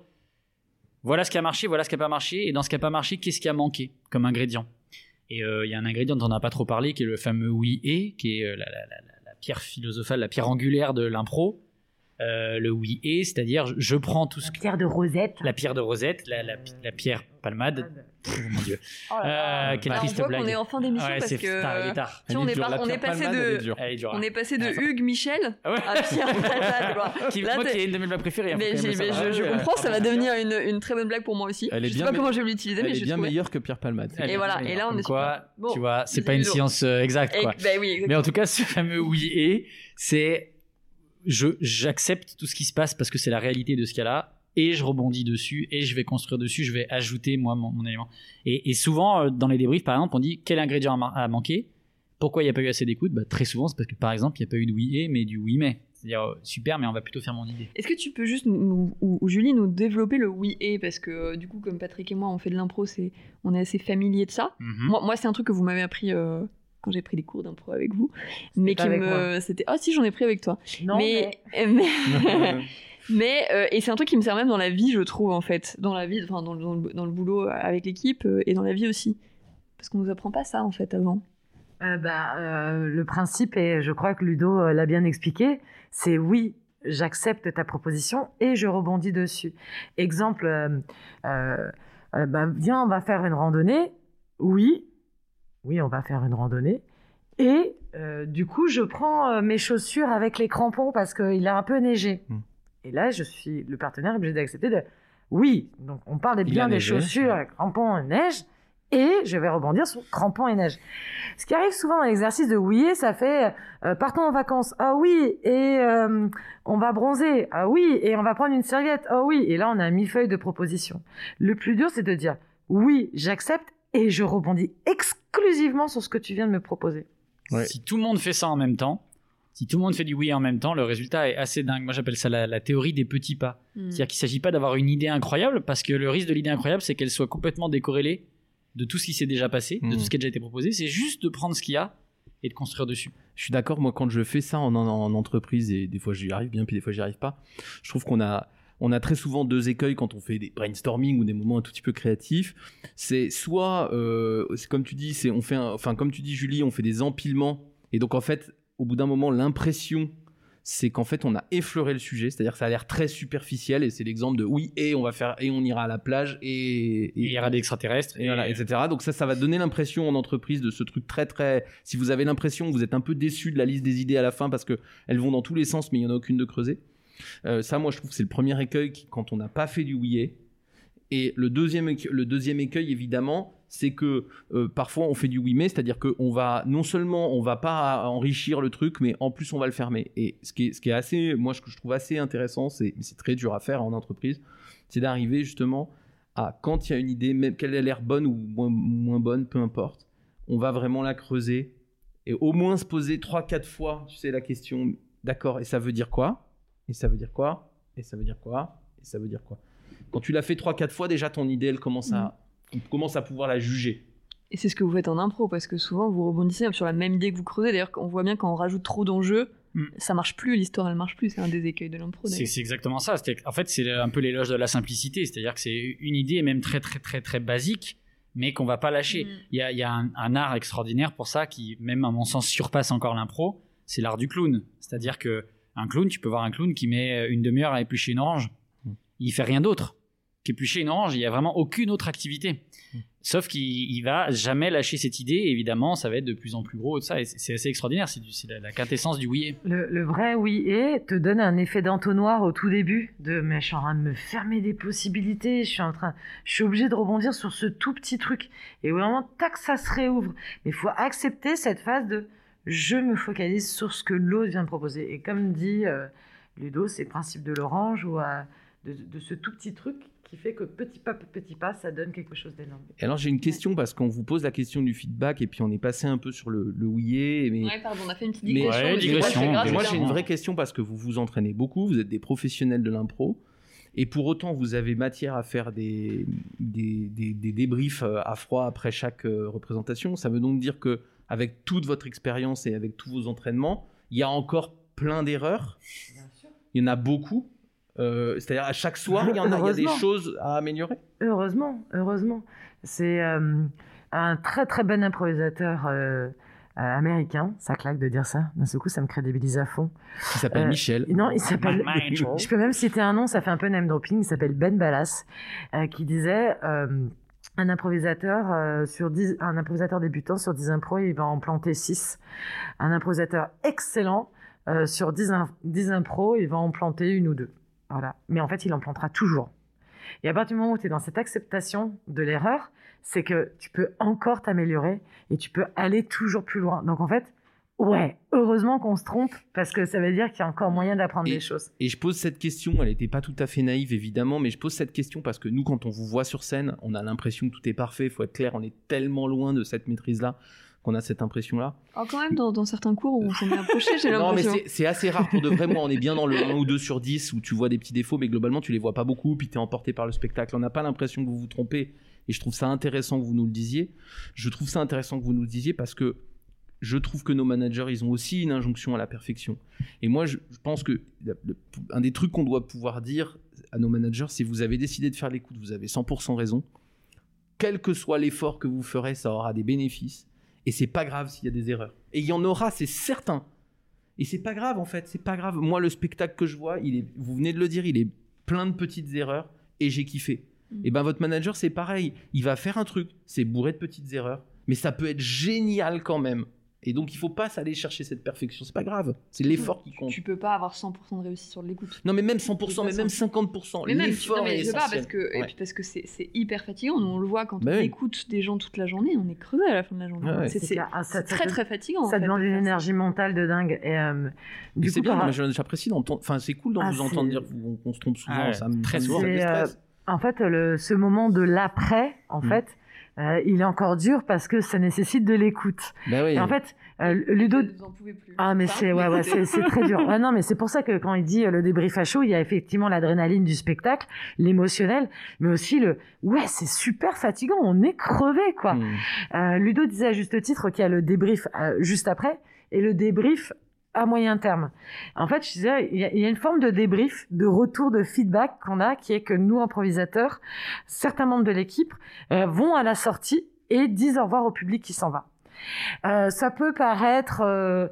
Speaker 7: voilà ce qui a marché, voilà ce qui n'a pas marché, et dans ce qui n'a pas marché, qu'est-ce qui a manqué comme ingrédient? Et euh, il y a un ingrédient dont on n'a pas trop parlé, qui est le fameux oui et, qui est la pierre philosophale, la pierre angulaire de l'impro. Euh, le oui et, c'est-à-dire je, je prends tout ce
Speaker 6: La
Speaker 7: que...
Speaker 6: pierre de Rosette.
Speaker 7: La pierre de Rosette, la, la- la pierre palmade. Pff, mon dieu.
Speaker 6: Oh là là.
Speaker 7: Euh, quelle
Speaker 4: on
Speaker 7: triste
Speaker 4: voit
Speaker 7: blague.
Speaker 4: qu'on est en fin d'émission
Speaker 7: Ouais,
Speaker 4: parce
Speaker 7: c'est
Speaker 4: que
Speaker 7: tard, il est tard.
Speaker 4: tu sais, on est, on passé
Speaker 5: Palmade,
Speaker 4: de
Speaker 5: dure.
Speaker 7: Elle est dure,
Speaker 4: on
Speaker 7: hein.
Speaker 4: est passé de
Speaker 7: Ah,
Speaker 4: Hugues Michel
Speaker 7: Ah ouais.
Speaker 4: à Pierre Palmade. <laughs>
Speaker 7: Qui,
Speaker 4: Là,
Speaker 7: moi
Speaker 4: t'es-
Speaker 7: qui est une de mes blagues préférées. hein,
Speaker 4: Mais, je, je
Speaker 7: Ouais,
Speaker 4: comprends, ça va devenir une, une très bonne blague pour moi aussi.
Speaker 5: Elle est
Speaker 4: je sais
Speaker 5: bien
Speaker 4: pas
Speaker 5: me-
Speaker 4: comment je vais l'utiliser, mais je
Speaker 5: bien meilleure que Pierre Palmade.
Speaker 4: Et voilà, et là, on est
Speaker 7: quoi, tu vois, c'est pas une science euh, exacte,
Speaker 4: bah.
Speaker 7: Mais en tout cas, ce fameux oui et, c'est je j'accepte tout ce qui se passe parce que c'est la réalité de ce qu'il y a là et je rebondis dessus et je vais construire dessus, je vais ajouter moi mon, mon élément. Et, et souvent euh, dans les débriefs par exemple, on dit quel ingrédient a, ma- a manqué, pourquoi il n'y a pas eu assez d'écoute? Bah, Très souvent, c'est parce que par exemple, il n'y a pas eu de oui et mais du oui mais. C'est-à-dire euh, super, mais on va plutôt faire mon idée.
Speaker 4: Est-ce que tu peux juste, nous, ou, ou Julie, nous développer le oui et? Parce que euh, du coup, comme Patrick et moi, on fait de l'impro, c'est, on est assez familier de ça.
Speaker 7: Mhm.
Speaker 4: Moi, moi, c'est un truc que vous m'avez appris euh, quand j'ai pris des cours d'impro avec vous. Mais qui me. C'était. Ah si, j'en ai pris avec toi.
Speaker 6: Non,
Speaker 4: mais. mais... <laughs> <laughs> Mais, euh, et c'est un truc qui me sert même dans la vie, je trouve, en fait. Dans la vie, enfin, dans, le- dans le, dans le boulot avec l'équipe euh, et dans la vie aussi. Parce qu'on nous apprend pas ça, en fait, avant.
Speaker 6: Euh, bah, euh, le principe, et je crois que Ludo euh, l'a bien expliqué, c'est oui, j'accepte ta proposition et je rebondis dessus. Exemple, euh, euh, euh, bah, viens, on va faire une randonnée. Oui, oui, on va faire une randonnée. Et euh, du coup, je prends euh, mes chaussures avec les crampons parce qu'il a un peu neigé.
Speaker 5: Hmm.
Speaker 6: Et là, je suis le partenaire est obligé d'accepter de oui. Donc, on parle bien des
Speaker 5: neigé,
Speaker 6: chaussures,
Speaker 5: ouais.
Speaker 6: crampons et neige. Et je vais rebondir sur crampons et neige. Ce qui arrive souvent dans l'exercice de oui, ça fait euh, partons en vacances. Ah oui, et on va bronzer. Ah oui, et on va prendre une serviette. Ah oui, et là on a un millefeuille de propositions. Le plus dur, c'est de dire oui, j'accepte et je rebondis exclusivement sur ce que tu viens de me proposer.
Speaker 5: Ouais.
Speaker 7: Si tout le monde fait ça en même temps, si tout le monde fait du oui en même temps, le résultat est assez dingue. Moi, j'appelle ça la, la théorie des petits pas.
Speaker 4: Hmm.
Speaker 7: C'est-à-dire qu'il ne s'agit pas d'avoir une idée incroyable, parce que le risque de l'idée incroyable, c'est qu'elle soit complètement décorrélée de tout ce qui s'est déjà passé, de
Speaker 5: Mhm.
Speaker 7: tout ce qui a déjà été proposé. C'est juste de prendre ce qu'il y a et de construire dessus.
Speaker 5: Je suis d'accord, moi, quand je fais ça en, en- en entreprise, et des fois j'y arrive bien, puis des fois j'y arrive pas, je trouve qu'on a, on a très souvent deux écueils quand on fait des brainstorming ou des moments un tout petit peu créatifs. C'est soit, euh, c'est comme tu dis, c'est on fait, un- enfin comme tu dis Julie, on fait des empilements, et donc en fait au bout d'un moment, l'impression, c'est qu'en fait, on a effleuré le sujet, c'est-à-dire que ça a l'air très superficiel, et c'est l'exemple de oui, et on va faire, et on ira à la plage, et,
Speaker 7: Et il y aura des extraterrestres.
Speaker 5: et voilà, etc. Donc ça, ça va donner l'impression en entreprise de ce truc très très. Si vous avez l'impression que vous êtes un peu déçu de la liste des idées à la fin parce que elles vont dans tous les sens, mais il y en a aucune de creusée. Euh, ça, moi, je trouve que c'est le premier écueil qui- quand on n'a pas fait du oui et le deuxième, le deuxième écueil, évidemment, c'est que euh, parfois on fait du oui mais, c'est-à-dire qu'on va non seulement on va pas enrichir le truc, mais en plus on va le fermer. Et ce qui est, assez, moi ce que je trouve assez intéressant, c'est c'est très dur à faire en entreprise, c'est d'arriver justement à quand il y a une idée, même qu'elle ait l'air bonne ou moins, moins bonne, peu importe, on va vraiment la creuser et au moins se poser trois quatre fois, tu sais la question, d'accord, et ça veut dire quoi? Et ça veut dire quoi? Et ça veut dire quoi? Et ça veut dire quoi? Quand tu l'as fait trois quatre fois, déjà ton idée elle commence à on commence à pouvoir la juger.
Speaker 4: Et c'est ce que vous faites en impro, parce que souvent vous rebondissez sur la même idée que vous creusez. D'ailleurs, on voit bien quand on rajoute trop d'enjeux,
Speaker 7: Mm.
Speaker 4: ça marche plus, l'histoire elle marche plus. C'est un des écueils de l'impro.
Speaker 7: C'est exactement ça. C'est- En fait, c'est un peu l'éloge de la simplicité. C'est-à-dire que c'est une idée, même très, très, très, très basique, mais qu'on va pas lâcher.
Speaker 4: Mm.
Speaker 7: Il y a, il y a un, un art extraordinaire pour ça qui, même à mon sens, surpasse encore l'impro. C'est l'art du clown. C'est-à-dire que un clown, tu peux voir un clown qui met une demi-heure à éplucher une orange.
Speaker 5: Mm.
Speaker 7: Il fait rien d'autre qu'éplucher une orange. Il y a vraiment aucune autre activité.
Speaker 5: Mm.
Speaker 7: Sauf qu'il il va jamais lâcher cette idée. Et évidemment, ça va être de plus en plus gros. et Ça, et c'est assez extraordinaire. C'est la, la quintessence du oui.
Speaker 6: Le, le vrai oui et te donne un effet d'entonnoir au tout début de mais je suis en train de me fermer des possibilités, je suis en train, je suis obligé de rebondir sur ce tout petit truc et vraiment tac ça se réouvre. Mais il faut accepter cette phase de je me focalise sur ce que l'autre vient de proposer et comme dit euh, Ludo, c'est le principe de l'orange ou euh, de, de ce tout petit truc qui fait que petit pas petit pas ça donne quelque chose d'énorme.
Speaker 5: Et alors j'ai une question parce qu'on vous pose la question du feedback et puis on est passé un peu sur le, le oui mais
Speaker 4: Ouais, pardon, on a fait une petite digression. Mais
Speaker 7: digression,
Speaker 4: grave,
Speaker 5: moi, j'ai
Speaker 4: un-
Speaker 5: une vraie question parce que vous vous entraînez beaucoup, vous êtes des professionnels de l'impro, et pour autant, vous avez matière à faire des, des, des- des débriefs euh, à froid après chaque euh, représentation. Ça veut donc dire que avec toute votre expérience et avec tous vos entraînements, il y a encore plein d'erreurs. Il y en a beaucoup. Euh, C'est-à-dire à chaque soir, il y en a, il y a des choses à améliorer.
Speaker 6: Heureusement, heureusement. C'est euh, un très très bon improvisateur euh, américain. Ça claque de dire ça. D'un seul coup, ça me crédibilise à fond.
Speaker 5: Qui s'appelle
Speaker 6: Euh,
Speaker 5: Michel.
Speaker 6: Non, il s'appelle. <laughs> Je peux même citer un nom, ça fait un peu name dropping. Il s'appelle Ben Ballas, euh, qui disait euh, un improvisateur euh, sur 10, un improvisateur débutant sur 10 impros, il va en planter 6. Un improvisateur excellent euh, sur 10, im- 10 impros, il va en planter une ou deux. Voilà. Mais en fait, il en plantera toujours. Et à partir du moment où tu es dans cette acceptation de l'erreur, c'est que tu peux encore t'améliorer et tu peux aller toujours plus loin. Donc en fait, ouais, heureusement qu'on se trompe parce que ça veut dire qu'il y a encore moyen d'apprendre des choses.
Speaker 5: Et je pose cette question, elle n'était pas tout à fait naïve évidemment, mais je pose cette question parce que nous, quand on vous voit sur scène, on a l'impression que tout est parfait, il faut être clair, on est tellement loin de cette maîtrise-là qu'on a cette impression-là.
Speaker 4: Oh, quand même, dans, dans certains cours où on s'en est approché, j'ai <laughs>
Speaker 5: Non, mais
Speaker 4: l'impression.
Speaker 5: c'est- c'est assez rare pour de vrai. Moi, on est bien dans le 1 ou 2 sur 10 où tu vois des petits défauts, mais globalement, tu les vois pas beaucoup, puis tu es emporté par le spectacle. On n'a pas l'impression que vous vous trompez. Et je trouve ça intéressant que vous nous le disiez. Je trouve ça intéressant que vous nous le disiez parce que je trouve que nos managers, ils ont aussi une injonction à la perfection. Et moi, je, je pense que un des trucs qu'on doit pouvoir dire à nos managers, c'est vous avez décidé de faire l'écoute, vous avez 100% raison. Quel que soit l'effort que vous ferez, ça aura des bénéfices. Et c'est pas grave s'il y a des erreurs. Et il y en aura, c'est certain. Et c'est pas grave en fait, c'est pas grave. Moi, le spectacle que je vois, il est, vous venez de le dire, il est plein de petites erreurs et j'ai kiffé.
Speaker 4: Mm.
Speaker 5: Et ben votre manager, c'est pareil. Il va faire un truc, c'est bourré de petites erreurs, mais ça peut être génial quand même. Et donc, il faut pas aller chercher cette perfection. C'est pas grave. C'est l'effort qui compte.
Speaker 4: Tu peux pas avoir 100% de réussite sur l'écoute.
Speaker 5: Non, mais même 100%, mais même 50%.
Speaker 4: Mais même, tu,
Speaker 5: L'effort
Speaker 4: non, mais
Speaker 5: est
Speaker 4: je sais pas,
Speaker 5: essentiel.
Speaker 4: parce que, et puis parce que c'est hyper fatigant. On le voit quand
Speaker 5: Bah
Speaker 4: on
Speaker 5: oui.
Speaker 4: écoute des gens toute la journée, on est crevé à la fin de la journée.
Speaker 5: Ouais, ouais.
Speaker 4: C'est.
Speaker 6: Ah,
Speaker 4: très très fatigant. en
Speaker 6: Ça
Speaker 4: fait,
Speaker 6: demande
Speaker 4: de
Speaker 6: une énergie mentale de dingue. Et, euh, du
Speaker 5: c'est bien, j'apprécie d'entendre. Enfin, c'est cool de
Speaker 6: Ah,
Speaker 5: vous entendre dire qu'on se trompe souvent.
Speaker 7: Ah ouais,
Speaker 5: ça me
Speaker 7: très souvent.
Speaker 6: euh, en fait, le, ce moment de l'après, en
Speaker 5: Mm.
Speaker 6: fait, euh, il est encore dur parce que ça nécessite de l'écoute.
Speaker 5: Bah oui.
Speaker 6: Et en fait, euh, Ludo.
Speaker 4: Vous en pouvez plus.
Speaker 6: Ah mais c'est ouais, ouais c'est c'est très dur. Ouais, <laughs> non mais c'est pour ça que quand il dit euh, le débrief à chaud, il y a effectivement l'adrénaline du spectacle, l'émotionnel, mais aussi le ouais c'est super fatigant, on est crevé quoi. Euh, Ludo disait à juste titre qu'il y a le débrief euh, juste après et le débrief à moyen terme. En fait, je disais, il y, a, une forme de débrief, de retour de feedback qu'on a, qui est que nous, improvisateurs, certains membres de l'équipe euh, vont à la sortie et disent au revoir au public qui s'en va. Euh, ça peut paraître euh,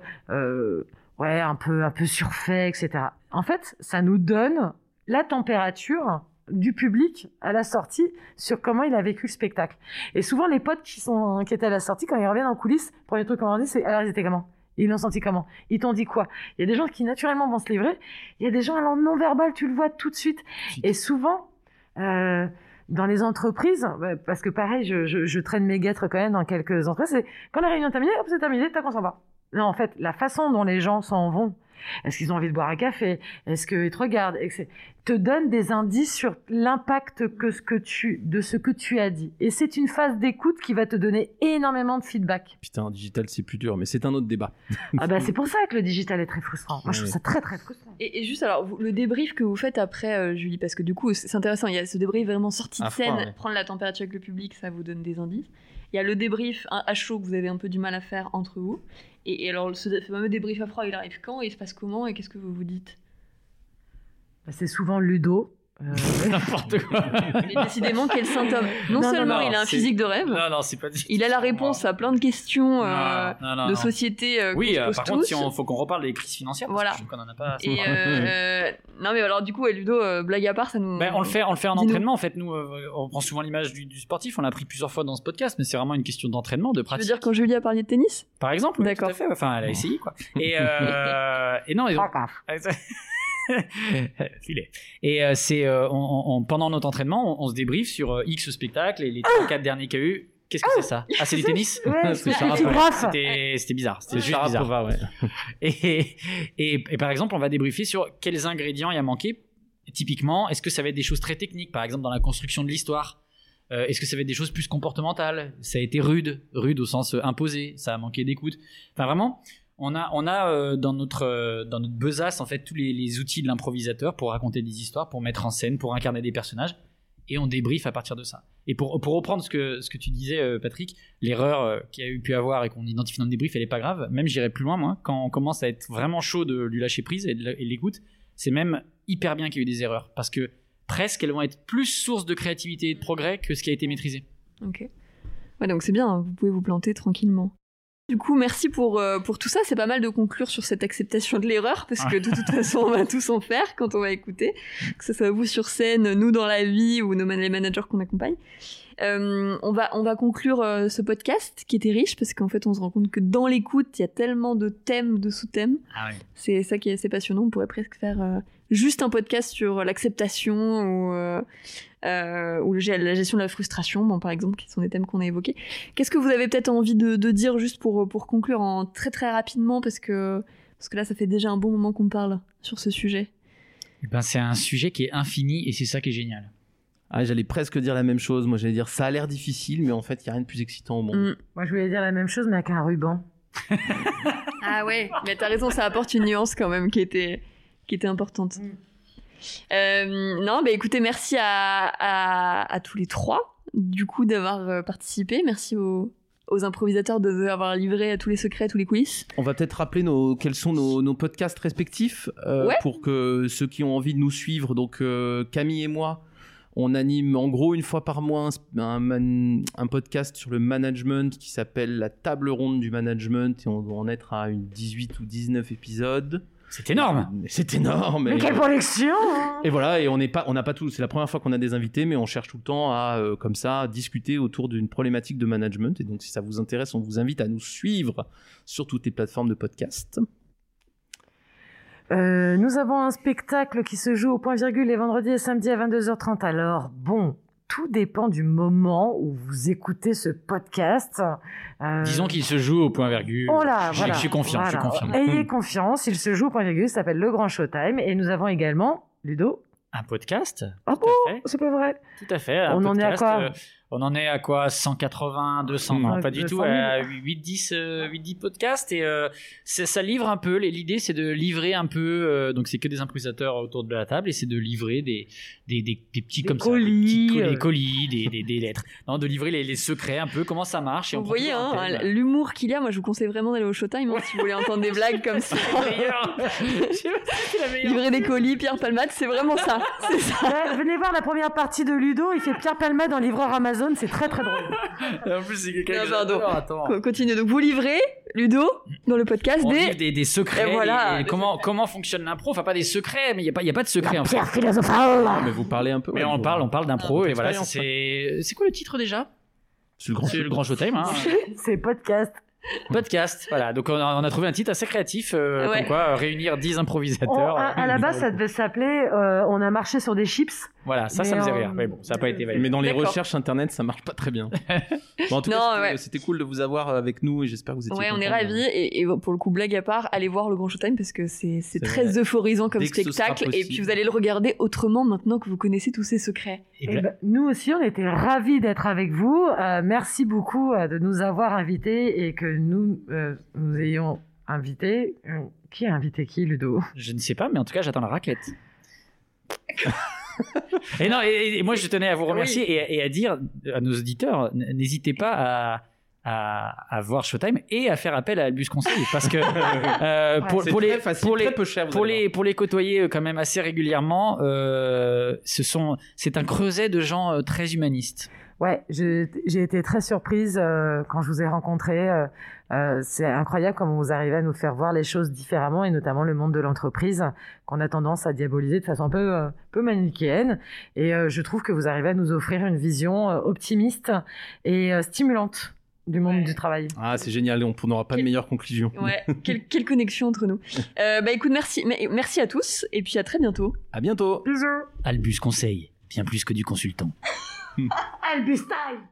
Speaker 6: ouais un peu un peu surfait, etc. En fait, ça nous donne la température du public à la sortie sur comment il a vécu le spectacle. Et souvent, les potes qui sont qui étaient à la sortie, quand ils reviennent en coulisses, premier truc qu'on leur dit, c'est alors ils étaient comment? Ils l'ont senti comment? Ils t'ont dit quoi? Il y a des gens qui naturellement vont se livrer. Il y a des gens à non verbal, tu le vois tout de suite. Et souvent, euh, dans les entreprises, ouais, parce que pareil, je, je, je traîne mes guêtres quand même dans quelques entreprises, c'est quand la réunion est terminée, hop, c'est terminé, tac, on s'en va. Non, en fait, la façon dont les gens s'en vont, est-ce qu'ils ont envie de boire un café Est-ce qu'ils te regardent etc., te donne des indices sur l'impact que ce que tu, de ce que tu as dit. Et c'est une phase d'écoute qui va te donner énormément de feedback.
Speaker 5: Putain, digital, c'est plus dur, mais c'est un autre débat.
Speaker 6: Ah bah c'est pour ça que le digital est très frustrant. Moi, je trouve
Speaker 5: Ouais.
Speaker 6: ça très très frustrant.
Speaker 4: Et, et juste alors, vous- le débrief que vous faites après, euh, Julie, parce que du coup, c'est intéressant, il y a ce débrief vraiment sorti de
Speaker 5: froid,
Speaker 4: scène,
Speaker 5: ouais.
Speaker 4: prendre la température avec le public, ça vous donne des indices. Il y a le débrief à à chaud que vous avez un peu du mal à faire entre vous. Et, alors, ce fameux débrief à froid, il arrive quand Il se passe comment Et qu'est-ce que vous vous dites?
Speaker 6: Bah, C'est souvent Ludo. Euh, <laughs>
Speaker 7: N'importe quoi.
Speaker 4: Et décidément, quel symptôme Non,
Speaker 6: Non, non,
Speaker 4: seulement
Speaker 7: non,
Speaker 4: il a un physique de rêve,
Speaker 7: Non, non, c'est pas du
Speaker 4: il a la réponse à plein de questions euh,
Speaker 7: Non, non, non,
Speaker 4: de société euh, qu'on
Speaker 7: Oui,
Speaker 4: se
Speaker 7: euh, par
Speaker 4: tous.
Speaker 7: contre, si on, faut qu'on reparle des crises financières.
Speaker 4: Voilà.
Speaker 7: Parce que je trouve qu'on en a pas.
Speaker 4: Et euh, non, mais alors, du coup, Ludo, euh, blague à part, ça nous.
Speaker 7: Ben, on le fait, on le fait en entraînement. En fait, nous, euh, on prend souvent l'image du, du sportif. On l'a pris plusieurs fois dans ce podcast, mais c'est vraiment une question d'entraînement, de
Speaker 4: Tu veux
Speaker 7: pratique.
Speaker 4: dire quand Julie a parlé de tennis?
Speaker 7: Par exemple, oui,
Speaker 4: D'accord.
Speaker 7: tout à fait. Enfin, elle a essayé quoi. Et, euh, <laughs> et non, et donc- <laughs> <laughs> Filet. Et euh, c'est euh, on- on- on- pendant notre entraînement, on, on se débriefe sur euh, X spectacles et les 4 derniers qu'il y a eu. Qu'est-ce que c'est ça? Ah, c'est du tennis?
Speaker 6: Ouais,
Speaker 5: c'est.
Speaker 7: C'était c'était bizarre. C'était juste bizarre.
Speaker 5: Ouais.
Speaker 7: Et, et, et par exemple, on va débriefer sur quels ingrédients il y a manqué. Typiquement, est-ce que ça va être des choses très techniques, par exemple dans la construction de l'histoire Euh, Est-ce que ça va être des choses plus comportementales? Ça a été rude, rude au sens euh, imposé, ça a manqué d'écoute. Enfin vraiment, on a, on a euh, dans notre euh, dans notre besace en fait tous les, outils de l'improvisateur pour raconter des histoires, pour mettre en scène, pour incarner des personnages, et on débriefe à partir de ça. Et pour, pour reprendre ce que ce que tu disais, euh, Patrick, l'erreur qu'il y a eu pu avoir et qu'on identifie dans le débrief, elle est pas grave. Même j'irai plus loin, moi. Quand on commence à être vraiment chaud de lui lâcher prise et de l'écoute, c'est même hyper bien qu'il y ait eu des erreurs parce que presque elles vont être plus source de créativité et de progrès que ce qui a été maîtrisé.
Speaker 4: Ok. Donc c'est bien, hein, vous pouvez vous planter tranquillement. Du coup, merci pour, euh, pour tout ça. C'est pas mal de conclure sur cette acceptation de l'erreur, parce que de toute <laughs> façon, on va tous en faire quand on va écouter, que ce soit vous sur scène, nous dans la vie ou nos man- les managers qu'on accompagne. Euh, on, va, on va conclure euh, ce podcast qui était riche, parce qu'en fait, on se rend compte que dans l'écoute, il y a tellement de thèmes, de sous-thèmes.
Speaker 7: Ah ouais.
Speaker 4: C'est ça qui est assez passionnant. On pourrait presque faire euh, juste un podcast sur l'acceptation ou, euh, ou le- la gestion de la frustration, bon, par exemple, qui sont des thèmes qu'on a évoqués. Qu'est-ce que vous avez peut-être envie de, de dire juste pour, pour conclure en très très rapidement parce que, parce que là, ça fait déjà un bon moment qu'on parle sur ce sujet?
Speaker 7: Eh ben, c'est un sujet qui est infini et c'est ça qui est génial.
Speaker 5: Ah, j'allais presque dire la même chose. Moi, j'allais dire ça a l'air difficile, mais en fait, il y a rien de plus excitant au monde.
Speaker 4: Mm.
Speaker 6: Moi, je voulais dire la même chose, mais avec un ruban. <laughs>
Speaker 4: Ah ouais, mais t'as raison, ça apporte une nuance quand même qui était, qui était importante.
Speaker 6: Mm.
Speaker 4: Euh, non, bah écoutez, merci à, à, à tous les trois, du coup, d'avoir euh, participé. Merci aux, aux improvisateurs de nous avoir livré à tous les secrets, tous les coulisses.
Speaker 5: On va peut-être rappeler nos, quels sont nos, nos podcasts respectifs euh,
Speaker 4: Ouais.
Speaker 5: pour que ceux qui ont envie de nous suivre, donc euh, Camille et moi, on anime en gros une fois par mois un, un podcast sur le management qui s'appelle La table ronde du management et on doit en être à une 18 ou 19 épisodes.
Speaker 7: C'est énorme.
Speaker 5: Mais C'est énorme.
Speaker 6: Mais
Speaker 5: et-
Speaker 6: quelle collection hein
Speaker 5: Et voilà, et on n'est pas, on n'a pas tout. C'est la première fois qu'on a des invités, mais on cherche tout le temps à, euh, comme ça, discuter autour d'une problématique de management. Et donc, si ça vous intéresse, on vous invite à nous suivre sur toutes les plateformes de podcast.
Speaker 6: Euh, nous avons un spectacle qui se joue au point virgule les vendredis et samedis à 22h30. Alors, bon, tout dépend du moment où vous écoutez ce podcast. Euh,
Speaker 7: Disons qu'il se joue au point virgule.
Speaker 6: Oh là,
Speaker 7: je,
Speaker 6: voilà.
Speaker 7: je suis confiant, je suis
Speaker 6: Voilà.
Speaker 7: confiant.
Speaker 6: Ayez confiance, il se joue au point virgule, ça s'appelle Le Grand Showtime. Et nous avons également, Ludo.
Speaker 7: Un podcast
Speaker 6: bon?
Speaker 7: fait.
Speaker 6: C'est pas vrai.
Speaker 7: Tout à fait.
Speaker 6: On en est à quoi?
Speaker 7: euh, On en est à quoi 180, 200 Non, pas du
Speaker 6: 200
Speaker 7: tout.
Speaker 6: 000.
Speaker 7: À 8, 10, euh, 8, 10 podcasts. Et euh, ça livre un peu. L'idée, c'est de livrer un peu. euh, donc, c'est que des improvisateurs autour de la table. Et c'est de livrer des, des, des, des petits
Speaker 6: Des
Speaker 7: comme
Speaker 6: colis,
Speaker 7: ça. Des, petits co-
Speaker 6: euh.
Speaker 7: des colis, des, lettres. Non, de livrer les, les secrets un peu, comment ça marche. Et on
Speaker 4: Vous voyez, hein,
Speaker 7: thème.
Speaker 4: l'humour qu'il y a, moi je vous conseille vraiment d'aller au Showtime hein, si vous voulez entendre des <laughs> blagues comme ça. Livrer des colis, Pierre Palmade, c'est vraiment ça. <laughs> C'est ça.
Speaker 6: Venez voir la première partie de Ludo, il fait Pierre Palmade en livreur Amazon. Amazon, c'est très très drôle.
Speaker 7: en plus, c'est quelqu'un
Speaker 4: pardon.
Speaker 7: j'adore, attends.
Speaker 4: Co- Continue. Donc vous livrez, Ludo, dans le podcast,
Speaker 7: On
Speaker 4: des...
Speaker 7: livre des, des secrets.
Speaker 4: Et voilà.
Speaker 7: et- et comment, comment fonctionne l'impro? Enfin, pas des secrets, mais il n'y a, pas- il y a pas de secret en fait.
Speaker 6: Pierre philosophale.
Speaker 5: Ah, mais vous parlez un peu.
Speaker 7: Mais
Speaker 5: ouais,
Speaker 7: on
Speaker 5: vous-
Speaker 7: parle, on parle d'impro
Speaker 5: Ah,
Speaker 7: et voilà.
Speaker 5: expérience,
Speaker 7: C'est c'est quoi le titre déjà?
Speaker 5: C'est le grand.
Speaker 7: C'est le grand showtime. Hein. <laughs>
Speaker 6: C'est podcast.
Speaker 7: Podcast. Voilà. Donc on a, on a trouvé un titre assez créatif, euh,
Speaker 4: Ouais.
Speaker 7: comme quoi euh, réunir 10
Speaker 6: On-
Speaker 7: improvisateurs.
Speaker 6: à, à la base, ça devait s'appeler euh, On a marché sur des chips.
Speaker 7: Voilà, ça,
Speaker 6: Mais,
Speaker 7: ça me faisait
Speaker 6: euh,
Speaker 7: rire. Mais bon, ça n'a pas été validé.
Speaker 5: Mais dans les recherches internet, ça marche pas très bien. <laughs> Bon, en tout
Speaker 4: Non,
Speaker 5: cas, c'était-
Speaker 4: ouais.
Speaker 5: c'était cool de vous avoir avec nous et j'espère que vous étiez.
Speaker 4: Ouais, on est ravis et, et pour le coup blague à part, allez voir le Grand Showtime parce que c'est très
Speaker 5: vrai.
Speaker 4: euphorisant comme spectacle et puis vous allez le regarder autrement maintenant que vous connaissez tous ces secrets.
Speaker 7: Et
Speaker 6: Eh
Speaker 7: voilà.
Speaker 6: ben, nous aussi, on était ravis d'être avec vous. Euh, merci beaucoup euh, de nous avoir invités et que nous, euh, nous ayons invité. euh, qui a invité qui, Ludo?
Speaker 7: Je ne sais pas, mais en tout cas, j'attends la raclette. <laughs> <laughs> et non, et, et moi, je tenais à vous remercier et, et à dire à nos auditeurs, n'hésitez pas à, à, à voir Showtime et à faire appel à Albus Conseil parce que <laughs> euh, pour, les
Speaker 5: facile,
Speaker 7: pour les
Speaker 5: peu cher.
Speaker 7: pour les pour les côtoyer euh, quand même assez régulièrement, euh, ce sont c'est un creuset de gens euh, très humanistes.
Speaker 6: Ouais, j'ai j'ai été très surprise euh, quand je vous ai rencontrés. Euh, c'est incroyable comment vous arrivez à nous faire voir les choses différemment et notamment le monde de l'entreprise qu'on a tendance à diaboliser de façon un peu, euh, peu manichéenne. Et euh, je trouve que vous arrivez à nous offrir une vision euh, optimiste et euh, stimulante du monde
Speaker 4: Ouais.
Speaker 6: du travail.
Speaker 5: Ah, c'est génial. On n'aura pas de meilleure conclusion.
Speaker 4: Ouais, <laughs> quelle, quelle connexion entre nous. Euh, bah écoute, merci, merci à tous et puis à très bientôt.
Speaker 5: À bientôt.
Speaker 6: Bisous
Speaker 7: Albus Conseil, bien plus que du consultant. <laughs>
Speaker 6: Albus Time